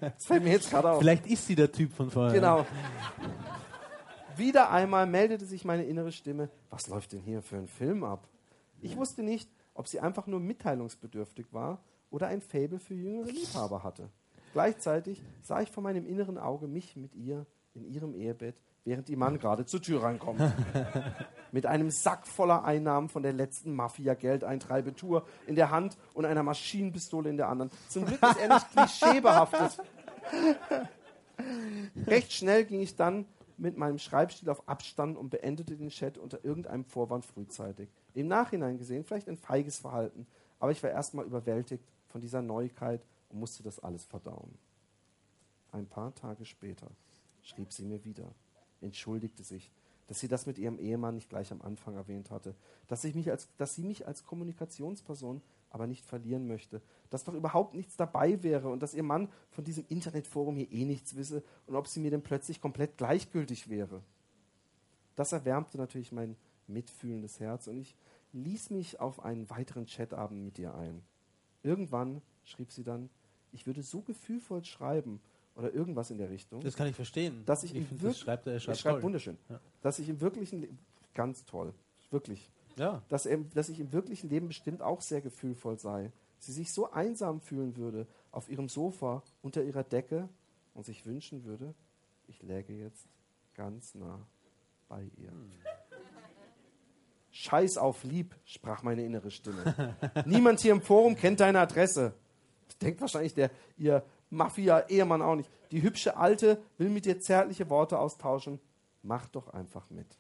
Das fällt mir jetzt gerade auf. vielleicht ist sie der Typ von vorher. Genau. Wieder einmal meldete sich meine innere Stimme, was läuft denn hier für ein Film ab? Ich wusste nicht, ob sie einfach nur mitteilungsbedürftig war oder ein Faible für jüngere Liebhaber hatte. Gleichzeitig sah ich vor meinem inneren Auge mich mit ihr in ihrem Ehebett, während die Mann gerade zur Tür reinkommt. mit einem Sack voller Einnahmen von der letzten Mafia-Geldeintreibetour in der Hand und einer Maschinenpistole in der anderen. Zum Glück ist er nicht klischeebehaftet. Recht schnell ging ich dann mit meinem Schreibstil auf Abstand und beendete den Chat unter irgendeinem Vorwand frühzeitig. Im Nachhinein gesehen vielleicht ein feiges Verhalten, aber ich war erstmal überwältigt von dieser Neuigkeit und musste das alles verdauen. Ein paar Tage später schrieb sie mir wieder, entschuldigte sich, dass sie das mit ihrem Ehemann nicht gleich am Anfang erwähnt hatte, dass, ich mich als, dass sie mich als Kommunikationsperson aber nicht verlieren möchte, dass doch überhaupt nichts dabei wäre und dass ihr Mann von diesem Internetforum hier eh nichts wisse und ob sie mir denn plötzlich komplett gleichgültig wäre. Das erwärmte natürlich mein mitfühlendes Herz und ich ließ mich auf einen weiteren Chatabend mit ihr ein. Irgendwann schrieb sie dann, ich würde so gefühlvoll schreiben oder irgendwas in der Richtung. Das kann ich verstehen. Dass ich, ich im finde, wirk- das schreibt er, er er schreibt, schreibt toll. wunderschön. Ja. Dass ich im wirklichen Leben, ganz toll, wirklich, Ja. dass, er, dass ich im wirklichen Leben bestimmt auch sehr gefühlvoll sei. Sie sich so einsam fühlen würde auf ihrem Sofa unter ihrer Decke und sich wünschen würde, ich läge jetzt ganz nah bei ihr. Scheiß auf lieb, sprach meine innere Stimme. Niemand hier im Forum kennt deine Adresse. Denkt wahrscheinlich der ihr Mafia-Ehemann auch nicht. Die hübsche Alte will mit dir zärtliche Worte austauschen. Mach doch einfach mit.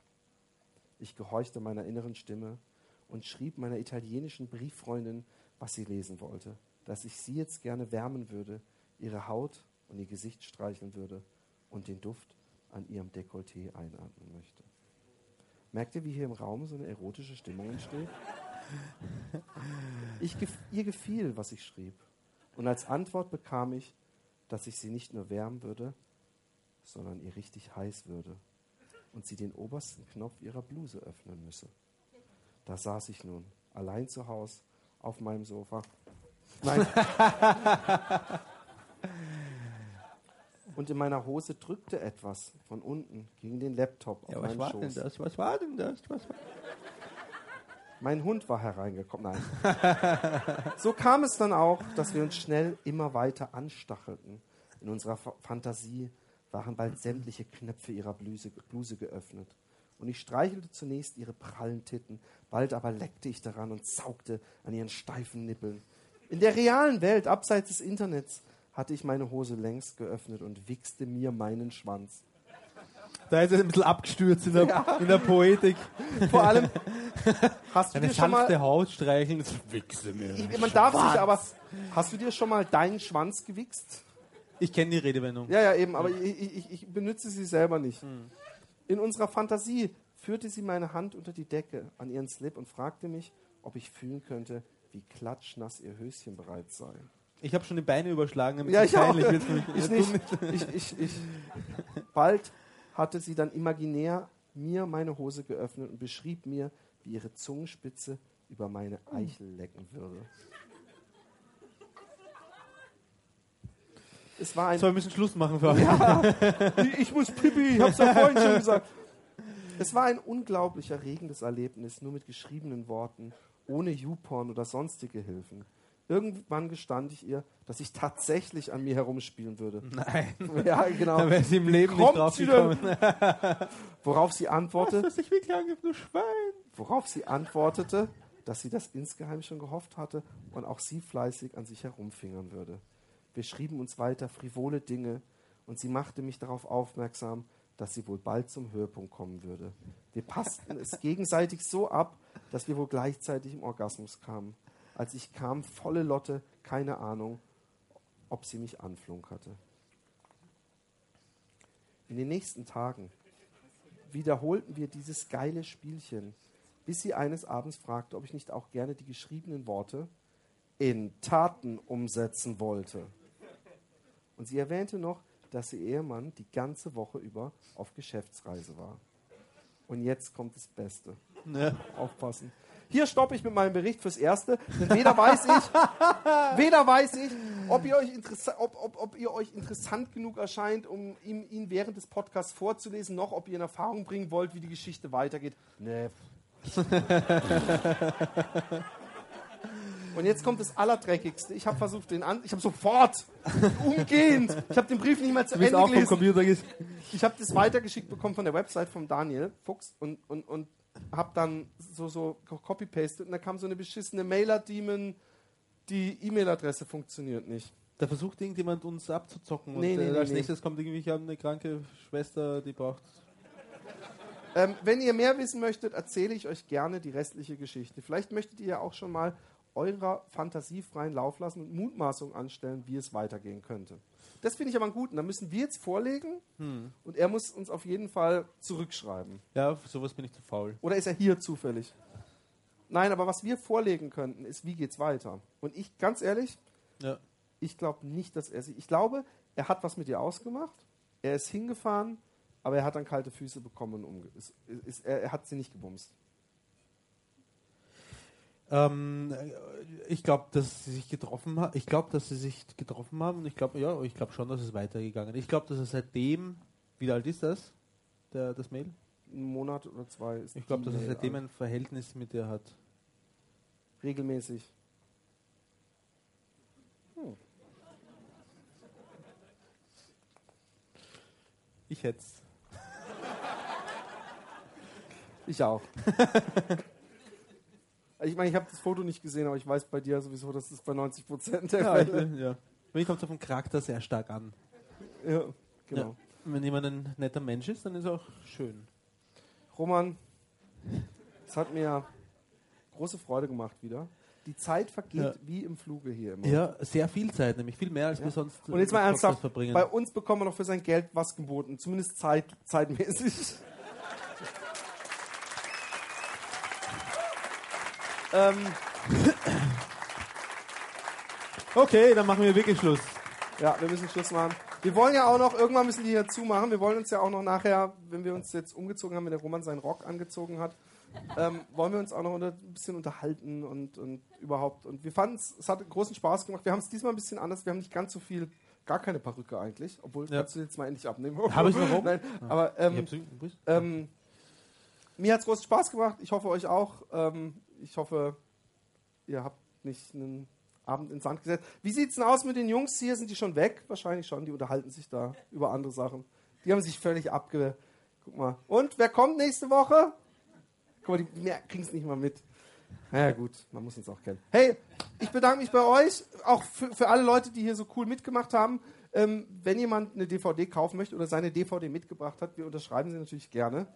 Ich gehorchte meiner inneren Stimme und schrieb meiner italienischen Brieffreundin, was sie lesen wollte, dass ich sie jetzt gerne wärmen würde, ihre Haut und ihr Gesicht streicheln würde und den Duft an ihrem Dekolleté einatmen möchte. Merkt ihr, wie hier im Raum so eine erotische Stimmung entsteht? Ich ihr gefiel, was ich schrieb. Und als Antwort bekam ich, dass ich sie nicht nur wärmen würde, sondern ihr richtig heiß würde und sie den obersten Knopf ihrer Bluse öffnen müsse. Da saß ich nun, allein zu Hause, auf meinem Sofa. Nein. Und in meiner Hose drückte etwas von unten gegen den Laptop auf Ja, was meinen war Schoß. denn das? Was war denn das? Was war Mein Hund war hereingekommen. Nein. so kam es dann auch, dass wir uns schnell immer weiter anstachelten. In unserer Fa- Fantasie waren bald sämtliche Knöpfe ihrer Bluse, Bluse geöffnet. Und ich streichelte zunächst ihre prallen Titten, bald aber leckte ich daran und saugte an ihren steifen Nippeln. In der realen Welt, abseits des Internets, hatte ich meine Hose längst geöffnet und wichste mir meinen Schwanz. Da ist er ein bisschen abgestürzt in der, in der Poetik. Vor allem, hast du Eine dir schon mal Haut streicheln. Das wichse mir. Ich- Man darf sich aber. Hast du dir schon mal deinen Schwanz gewichst? Ich kenne die Redewendung. Ja, ja, eben, aber ich, ich, ich benutze sie selber nicht. In unserer Fantasie führte sie meine Hand unter die Decke an ihren Slip und fragte mich, ob ich fühlen könnte, wie klatschnass ihr Höschen bereits sei. Ich habe schon die Beine überschlagen, damit Ja, ich peinlich wird für mich. Ich nicht. Ich, ich, ich. Bald hatte sie dann imaginär mir meine Hose geöffnet und beschrieb mir, wie ihre Zungenspitze über meine Eichel lecken würde. Es war ein So, wir müssen Schluss machen für heute. Ja, ich- muss pipi, ich hab's ja vorhin schon gesagt. Es war ein unglaublich erregendes Erlebnis, nur mit geschriebenen Worten, ohne YouPorn oder sonstige Hilfen. Irgendwann gestand ich ihr, dass ich tatsächlich an mir herumspielen würde. Nein, Ja, genau. da wäre sie im Leben Kommt nicht drauf sie gekommen. Worauf sie antwortete, Was ich wirklich angibt, du Schwein. Worauf sie antwortete, dass sie das insgeheim schon gehofft hatte und auch sie fleißig an sich herumfingern würde. Wir schrieben uns weiter frivole Dinge und sie machte mich darauf aufmerksam, dass sie wohl bald zum Höhepunkt kommen würde. Wir passten es gegenseitig so ab, dass wir wohl gleichzeitig im Orgasmus kamen. Als ich kam, volle Lotte, keine Ahnung, ob sie mich anflunkerte. In den nächsten Tagen wiederholten wir dieses geile Spielchen, bis sie eines Abends fragte, ob ich nicht auch gerne die geschriebenen Worte in Taten umsetzen wollte. Und sie erwähnte noch, dass ihr Ehemann die ganze Woche über auf Geschäftsreise war. Und jetzt kommt das Beste. Ja. Aufpassen. Hier stoppe ich mit meinem Bericht fürs Erste, denn weder weiß ich, weder weiß ich, ob ihr, euch ob, ob, ob ihr euch interessant genug erscheint, um ihm, ihn während des Podcasts vorzulesen, noch ob ihr in Erfahrung bringen wollt, wie die Geschichte weitergeht. Nee. Und jetzt kommt das Allerdreckigste. Ich habe versucht, den an, ich habe sofort, umgehend, ich habe den Brief nicht mal zu Ende auch vom gelesen. Computer ges Ich habe das weitergeschickt bekommen von der Website von Daniel Fuchs und, und, und habe dann so, so copy-pasted und da kam so eine beschissene Mailer-Demon, die E-Mail-Adresse funktioniert nicht. Da versucht irgendjemand uns abzuzocken und Nee, nee, äh, nee, als nee. nächstes kommt irgendwie, ich habe eine kranke Schwester, die braucht. Ähm, wenn ihr mehr wissen möchtet, erzähle ich euch gerne die restliche Geschichte. Vielleicht möchtet ihr ja auch schon mal eurer Fantasie freien Lauf lassen und Mutmaßungen anstellen, wie es weitergehen könnte. Das finde ich aber einen guten. Da müssen wir jetzt vorlegen Hm. und er muss uns auf jeden Fall zurückschreiben. Ja, sowas bin ich zu faul. Oder ist er hier zufällig? Nein, aber was wir vorlegen könnten, ist, wie geht's weiter? Und ich, ganz ehrlich, Ja. ich glaube nicht, dass er sie. Ich glaube, er hat was mit ihr ausgemacht. Er ist hingefahren, aber er hat dann kalte Füße bekommen und ist, ist, er, er hat sie nicht gebumst. Ähm, ich glaube, dass sie sich getroffen haben. Ich glaube, dass sie sich getroffen haben und ich glaube, ja, ich glaube schon, dass es weitergegangen ist. Ich glaube, dass er seitdem, wie alt ist das, der, das Mail? Ein Monat oder zwei ist Ich glaube, dass er seitdem ein Verhältnis mit ihr hat. regelmäßig. Ich hätte Ich auch. ich meine, ich habe das Foto nicht gesehen, aber ich weiß bei dir sowieso, dass es bei 90 Prozent der ja, ich, Fälle. bin- ja. Mir kommt es auf den Charakter sehr stark an. Ja, genau. Ja. Wenn jemand ein netter Mensch ist, dann ist er auch schön. Roman, es hat mir große Freude gemacht wieder. Die Zeit vergeht Ja. wie im Fluge hier immer. Ja, sehr viel Zeit, nämlich viel mehr, als Ja. wir sonst Und jetzt mal ernsthaft, verbringen. bei uns bekommen wir noch für sein Geld was geboten, zumindest Zeit, zeitmäßig. ähm, Okay, dann machen wir wirklich Schluss. ja, wir müssen Schluss machen. Wir wollen ja auch noch, irgendwann müssen die hier zumachen. Wir wollen uns ja auch noch nachher, wenn wir uns jetzt umgezogen haben, wenn der Roman seinen Rock angezogen hat, ähm, wollen wir uns auch noch unter, ein bisschen unterhalten und, und überhaupt. Und wir fanden es, es hat großen Spaß gemacht. Wir haben es diesmal ein bisschen anders. Wir haben nicht ganz so viel, gar keine Perücke eigentlich. Obwohl, Ja. kannst du jetzt mal endlich abnehmen. Hab ich warum? Nein, aber ähm, ähm, mir hat es großen Spaß gemacht. Ich hoffe, euch auch. Ähm, ich hoffe, ihr habt nicht einen Abend ins Sand gesetzt. Wie sieht es denn aus mit den Jungs hier? Sind die schon weg? Wahrscheinlich schon. Die unterhalten sich da über andere Sachen. Die haben sich völlig abge... Guck mal. Und wer kommt nächste Woche? Guck mal, die kriegen es nicht mal mit. Naja, gut, man muss uns auch kennen. Hey, ich bedanke mich bei euch, auch für, für alle Leute, die hier so cool mitgemacht haben. Ähm, wenn jemand eine DVD kaufen möchte oder seine DVD mitgebracht hat, wir unterschreiben sie natürlich gerne.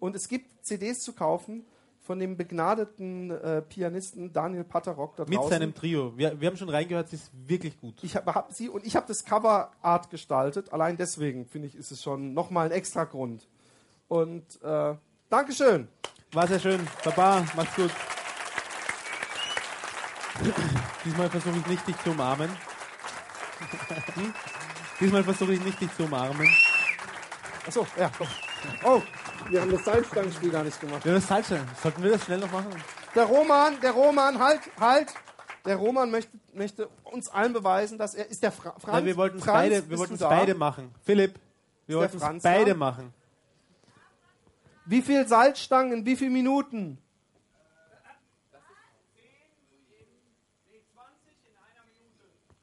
Und es gibt CDs zu kaufen von dem begnadeten äh, Pianisten Daniel Patterrock da Mit draußen. seinem Trio. Wir, wir haben schon reingehört, es ist wirklich gut. Ich habe hab sie und ich habe das Cover Art gestaltet. Allein deswegen finde ich, ist es schon nochmal ein extra Grund. Und äh, Dankeschön. War sehr schön. Baba, mach's gut. Diesmal versuche ich nicht, dich zu umarmen. Hm? Diesmal versuche ich nicht, dich zu umarmen. Achso, ja. komm. Oh, wir haben das Seilstangenspiel gar nicht gemacht. Ja, das ist falsch. Sollten wir das schnell noch machen? Der Roman, der Roman, halt, halt. Der Roman möchte, möchte uns allen beweisen, dass er ist der Fra Franz. Nein, wir wollten es beide, wir wollten es beide machen. Philipp, wir wollten es beide da? machen. Wie viel Salzstangen in wie viel Minuten?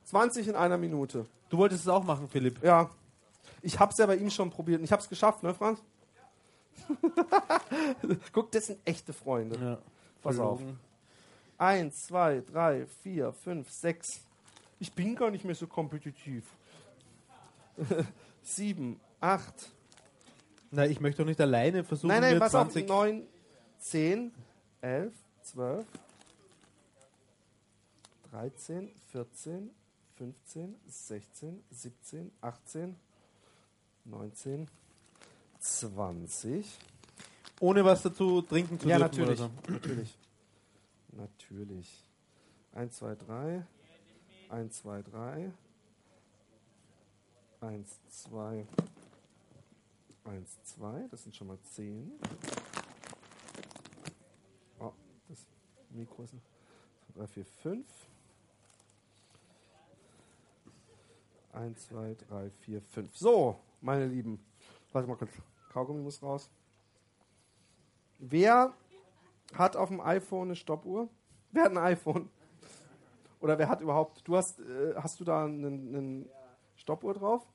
Zwanzig in einer Minute. Du wolltest es auch machen, Philipp. Ja. Ich hab's ja bei ihm schon probiert. Ich hab's geschafft, ne, Franz? Guck, das sind echte Freunde. Ja. Pass auf. Eins, zwei, drei, vier, fünf, sechs. Ich bin gar nicht mehr so kompetitiv. Sieben, acht. Na, ich möchte doch nicht alleine versuchen, Nein, nein, pass 20 auf. Neun, zehn, elf, zwölf, dreizehn, vierzehn, fünfzehn, sechzehn, siebzehn, achtzehn, neunzehn, zwanzig. ohne was dazu trinken zu Ja, dürfen natürlich. oder so. Natürlich. Natürlich. 1, 2, 3. 1, 2, 3. 1, 2. 1, 2. Das sind schon mal 10. Oh, das Mikro ist noch. 3, 4, 5. 1, 2, 3, 4, 5. So, meine Lieben. Warte mal kurz. Kaugummi muss raus. Wer hat auf dem iPhone eine Stoppuhr? Wer hat ein iPhone? Oder wer hat überhaupt, du hast, äh, hast du da eine Stoppuhr drauf?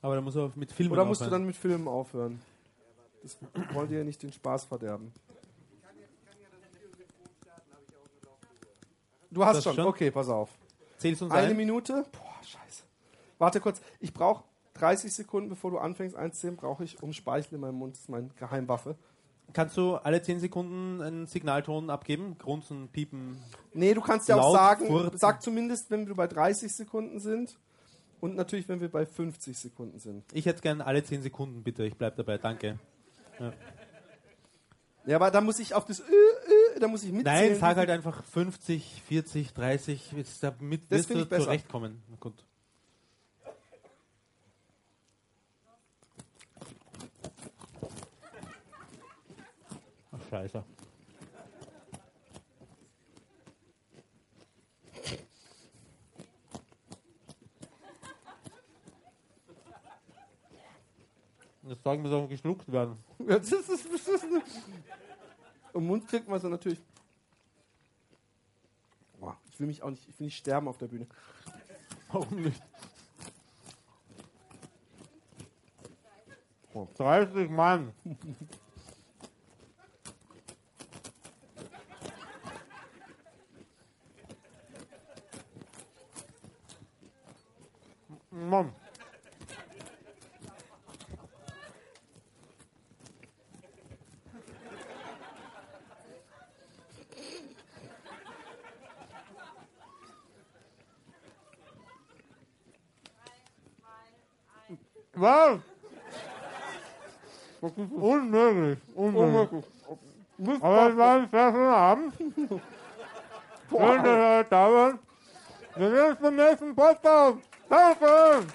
Aber da muss er mit Filmen Oder musst du aufhören. dann mit Filmen aufhören? Das wollt ihr ja nicht den Spaß verderben. Du hast Das schon. schon? okay, pass auf. Zählst du uns Eine ein? Minute. Boah, scheiße. Warte kurz. Ich brauche 30 Sekunden, bevor du anfängst einzuzählen, brauche ich, um Speichel in meinem Mund, das ist meine Geheimwaffe, Kannst du alle 10 Sekunden einen Signalton abgeben? Grunzen, piepen. Nee, du kannst ja auch sagen, furzen. sag zumindest, wenn wir bei 30 Sekunden sind und natürlich, wenn wir bei 50 Sekunden sind. Ich hätte gern alle 10 Sekunden, bitte. Ich bleib dabei, danke. Ja, aber da muss ich auf das Ö, Ö, da muss ich mitzählen. Nein, sag halt einfach 50, 40, 30. Jetzt damit wirst du ich besser. zurechtkommen. Gut. Scheiße. Das sagen wir so geschluckt werden. Das ist, das ist, Im Mund kriegt man so natürlich. Boah, ich will mich auch nicht, ich will nicht sterben auf der Bühne. Warum nicht? 30 Mann. Mann. Was? Unmöglich. Unmöglich. Aber es war ein sehr schöner Abend. Schön, dass ihr heute da wart. Wir sehen uns beim nächsten Podcast. Danke.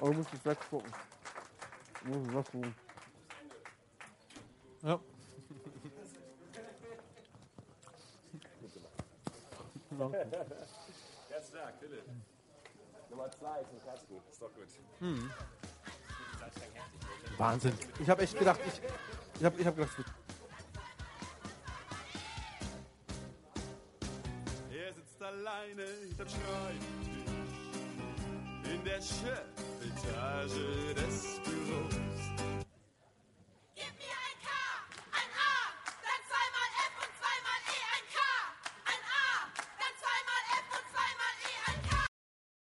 Oh, du musst es wegspucken. Du musst es wegspucken. Ja. Wahnsinn. Ich habe echt gedacht, ich, ich habe ich hab gedacht, Er sitzt alleine hinterm Schreibtisch in der Chefetage